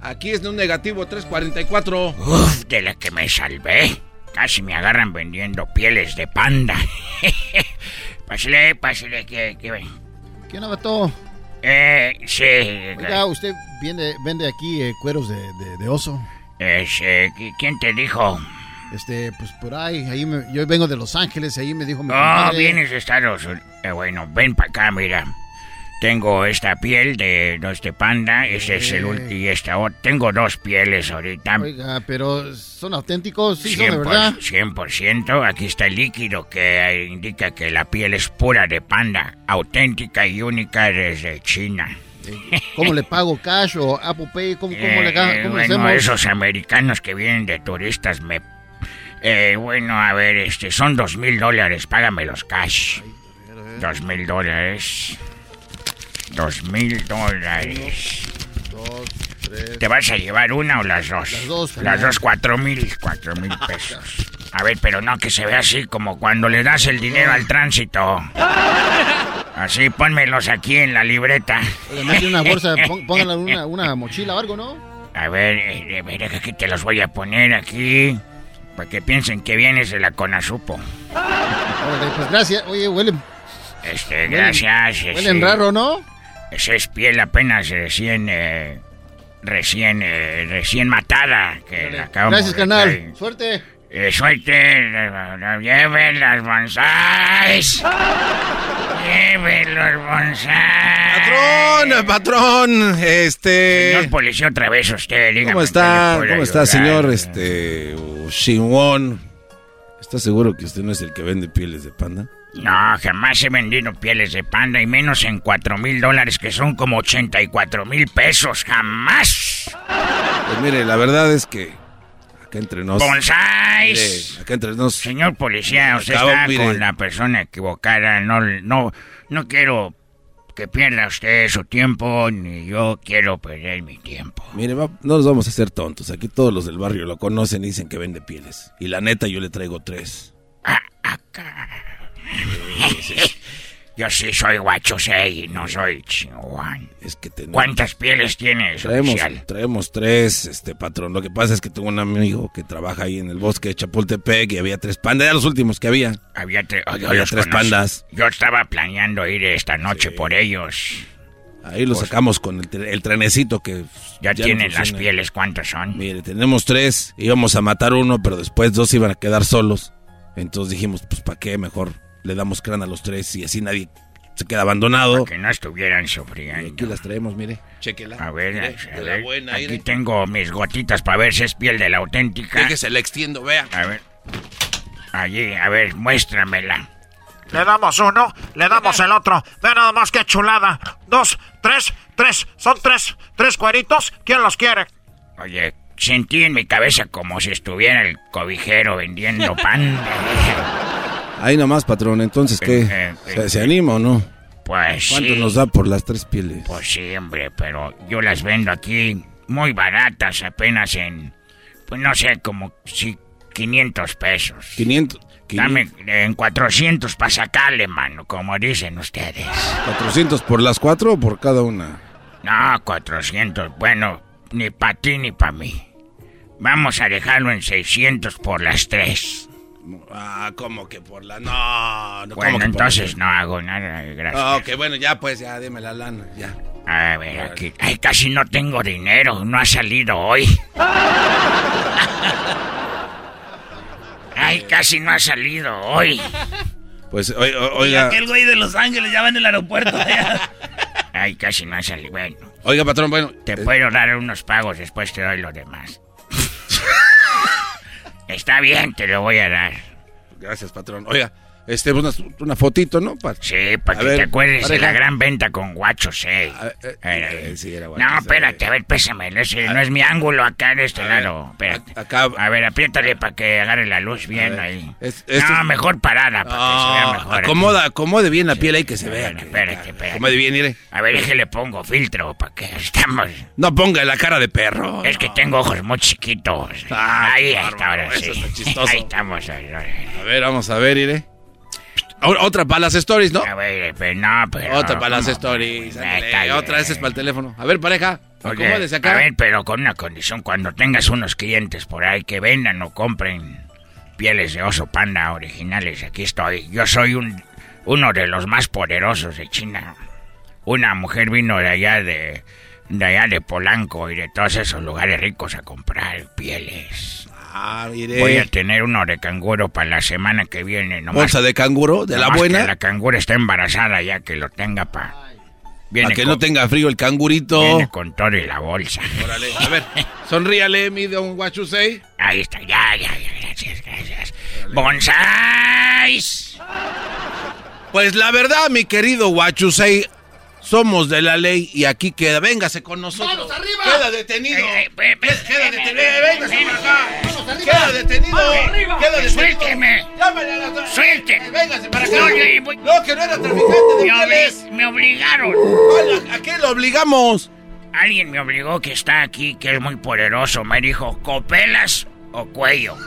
Aquí es de un negativo 344. Uf, de la que me salvé. Casi me agarran vendiendo pieles de panda. [laughs] pásale, pásale, que, que... ¿Qué onda, vato? Eh, sí. Oiga, usted vende, vende aquí eh, cueros de, de- de oso. Ese, ¿qui- ¿Quién te dijo? Este, pues por ahí, ahí me- yo vengo de Los Ángeles, ahí me dijo mi Oh, compadre. vienes de Estados Unidos. Eh, bueno, ven para acá, mira. Tengo esta piel de, de este panda, ese es el último, y esta otra. Tengo dos pieles ahorita. Oiga, pero son auténticos, sí, son de 100%, verdad. 100%. Aquí está el líquido que eh, indica que la piel es pura de panda, auténtica y única desde China. ¿Cómo le pago cash o Apple Pay? ¿Cómo, cómo le, Eh, cómo bueno, hacemos? esos americanos que vienen de turistas me... Eh, bueno, a ver, este, son dos mil dólares, págamelos cash. Dos mil dólares. Dos mil dólares. Dos, tres. ¿Te vas a llevar una o las dos? Las dos, Las dos, cuatro mil, cuatro mil [laughs] pesos. A ver, pero no que se vea así como cuando le das el dinero al tránsito. Así, pónmelos aquí en la libreta. Oiga, mete una bolsa, [laughs] póngala una, una mochila o algo, ¿no? A ver, eh, eh, mira que aquí te los voy a poner aquí. Para que piensen que vienes de la Conasupo. Órale, pues gracias. Oye, huele, Este, Huelen- gracias. huelen este, raro, ¿no? Esa es piel apenas recién, eh, recién, eh, recién matada. Que la acabamos Gracias, traer. Suerte. Eh, suerte, eh, lleven las bonsais. [laughs] lleven los bonsais. Patrón, patrón, este... Señor policía, otra vez usted, dígame. ¿Cómo ¿en está? ¿Cómo está, señor este Shinwon? ¿Está seguro que usted no es el que vende pieles de panda? No, jamás he vendido pieles de panda y menos en cuatro mil dólares que son como 84 mil pesos. ¡Jamás! Pues mire, la verdad es que acá entre nos. ¡Bonsais! Mire, acá entre nos. Señor policía, usted Acabo, está mire. con la persona equivocada. No, no, no quiero que pierda usted su tiempo, ni yo quiero perder mi tiempo. Mire, no nos vamos a hacer tontos. Aquí todos los del barrio lo conocen y dicen que vende pieles. Y la neta, yo le traigo tres. [laughs] Yo sí soy guachosei, no soy chihuahua. Es que tenemos- ¿Cuántas pieles tienes, Traemos, oficial? traemos tres, este patrón. Lo que pasa es que tengo un amigo que trabaja ahí en el bosque de Chapultepec y había tres pandas. Eran los últimos que había. Había, tre- oh, Había tres pandas. Yo estaba planeando ir esta noche por ellos. Ahí lo sacamos con el, el trenecito que Ya, tienen las pieles, ¿cuántas son? Mire, tenemos tres. Íbamos a matar uno, pero después dos iban a quedar solos. Entonces dijimos, pues ¿para qué? Mejor le damos crán a los tres y así nadie se queda abandonado. Que no estuvieran sufriendo. Aquí las traemos, mire. Chéquela. A ver, Mire, a la ver, buena, aquí tengo mis gotitas para ver si es piel de la auténtica. Déjese la extiendo, vea. A ver. Allí, a ver, muéstramela. Le damos uno, le damos el otro. Ve nada más que chulada. Dos, tres, tres. Son tres. Tres cueritos. ¿Quién los quiere? Oye, sentí en mi cabeza como si estuviera el cobijero vendiendo pan. [laughs] Ahí nomás, patrón. Entonces, ¿qué? Eh, eh, ¿Se, se anima o no? Pues ¿Cuánto sí. nos da por las tres pieles? Pues sí, hombre, pero yo las vendo aquí muy baratas, apenas en... Pues no sé, como si 500 pesos. 500. Dame en 400 para sacarle, mano, como dicen ustedes. ¿400 por las cuatro o por cada una? No, 400. Bueno, ni para ti ni para mí. Vamos a dejarlo en 600 por las tres. Ah, ¿cómo que por la.? No, no Bueno, ¿cómo que por entonces no hago nada, gracias. Ah, ok, bueno, ya pues, ya, dime la lana, ya. A ver, aquí. Ay, casi no tengo dinero, no ha salido hoy. Ay, casi no ha salido hoy. Pues, o- o- Y oiga, aquel güey de Los Ángeles ya va en el aeropuerto. Ay, casi no ha salido. Bueno, oiga, patrón, bueno. te eh, puedo dar unos pagos, después te doy lo demás. Está bien, te lo voy a dar. Gracias, patrón. Oiga, este, una, una fotito, ¿no? Sí, para A que ver, te acuerdes de la gran venta con Guacho 6. eh, sí, era Guacho no, espérate, a ver, pésame. Ese no es mi ángulo acá de este lado. Espérate. A ver, apriétale para que agarre la luz bien ahí. Es- no, es- mejor parada para que se vea Ah, mejor. acomoda, acomode bien la piel ahí que se vea. que- Espérate, espérate. Acomode bien, mire. A ver, déjale pongo filtro para que [laughs] estamos. No ponga la cara de perro. Es que tengo ojos muy chiquitos. Ah, ahí está, ahora sí. [laughs] Ahí estamos. A ver, vamos a ver, iré. Otra para las stories, ¿no? A ver, pero no, pero. Otra para las stories. ándale. Otra, esa es para el teléfono. A ver, pareja, Oye, acá. A ver, pero con una condición, cuando tengas unos clientes por ahí que vendan o compren pieles de oso panda originales, aquí estoy. Yo soy un uno de los más poderosos de China. Una mujer vino de allá de, de allá de Polanco y de todos esos lugares ricos a comprar pieles. Ah. Voy a tener uno de canguro para la semana que viene. nomás- Bolsa de canguro, de la buena. que la canguro está embarazada ya que lo tenga para... Para que no tenga frío el cangurito. Viene con todo y la bolsa. Órale, a ver, sonríale, mi don Guachusei. Ahí está, ya, ya, ya, gracias, gracias. ¡Bonsais! Pues la verdad, mi querido Guachusei, somos de la ley y aquí queda. Véngase con nosotros. ¡Vamos arriba! Queda detenido. Eh, Queda detenido. Véngase para acá. Queda detenido. Queda detenido. ¡Suélteme! Llámale a la... ¡Suelte! Véngase para acá. No, yo voy- No, que no era traficante de Me, me obligaron. ¿A qué lo obligamos? Alguien me obligó que está aquí, que es muy poderoso. Me dijo, ¿copelas o cuello? [laughs]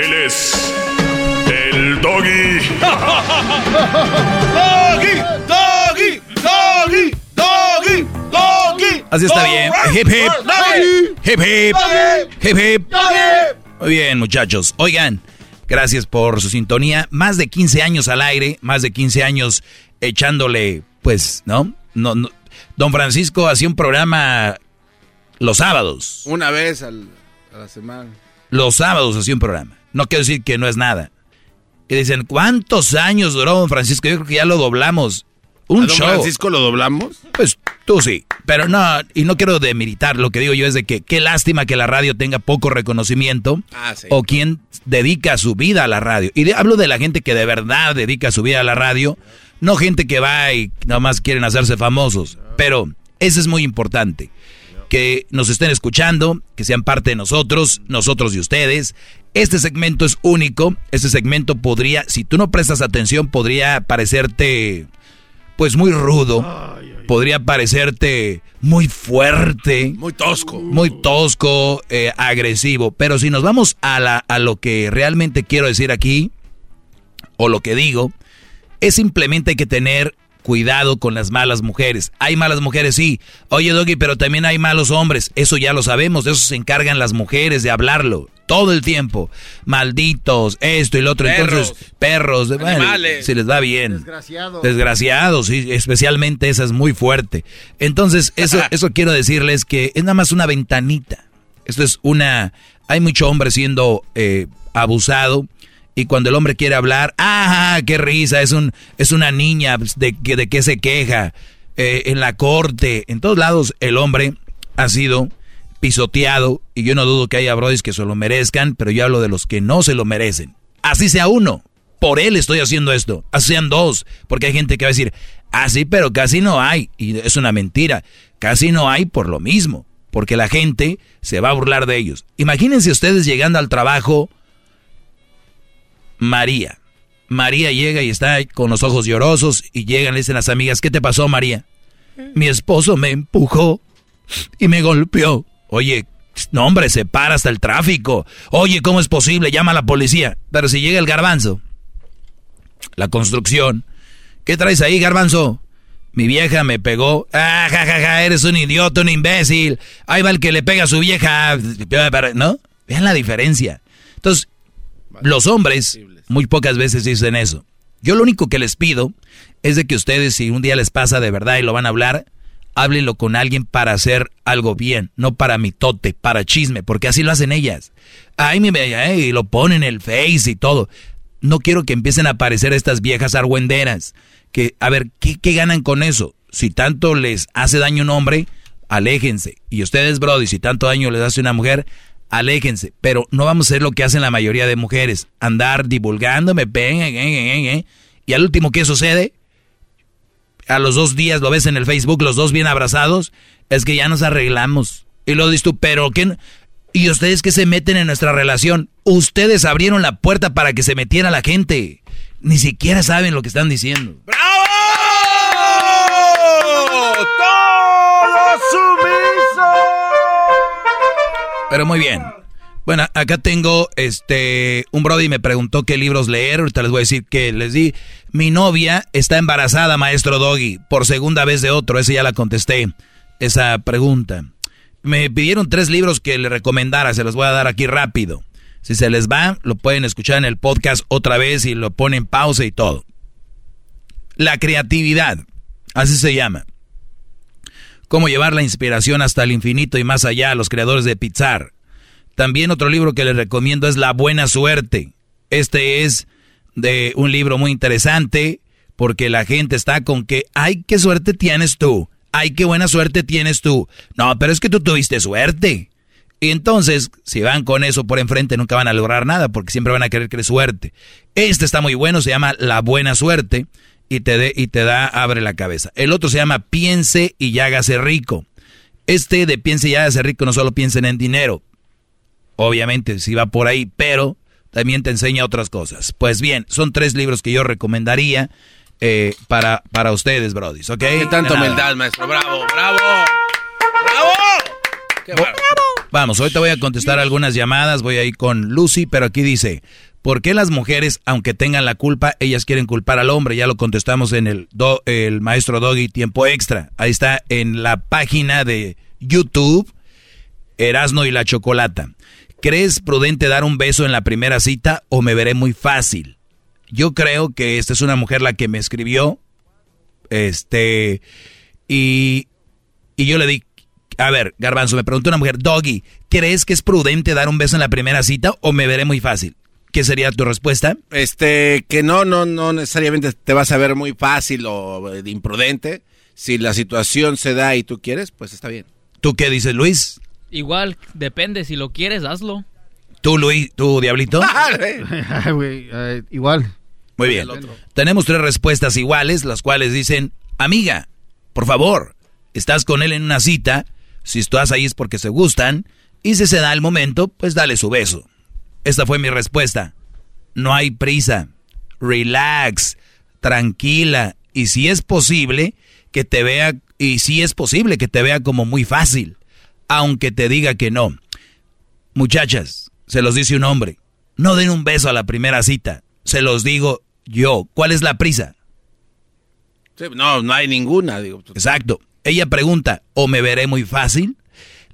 Él es. El doggy. [laughs] Doggy, doggy, doggy, doggy, doggy. Así está bien. Hip hip. Hip hip. Hip hip. Muy bien, muchachos. Oigan, gracias por su sintonía. Más de 15 años al aire, más de 15 años echándole, pues, ¿no? No, no. Don Francisco hacía un programa los sábados. Una vez al- a la semana. Los sábados hacía un programa. No quiero decir que no es nada. Y dicen, ¿cuántos años duró Don Francisco? Yo creo que ya lo doblamos. Un ¿A don show. Francisco lo doblamos? Pues tú sí. Pero no, y no quiero demeritar. Lo que digo yo es de que qué lástima que la radio tenga poco reconocimiento. Ah, sí. O quien dedica su vida a la radio. Y de- hablo de la gente que de verdad dedica su vida a la radio. No gente que va y nomás quieren hacerse famosos. Pero eso es muy importante. Que nos estén escuchando, que sean parte de nosotros, nosotros y ustedes. Este segmento es único. Este segmento podría, si tú no prestas atención, podría parecerte pues muy rudo, podría parecerte muy fuerte, Muy tosco. muy tosco, eh, agresivo. Pero si nos vamos a, la, a lo que realmente quiero decir aquí, o lo que digo, es simplemente hay que tener cuidado con las malas mujeres. Hay malas mujeres, sí. Oye, Doggy, pero también hay malos hombres. Eso ya lo sabemos, de eso se encargan las mujeres, de hablarlo. Todo el tiempo. Malditos, esto y lo otro. Entonces, perros, Animales. si les va bien. Desgraciados. Desgraciados, sí, especialmente esa es muy fuerte. Entonces, eso, [laughs] eso quiero decirles que es nada más una ventanita. Esto es una... Hay mucho hombre siendo eh, abusado y cuando el hombre quiere hablar, ¡ah, qué risa! Es, un, es una niña, pues, ¿de, de qué se queja? Eh, en la corte, en todos lados el hombre ha sido pisoteado y yo no dudo que haya brodis que se lo merezcan, pero yo hablo de los que no se lo merecen. Así sea uno, por él estoy haciendo esto, así sean dos, porque hay gente que va a decir, ah sí, pero casi no hay, y es una mentira, casi no hay por lo mismo, porque la gente se va a burlar de ellos. Imagínense ustedes llegando al trabajo, María. María llega y está con los ojos llorosos y llegan, le dicen las amigas, ¿qué te pasó María? Mi esposo me empujó y me golpeó. Oye, no hombre, se para hasta el tráfico. Oye, ¿cómo es posible? Llama a la policía. Pero si llega el garbanzo, la construcción, ¿qué traes ahí, garbanzo? Mi vieja me pegó. Ah, ja, ja, ja, eres un idiota, un imbécil. Ahí va el que le pega a su vieja. ¿No? Vean la diferencia. Entonces, los hombres muy pocas veces dicen eso. Yo lo único que les pido es de que ustedes, si un día les pasa de verdad y lo van a hablar, háblenlo con alguien para hacer algo bien, no para mitote, para chisme, porque así lo hacen ellas. Ay, mi bella, y lo ponen en el face y todo. No quiero que empiecen a aparecer estas viejas argüenderas. Que, a ver, ¿qué, ¿qué, ganan con eso? Si tanto les hace daño un hombre, aléjense. Y ustedes, Brody, si tanto daño les hace una mujer, aléjense. Pero no vamos a hacer lo que hacen la mayoría de mujeres. Andar divulgándome, ven, y al último, ¿qué sucede? A los dos días lo ves en el Facebook, los dos bien abrazados, es que ya nos arreglamos. Y lo dices tú, pero ¿qué? ¿Y ustedes que se meten en nuestra relación? Ustedes abrieron la puerta para que se metiera la gente. Ni siquiera saben lo que están diciendo. ¡Bravo! ¡Todo! Pero muy bien. Bueno, acá tengo este un brody me preguntó qué libros leer, ahorita les voy a decir que les di. Mi novia está embarazada, maestro Doggy, por segunda vez de otro, esa ya la contesté, esa pregunta. Me pidieron tres libros que le recomendara, se los voy a dar aquí rápido. Si se les va, lo pueden escuchar en el podcast otra vez y lo ponen pausa y todo. La creatividad, así se llama. Cómo llevar la inspiración hasta el infinito y más allá, los creadores de Pizar. También otro libro que les recomiendo es La Buena Suerte. Este es de un libro muy interesante porque la gente está con que, ay, qué suerte tienes tú, ay, qué buena suerte tienes tú. No, pero es que tú tuviste suerte. Y entonces, si van con eso por enfrente, nunca van a lograr nada porque siempre van a querer que suerte. Este está muy bueno, se llama La Buena Suerte y te, de, y te da, abre la cabeza. El otro se llama Piense y hágase rico. Este de Piense y hágase rico no solo piensen en dinero, obviamente si va por ahí, pero también te enseña otras cosas. Pues bien, son tres libros que yo recomendaría eh, para, para ustedes, brodis, ¿ok? Qué tanta humildad, maestro. Bravo, bravo. Bravo. Qué bravo. Vamos, ahorita voy a contestar algunas llamadas, voy a ir con Lucy, pero aquí dice, ¿por qué las mujeres, aunque tengan la culpa, ellas quieren culpar al hombre? Ya lo contestamos en el, maestro Doggy Tiempo Extra. Ahí está en la página de YouTube, Erasno y la Chocolata. ¿Crees prudente dar un beso en la primera cita o me veré muy fácil? Yo creo que esta es una mujer la que me escribió. Este. Y, y yo le di. A ver, Garbanzo, me preguntó una mujer, Doggy, ¿crees que es prudente dar un beso en la primera cita o me veré muy fácil? ¿Qué sería tu respuesta? Este, que no, no, no necesariamente te vas a ver muy fácil o imprudente. Si la situación se da y tú quieres, pues está bien. ¿Tú qué dices, Luis? Igual, depende, si lo quieres, hazlo. ¿Tú, Luis, tú, Diablito? [laughs] uh, [laughs] igual. Muy bien. Tenemos tres respuestas iguales, las cuales dicen, amiga, por favor, estás con él en una cita, si estás ahí es porque se gustan, y si se da el momento, pues dale su beso. Esta fue mi respuesta. No hay prisa. Relax, tranquila, y si es posible que te vea, y si es posible que te vea como muy fácil aunque te diga que no. Muchachas, se los dice un hombre, no den un beso a la primera cita, se los digo yo. ¿Cuál es la prisa? no, no hay ninguna. Digo. Exacto. Ella pregunta, ¿o me veré muy fácil?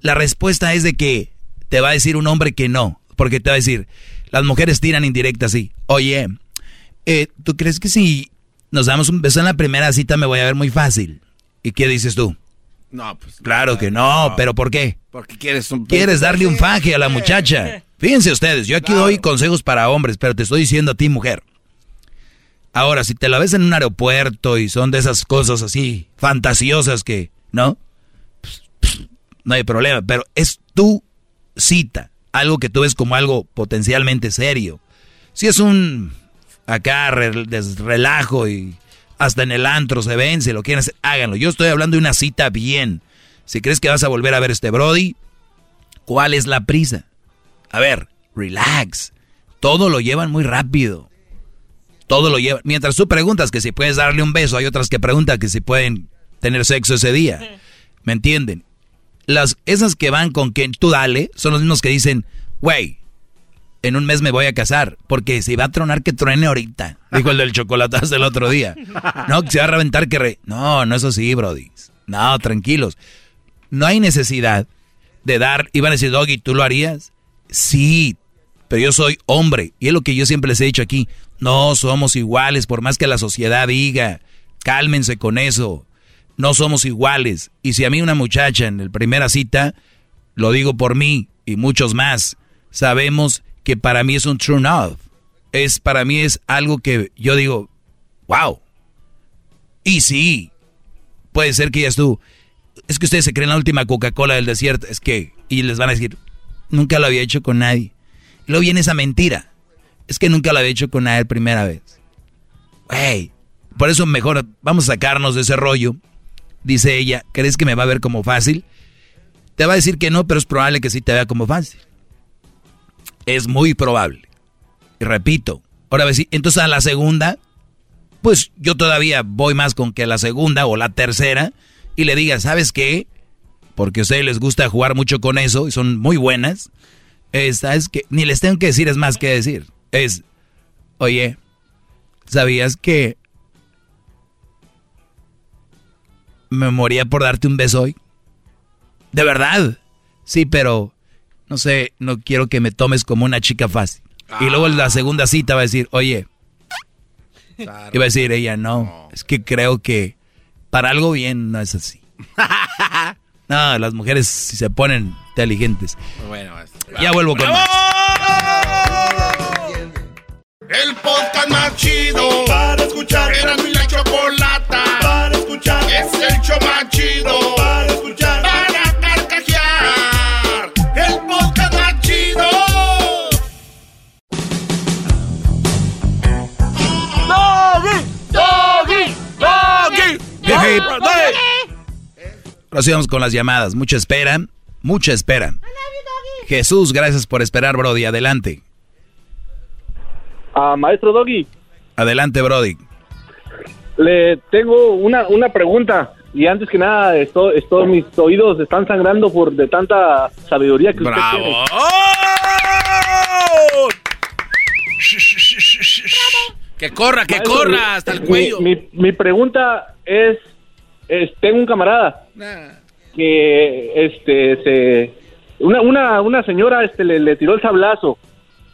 La respuesta es de que te va a decir un hombre que no, porque te va a decir, las mujeres tiran indirecta así, oye, eh, ¿tú crees que si nos damos un beso en la primera cita me voy a ver muy fácil? ¿Y qué dices tú? No, pues. Claro que no, pero ¿por qué? Porque quieres un. Quieres darle un faje a la muchacha. [laughs] Fíjense ustedes, yo aquí doy consejos para hombres, pero te estoy diciendo a ti, mujer. Ahora, si te la ves en un aeropuerto y son de esas cosas así, fantasiosas que, ¿no? no hay problema, pero es tu cita, algo que tú ves como algo potencialmente serio. Si es un acá relajo y hasta en el antro se ven, si lo quieren hacer, háganlo. Yo estoy hablando de una cita bien. Si crees que vas a volver a ver este Brody, ¿cuál es la prisa? A ver, relax. Todo lo llevan muy rápido. Todo lo llevan. Mientras tú preguntas que si puedes darle un beso, hay otras que preguntan que si pueden tener sexo ese día. ¿Me entienden? Las, esas que van con que tú dale son los mismos que dicen, güey, en un mes me voy a casar, porque si va a tronar que truene ahorita, dijo el del chocolatazo el otro día. No, que se va a reventar que re... No, no es así, brody. No, tranquilos. No hay necesidad de dar, iban a decir, Doggy, ¿tú lo harías? Sí, pero yo soy hombre, y es lo que yo siempre les he dicho aquí, no somos iguales, por más que la sociedad diga, cálmense con eso, no somos iguales. Y si a mí una muchacha en la primera cita, lo digo por mí y muchos más, sabemos que para mí es un true off. Es, para mí es algo que yo digo, wow. Y sí, puede ser que ya tú, es que ustedes se creen la última Coca-Cola del desierto, es que, y les van a decir, nunca lo había hecho con nadie. Luego viene esa mentira, es que nunca lo había hecho con nadie primera vez. Wey, por eso mejor vamos a sacarnos de ese rollo. Dice ella, ¿crees que me va a ver como fácil? Te va a decir que no, pero es probable que sí te vea como fácil. Es muy probable. Y repito, ahora ver si, entonces a la segunda, pues yo todavía voy más con que la segunda o la tercera y le diga, ¿sabes qué? Porque a ustedes les gusta jugar mucho con eso y son muy buenas. ¿Sabes que Ni les tengo que decir, es más que decir. Es, oye, ¿sabías que me moría por darte un beso hoy? ¿De verdad? Sí, pero no sé, no quiero que me tomes como una chica fácil. Y luego en la segunda cita va a decir, oye, y va a decir ella, no, es que creo que para algo bien no es así. [laughs] no, las mujeres si se ponen inteligentes. Bueno, ya vuelvo con más. El podcast más chido para escuchar. Era mi Ahora con las llamadas. Mucha espera, mucha espera. Jesús, gracias por esperar, Brody. Adelante. Ah, maestro Doggy. Adelante, Brody. Le tengo una, una pregunta. Y antes que nada, esto, esto, mis oídos están sangrando por de tanta sabiduría que usted tiene. Que corra, que corra hasta el cuello. Mi, mi, pregunta es, es, tengo un camarada que este se una, una, una señora este le, le, tiró el sablazo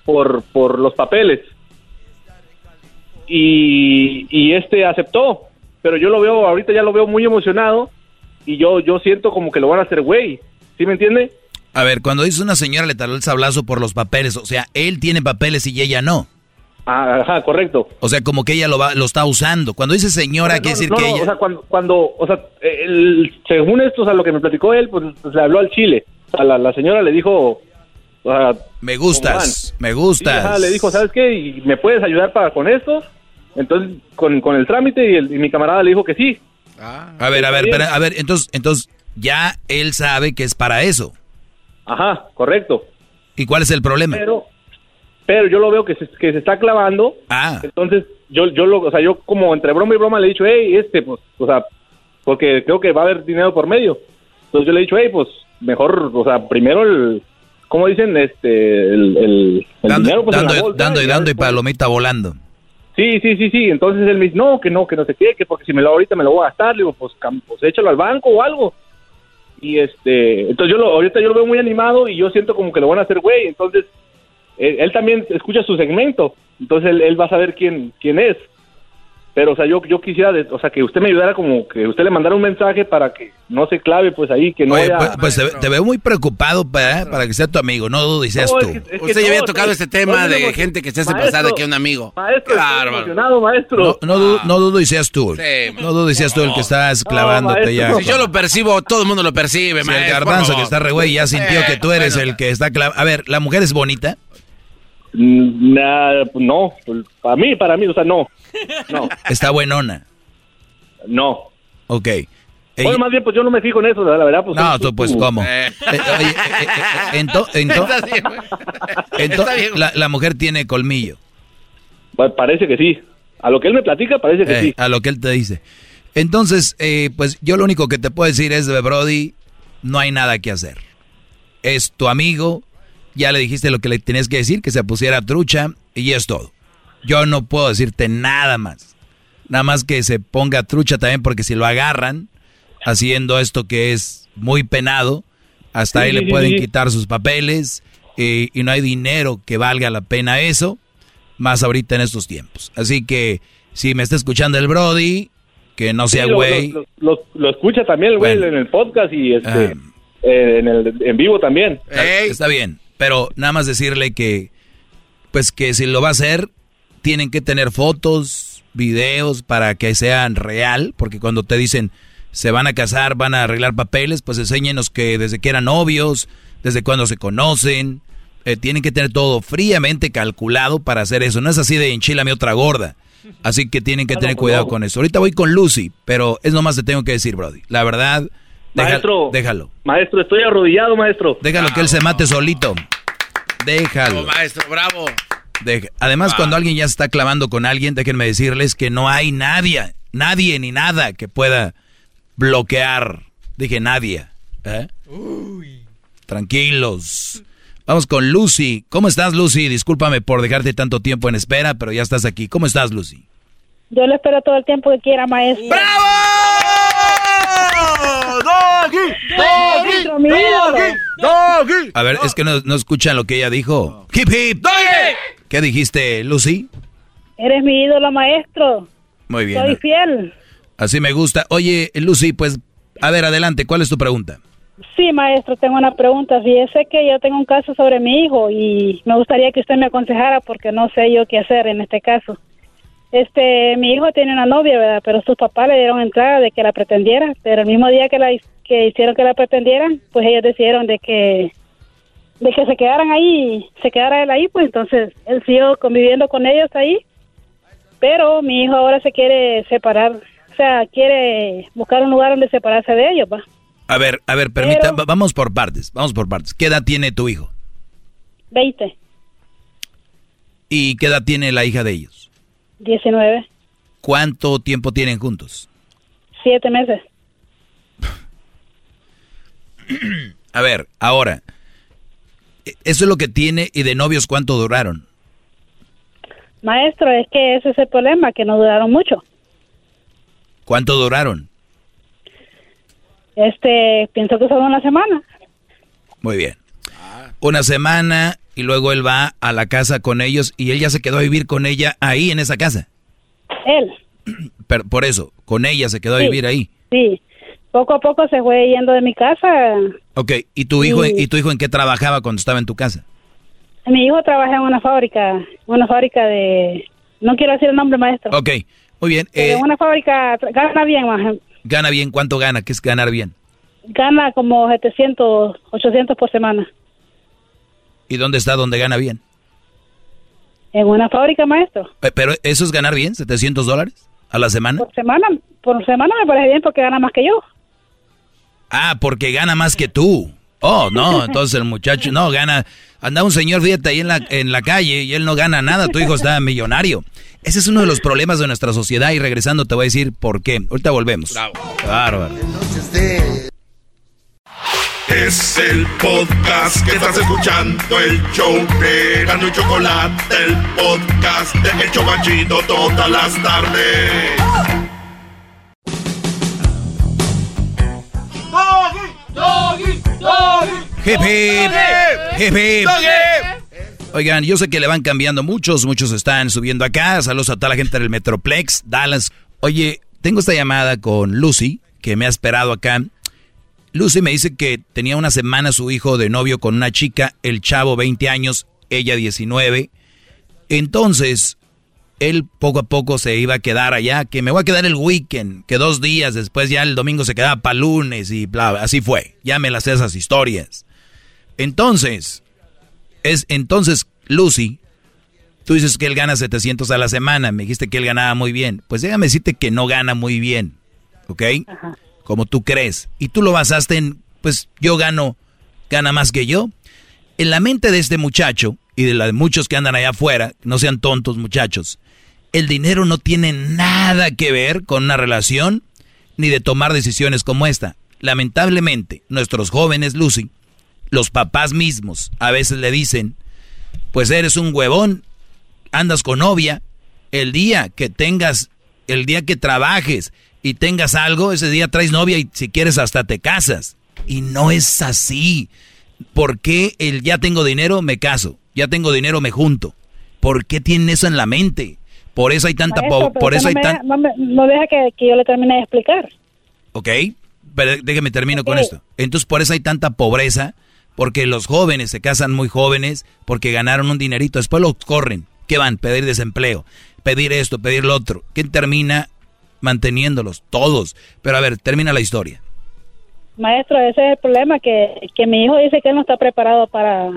por, por los papeles y, y este aceptó pero yo lo veo ahorita ya lo veo muy emocionado y yo yo siento como que lo van a hacer güey ¿sí me entiende? A ver, cuando dice una señora le tiró el sablazo por los papeles, o sea, él tiene papeles y ella no. Ah, ajá, correcto. O sea, como que ella lo, va, lo está usando. Cuando dice señora, quiere decir que ella... O sea, cuando, cuando o sea, el, según esto, o sea, lo que me platicó él, pues, pues le habló al chile. O sea, la, la señora le dijo... O sea, me gustas, me gustas. ajá, le dijo, ¿sabes qué? ¿Y ¿Me puedes ayudar para con esto? Entonces, con, con el trámite y, el, y, mi camarada le dijo que sí. Ah, a ver, a ver, pero, a ver, entonces, entonces, ya él sabe que es para eso. Ajá, correcto. ¿Y cuál es el problema? Pero pero yo lo veo que se, que se está clavando. Ah. Entonces, yo, yo lo, o sea, yo como entre broma y broma le he dicho, hey, este, pues, o sea, porque creo que va a haber dinero por medio. Entonces yo le he dicho, hey, pues, mejor, o sea, primero el, ¿cómo dicen? Este, el, el, dando, dinero, pues, dando, dando y dando y palomita volando. Sí, sí, sí, sí. Entonces él me dice, no, que no, que no se qué, que porque si me lo ahorita me lo voy a gastar. Le digo, pues, pues échalo al banco o algo. Y este, entonces yo lo, ahorita yo lo veo muy animado y yo siento como que lo van a hacer güey. Entonces, él, también escucha su segmento, entonces él, va a saber quién, quién es. pero o sea, yo, yo quisiera, de- o sea, que usted me ayudara como que usted le mandara un mensaje para que no se clave pues ahí, que no Oye, haya... pues, pues te, te veo muy preocupado para, para que sea tu amigo, no dudes seas No, tú. es que- es que Usted ya había tocado este tema de gente que se hace Maestro, pasar aquí a un amigo. Maestro, emocionado, maestro. No, no, du- no dudo y seas tú. no dudo y seas tú el que estás clavándote ya. Si yo lo percibo, todo el mundo lo percibe, Si el maestro, por garbanzo que está re güey ya sintió Eh, que tú eres el que está clavando. A ver, ¿la mujer es bonita? Mm, nah, no, para mí, para mí, o sea, no, no, [laughs] Está buenona. no. Ok. Bueno, más bien, pues yo no me fijo en eso, la verdad. Pues, No, tú pues, ¿cómo? [laughs] Eh, eh, eh, eh, ento- ento- Está bien, güey. ento- Está bien. la, la mujer tiene colmillo. Pa- Parece que sí. A lo que él me platica, parece que Eh, sí. A lo que él te dice. Entonces, eh, pues yo lo único que te puedo decir es, de Brody, no hay nada que hacer. Es tu amigo, ya le dijiste lo que le tenías que decir, que se pusiera trucha, y es todo. Yo no puedo decirte nada más. Nada más que se ponga trucha también, porque si lo agarran haciendo esto que es muy penado, hasta Sí, ahí sí, le sí, pueden sí. quitar sus papeles, eh, y no hay dinero que valga la pena eso, más ahorita en estos tiempos. Así que, si me está escuchando el Brody, que no sea Sí, lo- güey. Lo, lo- lo escucha también el güey Bueno. en el podcast y este, Ah. eh, en, el, en vivo también. Está bien, pero nada más decirle que, pues que si lo va a hacer, tienen que tener fotos, videos para que sean real, porque cuando te dicen se van a casar, van a arreglar papeles, pues enséñenos que desde que eran novios, desde cuando se conocen, eh, tienen que tener todo fríamente calculado para hacer eso. No es así de enchilame otra gorda. Así que tienen que tener cuidado con eso. Ahorita voy con Lucy, pero es nomás te tengo que decir, Brody. La verdad, Maestro. déjalo. Maestro, estoy arrodillado, maestro. Déjalo que él se mate solito. Déjalo. Maestro, bravo. Deja- Además, Ah. cuando alguien ya se está clavando con alguien, déjenme decirles que no hay nadie, nadie ni nada que pueda bloquear. Dije nadie. ¿eh? Tranquilos. Vamos con Lucy. ¿Cómo estás, Lucy? Discúlpame por dejarte tanto tiempo en espera, pero ya estás aquí. ¿Cómo estás, Lucy? Yo le espero todo el tiempo que quiera, maestro. ¡Doggy! A ver, es que no, no escuchan lo que ella dijo. Hip hip. ¿Qué dijiste, Lucy? Eres mi ídolo, maestro. Muy bien. Soy fiel. Así me gusta. Oye, Lucy, pues, a ver, adelante. ¿Cuál es tu pregunta? Sí, maestro, tengo una pregunta. Fíjese que yo tengo un caso sobre mi hijo y me gustaría que usted me aconsejara porque no sé yo qué hacer en este caso. Este, mi hijo tiene una novia, ¿verdad? Pero sus papás le dieron entrada de que la pretendiera, pero el mismo día que la que hicieron que la pretendieran, pues ellos decidieron de que de que se quedaran ahí, se quedara él ahí, pues entonces él siguió conviviendo con ellos ahí. Pero mi hijo ahora se quiere separar, o sea, quiere buscar un lugar donde separarse de ellos, ¿va? A ver, a ver, permita, va- vamos por partes, vamos por partes. ¿Qué edad tiene tu hijo? 20, ¿Y qué edad tiene la hija de ellos? 19, ¿Cuánto tiempo tienen juntos? 7 meses. [clears throat] A ver, ahora, e- eso es lo que tiene y de novios cuánto duraron. Maestro, es que ese es el problema, que no duraron mucho. ¿Cuánto duraron? Este, pienso que solo una semana. Muy bien. Una semana y luego él va a la casa con ellos y él ya se quedó a vivir con ella ahí en esa casa. Él, [clears throat] Pero por eso, con ella se quedó a vivir ahí. sí. Poco a poco se fue yendo de mi casa. Ok, ¿y tu hijo, Sí. ¿y tu hijo en qué trabajaba cuando estaba en tu casa? Mi hijo trabaja en una fábrica, una fábrica de... No quiero decir el nombre, maestro. Ok, muy bien. Eh, en una fábrica gana bien, más. ¿Gana bien? ¿Cuánto gana? ¿Qué es ganar bien? Gana como 700, 800 por semana. ¿Y dónde está donde gana bien? En una fábrica, maestro. Eh, ¿Pero eso es ganar bien? ¿700 dólares a la semana? Por semana, por semana me parece bien porque gana más que yo. Ah, porque gana más que tú. Oh, no, [laughs] entonces el muchacho no gana. Anda un señor, fíjate, ahí en la, en la calle y él no gana nada. Tu hijo está millonario. Ese es uno de los problemas de nuestra sociedad y regresando te voy a decir por qué. Ahorita volvemos. Bárbaro. Es el podcast que estás escuchando, el show de Gano y Chocolate, el podcast de El Chobachito todas las tardes. Doggy, doggy. Oigan, yo sé que le van cambiando muchos, muchos están subiendo acá. Saludos a toda la gente del Metroplex, Dallas. Oye, tengo esta llamada con Lucy, que me ha esperado acá. Lucy me dice que tenía una semana su hijo de novio con una chica, el chavo 20 años, ella 19. Entonces, él poco a poco se iba a quedar allá, que me voy a quedar el weekend, que dos días después ya el domingo se quedaba para lunes y bla, así fue. Ya me las esas historias. Entonces, es entonces Lucy, tú dices que él gana 700 a la semana, me dijiste que él ganaba muy bien. Pues déjame decirte que no gana muy bien, ¿ok? Como tú crees. Y tú lo basaste en, pues yo gano, gana más que yo. En la mente de este muchacho y de la de muchos que andan allá afuera, no sean tontos muchachos, el dinero no tiene nada que ver con una relación ni de tomar decisiones como esta. Lamentablemente, nuestros jóvenes, Lucy, los papás mismos a veces le dicen, pues eres un huevón, andas con novia, el día que tengas, el día que trabajes y tengas algo, ese día traes novia y si quieres hasta te casas. Y no es así. ¿Por qué el ya tengo dinero me caso? Ya tengo dinero me junto. ¿Por qué tienen eso en la mente? Por eso hay tanta por eso no hay me- tan no, me- no deja que, que yo le termine de explicar. ¿Ok? Pero déjeme termino con esto. Entonces por eso hay tanta pobreza, porque los jóvenes se casan muy jóvenes, porque ganaron un dinerito, después los corren. ¿Qué van? Pedir desempleo, pedir esto, pedir lo otro. ¿Quién termina manteniéndolos? Todos. Pero a ver, termina la historia. Maestro, ese es el problema, que, que mi hijo dice que él no está preparado para,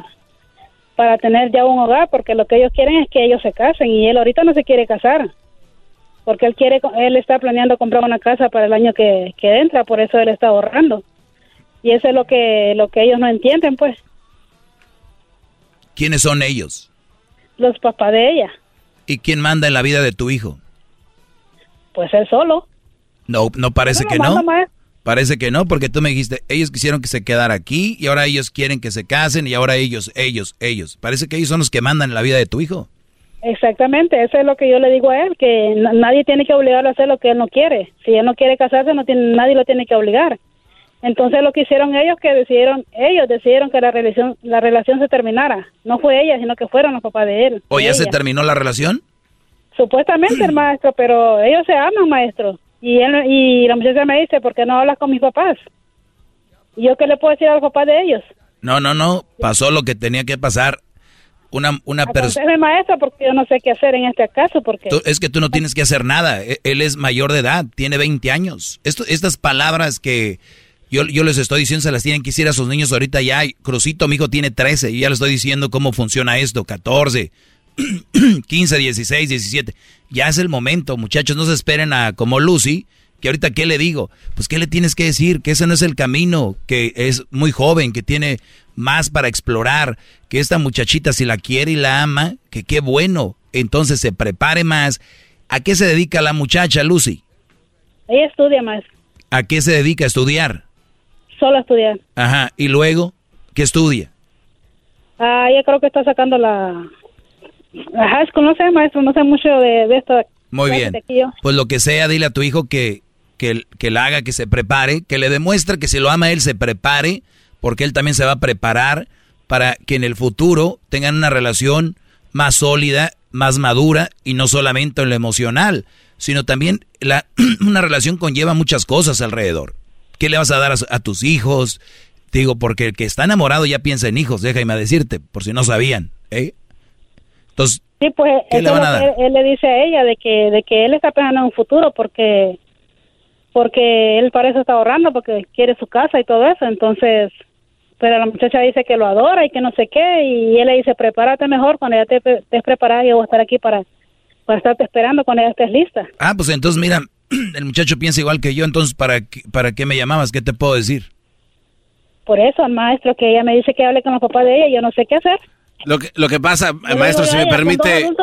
para tener ya un hogar, porque lo que ellos quieren es que ellos se casen y él ahorita no se quiere casar, porque él quiere, él está planeando comprar una casa para el año que, que entra, por eso él está ahorrando. Y eso es lo que, lo que ellos no entienden, pues, ¿Quiénes son ellos? los papás de ella, ¿Y quién manda en la vida de tu hijo? pues él solo. No, no parece No, que manda, no. maestro. Parece que no, porque tú me dijiste, ellos quisieron que se quedara aquí y ahora ellos quieren que se casen y ahora ellos, ellos, ellos. Parece que ellos son los que mandan la vida de tu hijo. Exactamente, eso es lo que yo le digo a él, que na- nadie tiene que obligarlo a hacer lo que él no quiere. Si él no quiere casarse, no tiene, nadie lo tiene que obligar. Entonces lo que hicieron ellos, que decidieron, ellos decidieron que la relación, la relación se terminara. No fue ella, sino que fueron los papás de él. ¿O ya se terminó la relación? Supuestamente el [clears throat] maestro, pero ellos se aman, maestro. Y él, y la muchacha me dice, ¿por qué no hablas con mis papás? ¿Y yo qué le puedo decir a los papás de ellos? No, no, no. Pasó lo que tenía que pasar. Una, una persona... Aconsejeme, maestro, porque yo no sé qué hacer en este caso, porque... Es que tú no tienes que hacer nada. E- Él es mayor de edad, tiene 20 años. Esto, estas palabras que yo, yo les estoy diciendo se las tienen que decir a sus niños ahorita ya. Crucito, mi hijo tiene 13 y ya le estoy diciendo cómo funciona esto. 14, 15, 16, 17. Ya es el momento, muchachos. No se esperen a como Lucy, que ahorita qué le digo. Pues qué le tienes que decir, que ese no es el camino, que es muy joven, que tiene más para explorar, que esta muchachita si la quiere y la ama, que qué bueno. Entonces se prepare más. ¿A qué se dedica la muchacha, Lucy? Ella estudia, maestro. ¿A qué se dedica a estudiar? Solo a estudiar. Ajá. Y luego, ¿qué estudia? Ah, ella creo que está sacando la... No sé, maestro, no sé mucho de, de esto. Muy bien. Pues lo que sea, dile a tu hijo que, que, que la haga, que se prepare, que le demuestre que si lo ama él, se prepare, porque él también se va a preparar para que en el futuro tengan una relación más sólida, más madura y no solamente en lo emocional, sino también la, [clears throat] una relación conlleva muchas cosas alrededor. ¿Qué le vas a dar a, a tus hijos? Digo, porque el que está enamorado ya piensa en hijos, déjame decirte, por si no sabían. ¿eh? Entonces, Sí, pues ¿Qué eso le es van lo a que dar? él, él le dice a ella, de que, de que él está pensando en un futuro, porque porque él para eso está ahorrando, porque quiere su casa y todo eso. Entonces, pero la muchacha dice que lo adora y que no sé qué, y él le dice, prepárate mejor cuando ya te estés preparada, yo voy a estar aquí para, para estarte esperando cuando ya estés lista. Ah, pues entonces mira, [clears throat] el muchacho piensa igual que yo, entonces ¿para para qué me llamabas? ¿Qué te puedo decir? Por eso, el maestro que ella me dice que hable con los papás de ella, yo no sé qué hacer. Lo que, lo que pasa, maestro, si me permite, lo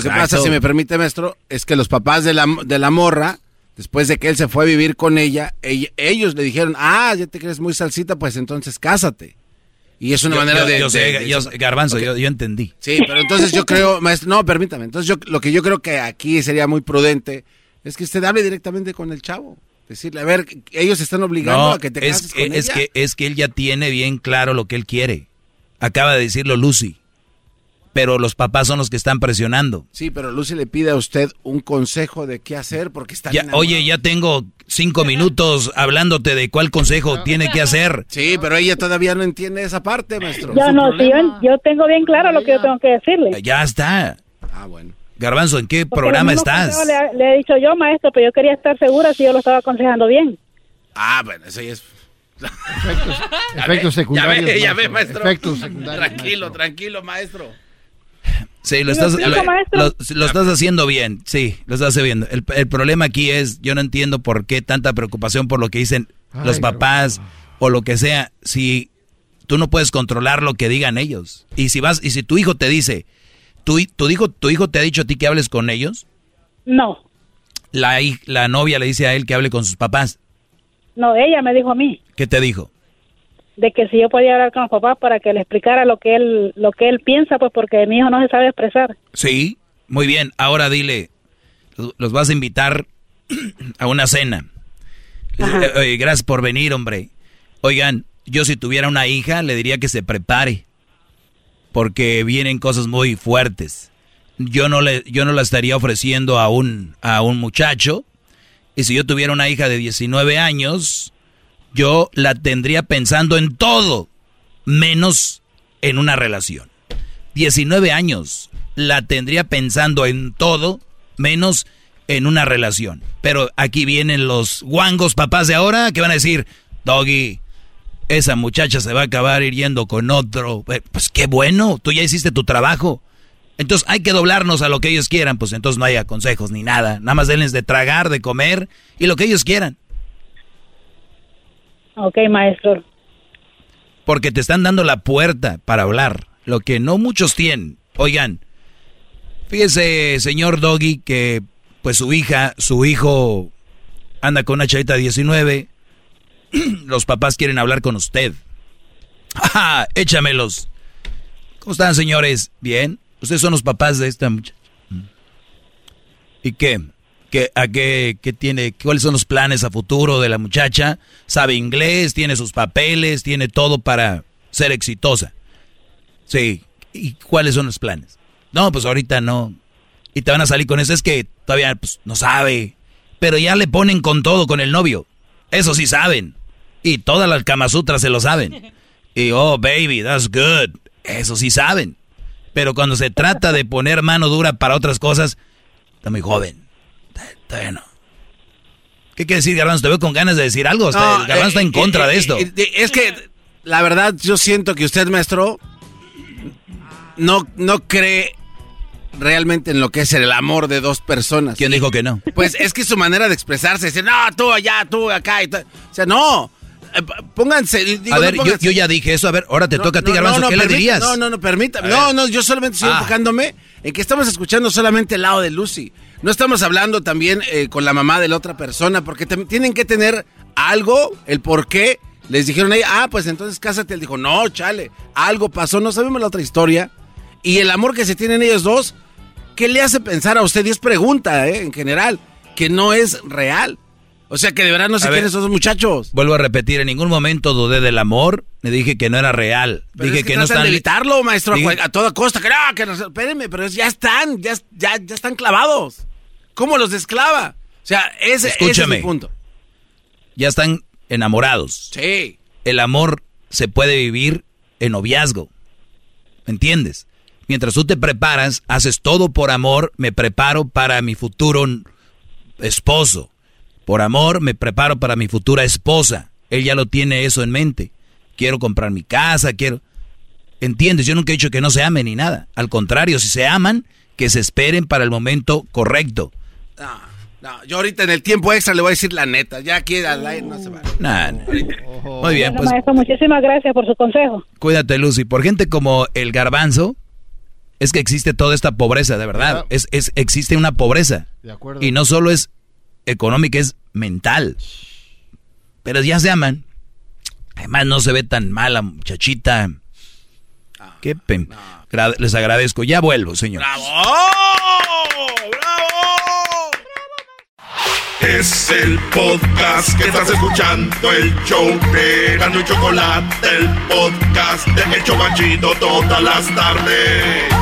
que Exacto. pasa, si me permite, maestro, es que los papás de la, de la morra, después de que él se fue a vivir con ella, ella- ellos le dijeron, ah, ya te crees muy salsita, pues entonces cásate. Y es una Yo- manera yo- de... yo sé, de- de- yo- Garbanzo, yo, yo entendí. Sí, pero entonces yo creo, [laughs] maestro, no, permítame, entonces yo, lo que yo creo que aquí sería muy prudente es que usted hable directamente con el chavo. Decirle, a ver, ellos están obligando No, a que te es, cases que, con es, ella. que, es que él ya tiene bien claro lo que él quiere. Acaba de decirlo Lucy. pero los papás son los que están presionando. Sí, pero Lucy le pide a usted un consejo de qué hacer porque está Ya, oye, ya tengo cinco minutos hablándote de cuál consejo tiene que hacer. Sí, pero ella todavía no entiende esa parte, maestro. Yo no, si yo, yo tengo bien claro lo que yo tengo que decirle. Ya está. Ah, bueno. Garbanzo, ¿en qué Porque programa estás? Le, le he dicho yo, maestro, pero yo quería estar segura si yo lo estaba aconsejando bien. Ah, bueno, eso ya es... efectos secundarios, [laughs] Ya ve, ya ve, maestro. maestro. Efectos secundarios, Tranquilo, tranquilo, maestro. Sí, lo ¿Sí me estás, explico, lo, maestro? lo- lo estás haciendo bien, sí, lo estás haciendo bien. El, el problema aquí es, yo no entiendo por qué tanta preocupación por lo que dicen los papás o lo que sea, si tú no puedes controlar lo que digan ellos. Y si vas, y si tu hijo te dice, tu, hi- tu hijo, tu hijo te ha dicho a ti que hables con ellos, No, la novia le dice a él que hable con sus papás. No, ella me dijo a mí ¿Qué te dijo? de que si yo podía hablar con los papás para que le explicara lo que él lo que él piensa, pues porque mi hijo no se sabe expresar. Sí, muy bien. Ahora dile, los- vas a invitar [clears throat] a una cena. Oye, gracias por venir, hombre. Oigan, yo si tuviera una hija le diría que se prepare, porque vienen cosas muy fuertes. Yo no le, yo no la estaría ofreciendo a un, a un muchacho. Y si yo tuviera una hija de 19 años, yo la tendría pensando en todo, menos en una relación. 19 años, la tendría pensando en todo, menos en una relación. Pero aquí vienen los guangos papás de ahora que van a decir, Doggy, esa muchacha se va a acabar yendo con otro. Eh, Pues qué bueno, tú ya hiciste tu trabajo. Entonces hay que doblarnos a lo que ellos quieran, pues entonces no haya consejos ni nada. Nada más denles de tragar, de comer y lo que ellos quieran. Ok, maestro. Porque te están dando la puerta para hablar, lo que no muchos tienen. Oigan, fíjese, señor Doggy, que pues su hija, su hijo anda con una chavita de 19. [clears throat] Los papás quieren hablar con usted. [laughs] ¡Ja! Échamelos. ¿Cómo están, señores? ¿Bien? Ustedes son los papás de esta muchacha. ¿Y qué? ¿Qué, a qué, qué tiene? ¿Cuáles son los planes a futuro de la muchacha? ¿Sabe inglés? ¿Tiene sus papeles? ¿Tiene todo para ser exitosa? Sí. ¿Y cuáles son los planes? No, pues ahorita no. Y te van a salir con eso. Es que todavía pues, no sabe. Pero ya le ponen con todo con el novio. Eso sí saben. Y todas las Kamasutras se lo saben. [laughs] Y, oh, baby, that's good. Eso sí saben. Pero cuando se trata de poner mano dura para otras cosas, está muy joven. Todavía no. ¿Qué quiere decir, Garbanzo? Te veo con ganas de decir algo. Está- No, Garbanzo está eh, en contra eh, de eh, esto. eh, es que, la verdad, yo siento que usted, maestro, no, no cree realmente en lo que es el amor de dos personas. ¿Quién dijo que no? Pues es que su manera de expresarse, decir, no, tú allá, tú acá y. O sea, no. Eh, Pónganse. digo, a ver, yo, pónganse- yo ya dije eso. A ver, ahora te No, toca a ti, no, Garbanzo. no, no, ¿Qué le dirías? No, no, no, permítame. No, no, yo solamente estoy Ah. enfocándome en que estamos escuchando solamente el lado de Lucy. No estamos hablando también eh, con la mamá de la otra persona, porque tienen que tener algo, el por qué. Les dijeron a ella, ah, pues entonces cásate. Él dijo, no, chale, algo pasó, no sabemos la otra historia. Y el amor que se tienen ellos dos, ¿qué le hace pensar a usted? Y es pregunta, ¿eh? En general, que no es real. O sea, que de verdad no se quieren esos muchachos. Vuelvo a repetir, en ningún momento dudé del amor. Le dije que no era real. Pero dije es que, que, no están de evitarlo, maestro, a Dije- cual- a, toda costa. Que no, que no, espérenme, pero ya están, ya, ya, ya están clavados. ¿Cómo los desclava? O sea, ese, ese es Escúchame. el punto. Ya están enamorados. Sí. El amor se puede vivir en noviazgo. ¿Me entiendes? Mientras tú te preparas, haces todo por amor, me preparo para mi futuro esposo. Por amor, me preparo para mi futura esposa. Él ya lo tiene eso en mente. Quiero comprar mi casa, quiero... ¿Entiendes? Yo nunca he dicho que no se amen ni nada. Al contrario, si se aman, que se esperen para el momento correcto. No, no, yo ahorita en el tiempo extra le voy a decir la neta. Ya aquí al aire no se va. Nah, nah. Muy bien, Bueno, pues maestro, muchísimas gracias por su consejo. Cuídate, Lucy. Por gente como el garbanzo, es que existe toda esta pobreza, de verdad. Es, es, existe una pobreza. De acuerdo. Y no solo es económica, es mental. Pero ya se aman. Además, no se ve tan mal la muchachita. Qué pen- Les agradezco. Ya vuelvo, señor. Es el podcast que estás escuchando, el show de Gano y Chocolate, el podcast de El Chobachito todas las tardes.